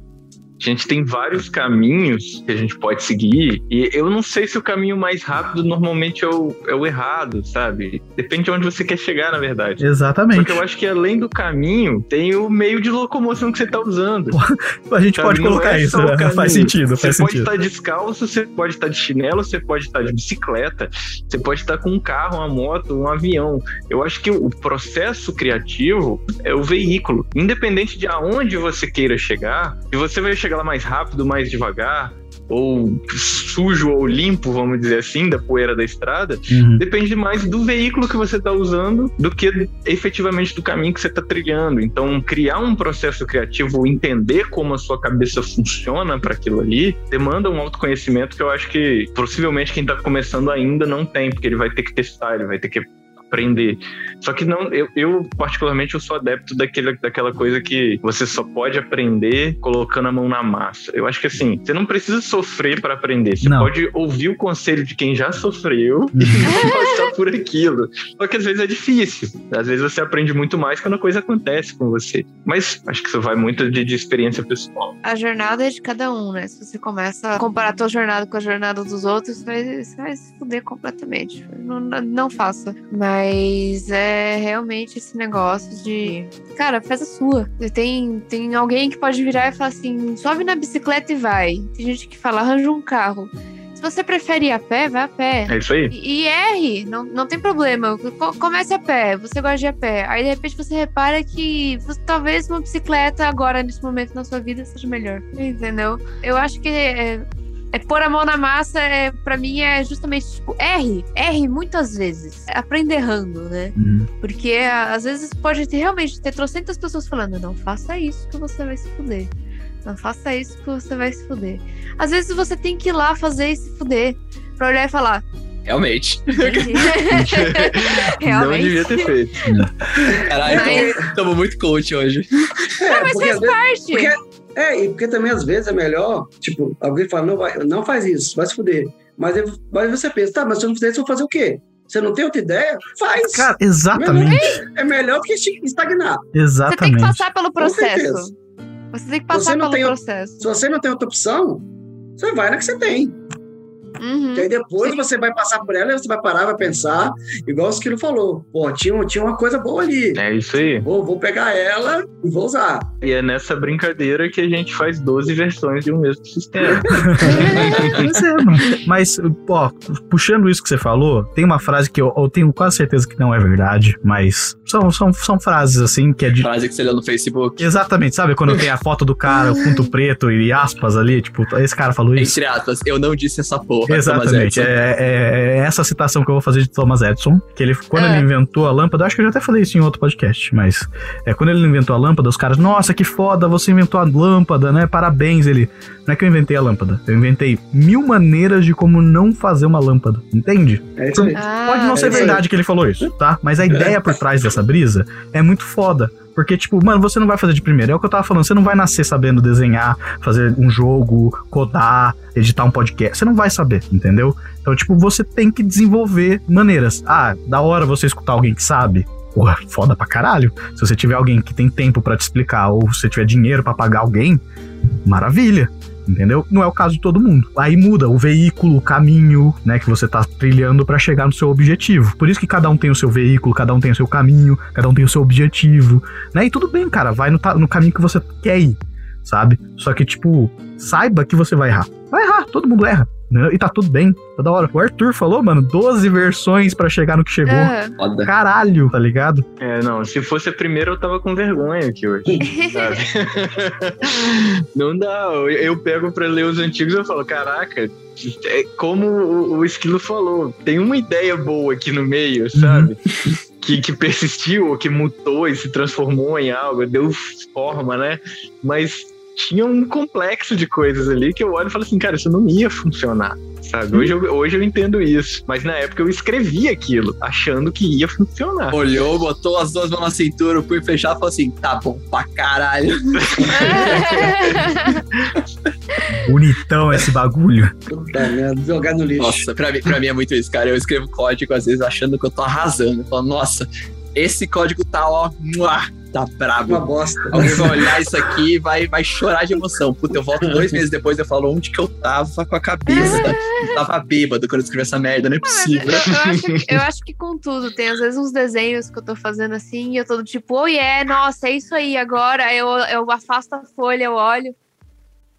A gente tem vários caminhos que a gente pode seguir, e eu não sei se o caminho mais rápido normalmente é o, é o errado, sabe? Depende de onde você quer chegar, na verdade. Exatamente. Porque eu acho que além do caminho, tem o meio de locomoção que você tá usando. A gente Sabe, pode colocar é isso, né? Faz sentido, Você faz pode sentido. estar descalço, você pode estar de chinelo, você pode estar de bicicleta, você pode estar com um carro, uma moto, um avião. Eu acho que o processo criativo é o veículo. Independente de aonde você queira chegar, se você vai chegar lá mais rápido, mais devagar, ou sujo ou limpo, vamos dizer assim, da poeira da estrada, Uhum. depende mais do veículo que você está usando do que efetivamente do caminho que você está trilhando. Então, criar um processo criativo, entender como a sua cabeça funciona para aquilo ali, demanda um autoconhecimento que eu acho que possivelmente quem está começando ainda não tem, porque ele vai ter que testar, ele vai ter que aprender. Só que não, eu, eu, particularmente eu sou adepto daquele, daquela coisa que você só pode aprender colocando a mão na massa. Eu acho que assim, você não precisa sofrer para aprender. Você Não. pode ouvir o conselho de quem já sofreu e passar por aquilo. Só que às vezes é difícil. Às vezes você aprende muito mais quando a coisa acontece com você. Mas acho que isso vai muito de, de experiência pessoal. A jornada é de cada um, né? Se você começa a comparar a tua jornada com a jornada dos outros, você vai, você vai se fuder completamente. Não, não, não faça. Mas é realmente esse negócio de. Cara, faz a sua. Tem, tem alguém que pode virar e falar assim: sobe na bicicleta e vai. Tem gente que fala: arranja um carro. Você você prefere ir a pé, vai a pé. É isso aí. E, e R, não, não tem problema. Co- Comece a pé, você gosta de ir a pé. Aí de repente você repara que você- talvez uma bicicleta agora, nesse momento na sua vida, seja melhor. Entendeu? Eu acho que é, é pôr a mão na massa, é, pra mim, é justamente tipo R. R muitas vezes. Aprender errando, né? Porque a- às vezes pode ter, realmente ter trocentas pessoas falando: não faça isso que você vai se fuder. Não faça isso que você vai se fuder. Às vezes você tem que ir lá fazer e se fuder. Pra olhar e falar. Realmente. Realmente. Não devia ter feito. Caralho, Mas- tamo, tamo muito coach hoje. É, mas porque faz parte. porque- é, e porque também às vezes é melhor, tipo, alguém fala, não, vai, não faz isso, vai se fuder. Mas, mas você pensa, tá, mas se eu não fizer isso, eu vou fazer o quê? Você não tem outra ideia? Faz. Cara, exatamente. É melhor do que estagnar. Você tem que Exatamente. passar pelo processo. Você tem que passar pelo tem, processo. se você não tem outra opção, você vai na que você tem. Uhum. E aí depois você vai passar por ela e você vai parar, vai pensar, igual o Esquilo falou. Pô, tinha, tinha uma coisa boa ali. É isso aí. Vou, vou pegar ela e vou usar. E é nessa brincadeira que a gente faz 12 versões de um mesmo sistema. Pois é, mano. Mas, ó, puxando isso que você falou, tem uma frase que eu, eu tenho quase certeza que não é verdade, mas são, são, são frases assim que é de. Frase que você leu no Facebook. Exatamente, sabe? Quando tem a foto do cara, o fundo preto e aspas ali, tipo, esse cara falou isso. Entre aspas, eu não disse essa porra. Exatamente, é, é- é essa citação que eu vou fazer de Thomas Edison, que ele, quando É. ele inventou a lâmpada, acho que eu já até falei isso em outro podcast, mas é, quando ele inventou a lâmpada, os caras, nossa, que foda, você inventou a lâmpada, né, parabéns, ele, não é que eu inventei a lâmpada, eu inventei mil maneiras de como não fazer uma lâmpada, entende? É isso aí. Ah, Pode não ser é aí. verdade que ele falou isso, tá? Mas a ideia por trás dessa brisa é muito foda. Porque, tipo, mano, você não vai fazer de primeira. É o que eu tava falando. Você não vai nascer sabendo desenhar, fazer um jogo, codar, editar um podcast. Você não vai saber, entendeu? Então, tipo, você tem que desenvolver maneiras. Ah, da hora você escutar alguém que sabe. Porra, foda pra caralho. Se você tiver alguém que tem tempo pra te explicar, ou se você tiver dinheiro pra pagar alguém, maravilha. Entendeu? Não é o caso de todo mundo. Aí muda o veículo, o caminho, né, que você tá trilhando pra chegar no seu objetivo. Por isso que cada um tem o seu veículo, cada um tem o seu caminho, cada um tem o seu objetivo, né? E tudo bem, cara, vai no, no caminho que você quer ir, sabe? Só que, tipo, saiba que você vai errar. Vai errar, todo mundo erra. Né? E tá tudo bem, tá da hora. O Arthur falou, mano, 12 versões pra chegar no que chegou. Foda. Caralho, tá ligado? É, não, se fosse a primeira eu tava com vergonha aqui hoje, sabe? não dá, eu, eu pego pra ler os antigos e eu falo, caraca, é como o, o Esquilo falou, tem uma ideia boa aqui no meio, sabe? Que, que persistiu, que mutou e se transformou em algo, deu forma, né? Mas tinha um complexo de coisas ali que eu olho e falo assim, cara, isso não ia funcionar. Sabe? Hoje, eu, hoje eu entendo isso. Mas na época eu escrevi aquilo, achando que ia funcionar. Olhou, botou as duas mãos na cintura, punho fechado e falou assim: tá bom pra caralho. Bonitão esse bagulho. Puta merda, jogar no lixo. Nossa, pra mim, pra mim é muito isso, cara. Eu escrevo código, às vezes, achando que eu tô arrasando. Eu falo, nossa, esse código tá, ó, muá, tá brabo. Uma bosta. Alguém vai olhar isso aqui e vai, vai chorar de emoção. Puta, eu volto dois meses depois e eu falo onde que eu tava com a cabeça. Eu tava bêbado quando eu escrevi essa merda, não é possível. Eu acho, que- eu acho que com tudo, tem às vezes uns desenhos que eu tô fazendo assim, e eu tô tipo, oh yeah, nossa, é isso aí agora. Eu, eu afasto a folha, eu olho.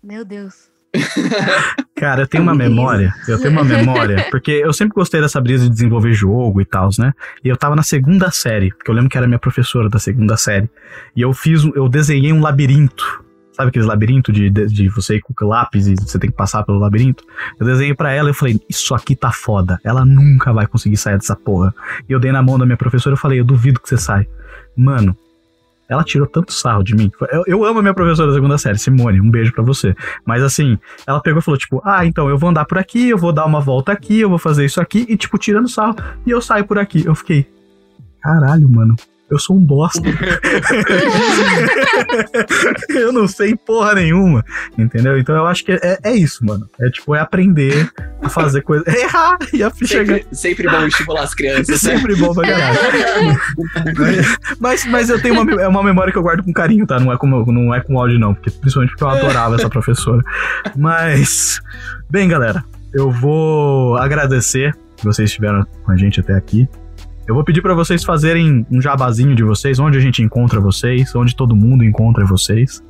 Meu Deus. Cara, eu tenho uma memória, eu tenho uma memória, porque eu sempre gostei dessa brisa de desenvolver jogo e tal, né? E eu tava na segunda série, porque eu lembro que era minha professora da segunda série. E eu fiz, eu desenhei um labirinto. Sabe aqueles labirinto de, de, de você ir com lápis e você tem que passar pelo labirinto? Eu desenhei pra ela e eu falei, isso aqui tá foda. Ela nunca vai conseguir sair dessa porra. E eu dei na mão da minha professora e falei, eu duvido que você sai. Mano, ela tirou tanto sarro de mim. Eu, eu amo a minha professora da segunda série, Simone, um beijo pra você. Mas assim, ela pegou e falou, tipo, ah, então eu vou andar por aqui, eu vou dar uma volta aqui, eu vou fazer isso aqui, e tipo, tirando sarro, e eu saio por aqui. Eu fiquei, caralho, mano. Eu sou um bosta. eu não sei porra nenhuma. Entendeu? Então eu acho que é, é isso, mano. É tipo, é aprender a fazer coisa. É errar e a chegar. Sempre, sempre bom estimular as crianças. né? Sempre bom pra caralho. mas, mas eu tenho uma, é uma memória que eu guardo com carinho, tá? Não é com, não é com áudio, não. Porque, principalmente porque eu adorava essa professora. Mas, bem, galera, eu vou agradecer que vocês estiveram com a gente até aqui. Eu vou pedir pra vocês fazerem um jabazinho de vocês, onde a gente encontra vocês, onde todo mundo encontra vocês.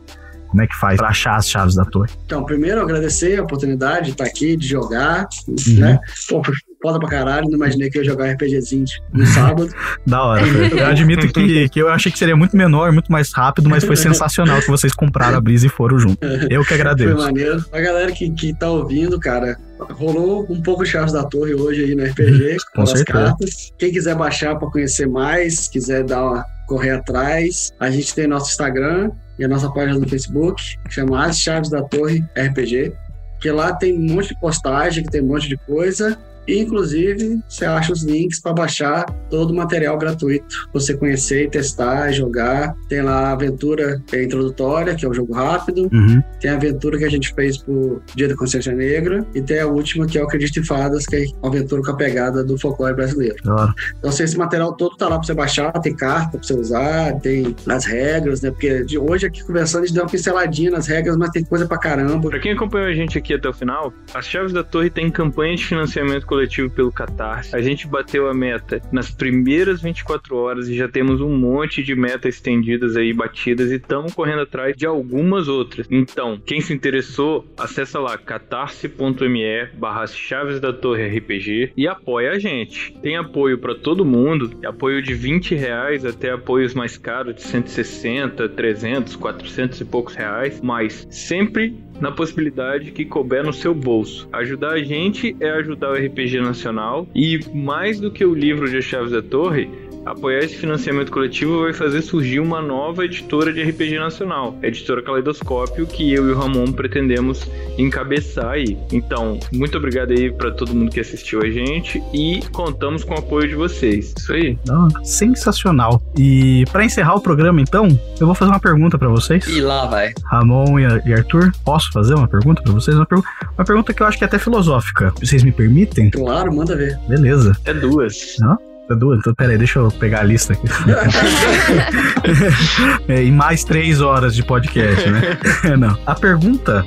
Como é que faz pra achar as chaves da torre? Então, primeiro, agradecer a oportunidade de estar aqui, de jogar, Uhum. né? Pô, foda pra caralho, não imaginei que ia jogar RPGzinho no sábado. Da hora. Fred. Eu admito que, que eu achei que seria muito menor, muito mais rápido, mas foi sensacional que vocês compraram a brisa e foram junto. Eu que Foi agradeço. maneiro. A galera que, que tá ouvindo, cara, rolou um pouco de Chaves da Torre hoje aí no RPG, Com as certeza. cartas. Quem quiser baixar pra conhecer mais, quiser dar uma correr atrás, a gente tem nosso Instagram e a nossa página no Facebook, que chama As Chaves da Torre RPG, que lá tem um monte de postagem, que tem um monte de coisa. E, inclusive, você acha os links para baixar todo o material gratuito. pra Você conhecer, testar, jogar. Tem lá a aventura que é introdutória, que é o jogo rápido. Uhum. Tem a aventura que a gente fez pro Dia da Consciência Negra. E tem a última, que é o Acredito em Fadas, que é uma aventura com a pegada do folclore brasileiro. Então, assim, esse material todo tá lá pra você baixar, tem carta pra você usar, tem as regras, né? Porque de hoje aqui conversando, a gente deu uma pinceladinha nas regras, mas tem coisa pra caramba. Pra quem acompanhou a gente aqui até o final, as Chaves da Torre tem campanha de financiamento coletivo pelo Catarse. A gente bateu a meta nas primeiras 24 horas e já temos um monte de metas estendidas aí, batidas, e estamos correndo atrás de algumas outras. Então, quem se interessou, acessa lá catarse.me barra Chaves da Torre RPG e apoia a gente. Tem apoio pra todo mundo, apoio de 20 reais até apoios mais caros de 160, 300, 400 e poucos reais, mas sempre na possibilidade que couber no seu bolso. Ajudar a gente é ajudar o RPG Nacional e mais do que o livro de Chaves da Torre, apoiar esse financiamento coletivo vai fazer surgir uma nova editora de RPG nacional, a editora Caleidoscópio, que eu e o Ramon pretendemos encabeçar aí. Então, muito obrigado aí para todo mundo que assistiu a gente e contamos com o apoio de vocês. Isso aí. Não, sensacional. E pra encerrar o programa, então, eu vou fazer uma pergunta pra vocês. E lá vai. Ramon e Arthur, posso fazer uma pergunta pra vocês? Uma, pergu- uma pergunta que eu acho que é até filosófica. Vocês me permitem? Claro, manda ver. Beleza. É duas. Não? É duas? Então, peraí, deixa eu pegar a lista aqui. é, e mais três horas de podcast, né? Não. A pergunta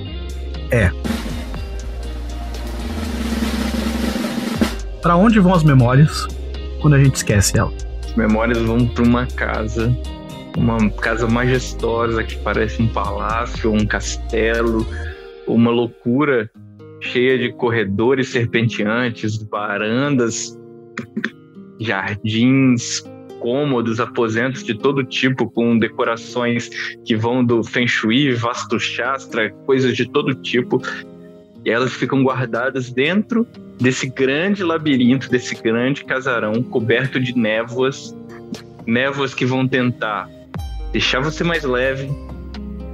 é: Pra onde vão as memórias quando a gente esquece ela? As memórias vão para uma casa, uma casa majestosa que parece um palácio, um castelo, uma loucura cheia de corredores serpenteantes, varandas, jardins, cômodos, aposentos de todo tipo, com decorações que vão do Feng Shui, Vastu Shastra, coisas de todo tipo. E elas ficam guardadas dentro desse grande labirinto, desse grande casarão coberto de névoas, névoas que vão tentar deixar você mais leve,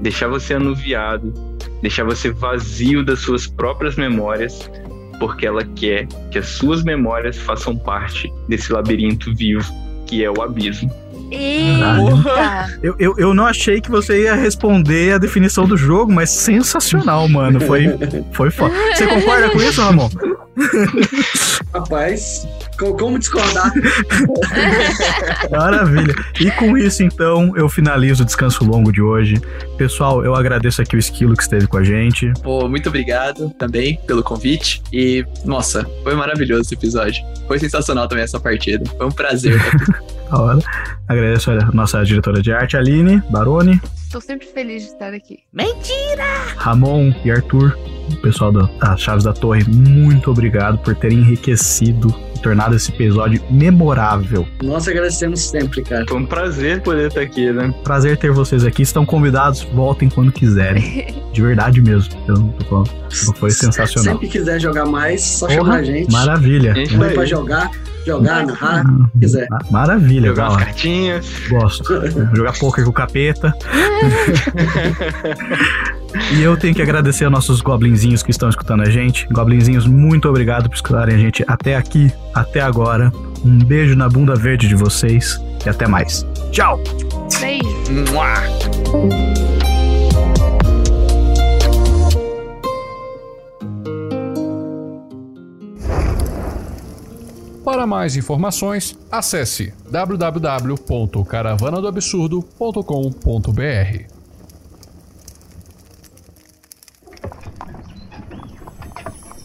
deixar você anuviado, deixar você vazio das suas próprias memórias, porque ela quer que as suas memórias façam parte desse labirinto vivo que é o abismo. Eita! Eu, eu, eu não achei que você ia responder a definição do jogo, mas sensacional, mano. Foi, foi foda. Você concorda com isso, Ramon? Rapaz, co- como discordar? Maravilha. E com isso, então, eu finalizo o descanso longo de hoje. Pessoal, eu agradeço aqui o Esquilo que esteve com a gente. Pô, muito obrigado também pelo convite. E, nossa, foi maravilhoso esse episódio. Foi sensacional também essa partida. Foi um prazer. Da hora. Agradeço a nossa diretora de arte, Aline Baroni, Tô sempre feliz de estar aqui. Mentira! Ramon e Arthur, o pessoal da, das Chaves da Torre, muito obrigado por terem enriquecido tornado esse episódio memorável. Nós agradecemos sempre, cara. Foi um prazer poder estar aqui, né? Prazer ter vocês aqui. Estão convidados, voltem quando quiserem. De verdade mesmo. Eu não tô falando. Foi sensacional. Sempre quiser jogar mais, só Porra, chamar a gente. Maravilha. Gente, Vai vai. pra jogar, jogar, narrar, se quiser. Ma- Maravilha, Jogar umas cartinhas. Gosto. Jogar poker com o capeta. e eu tenho que agradecer a nossos goblinzinhos que estão escutando a gente. Goblinzinhos, muito obrigado por escutarem a gente até aqui, até agora. Um beijo na bunda verde de vocês e até mais. Tchau! Beijo. Mua! Para mais informações, acesse www.caravanadoabsurdo.com.br.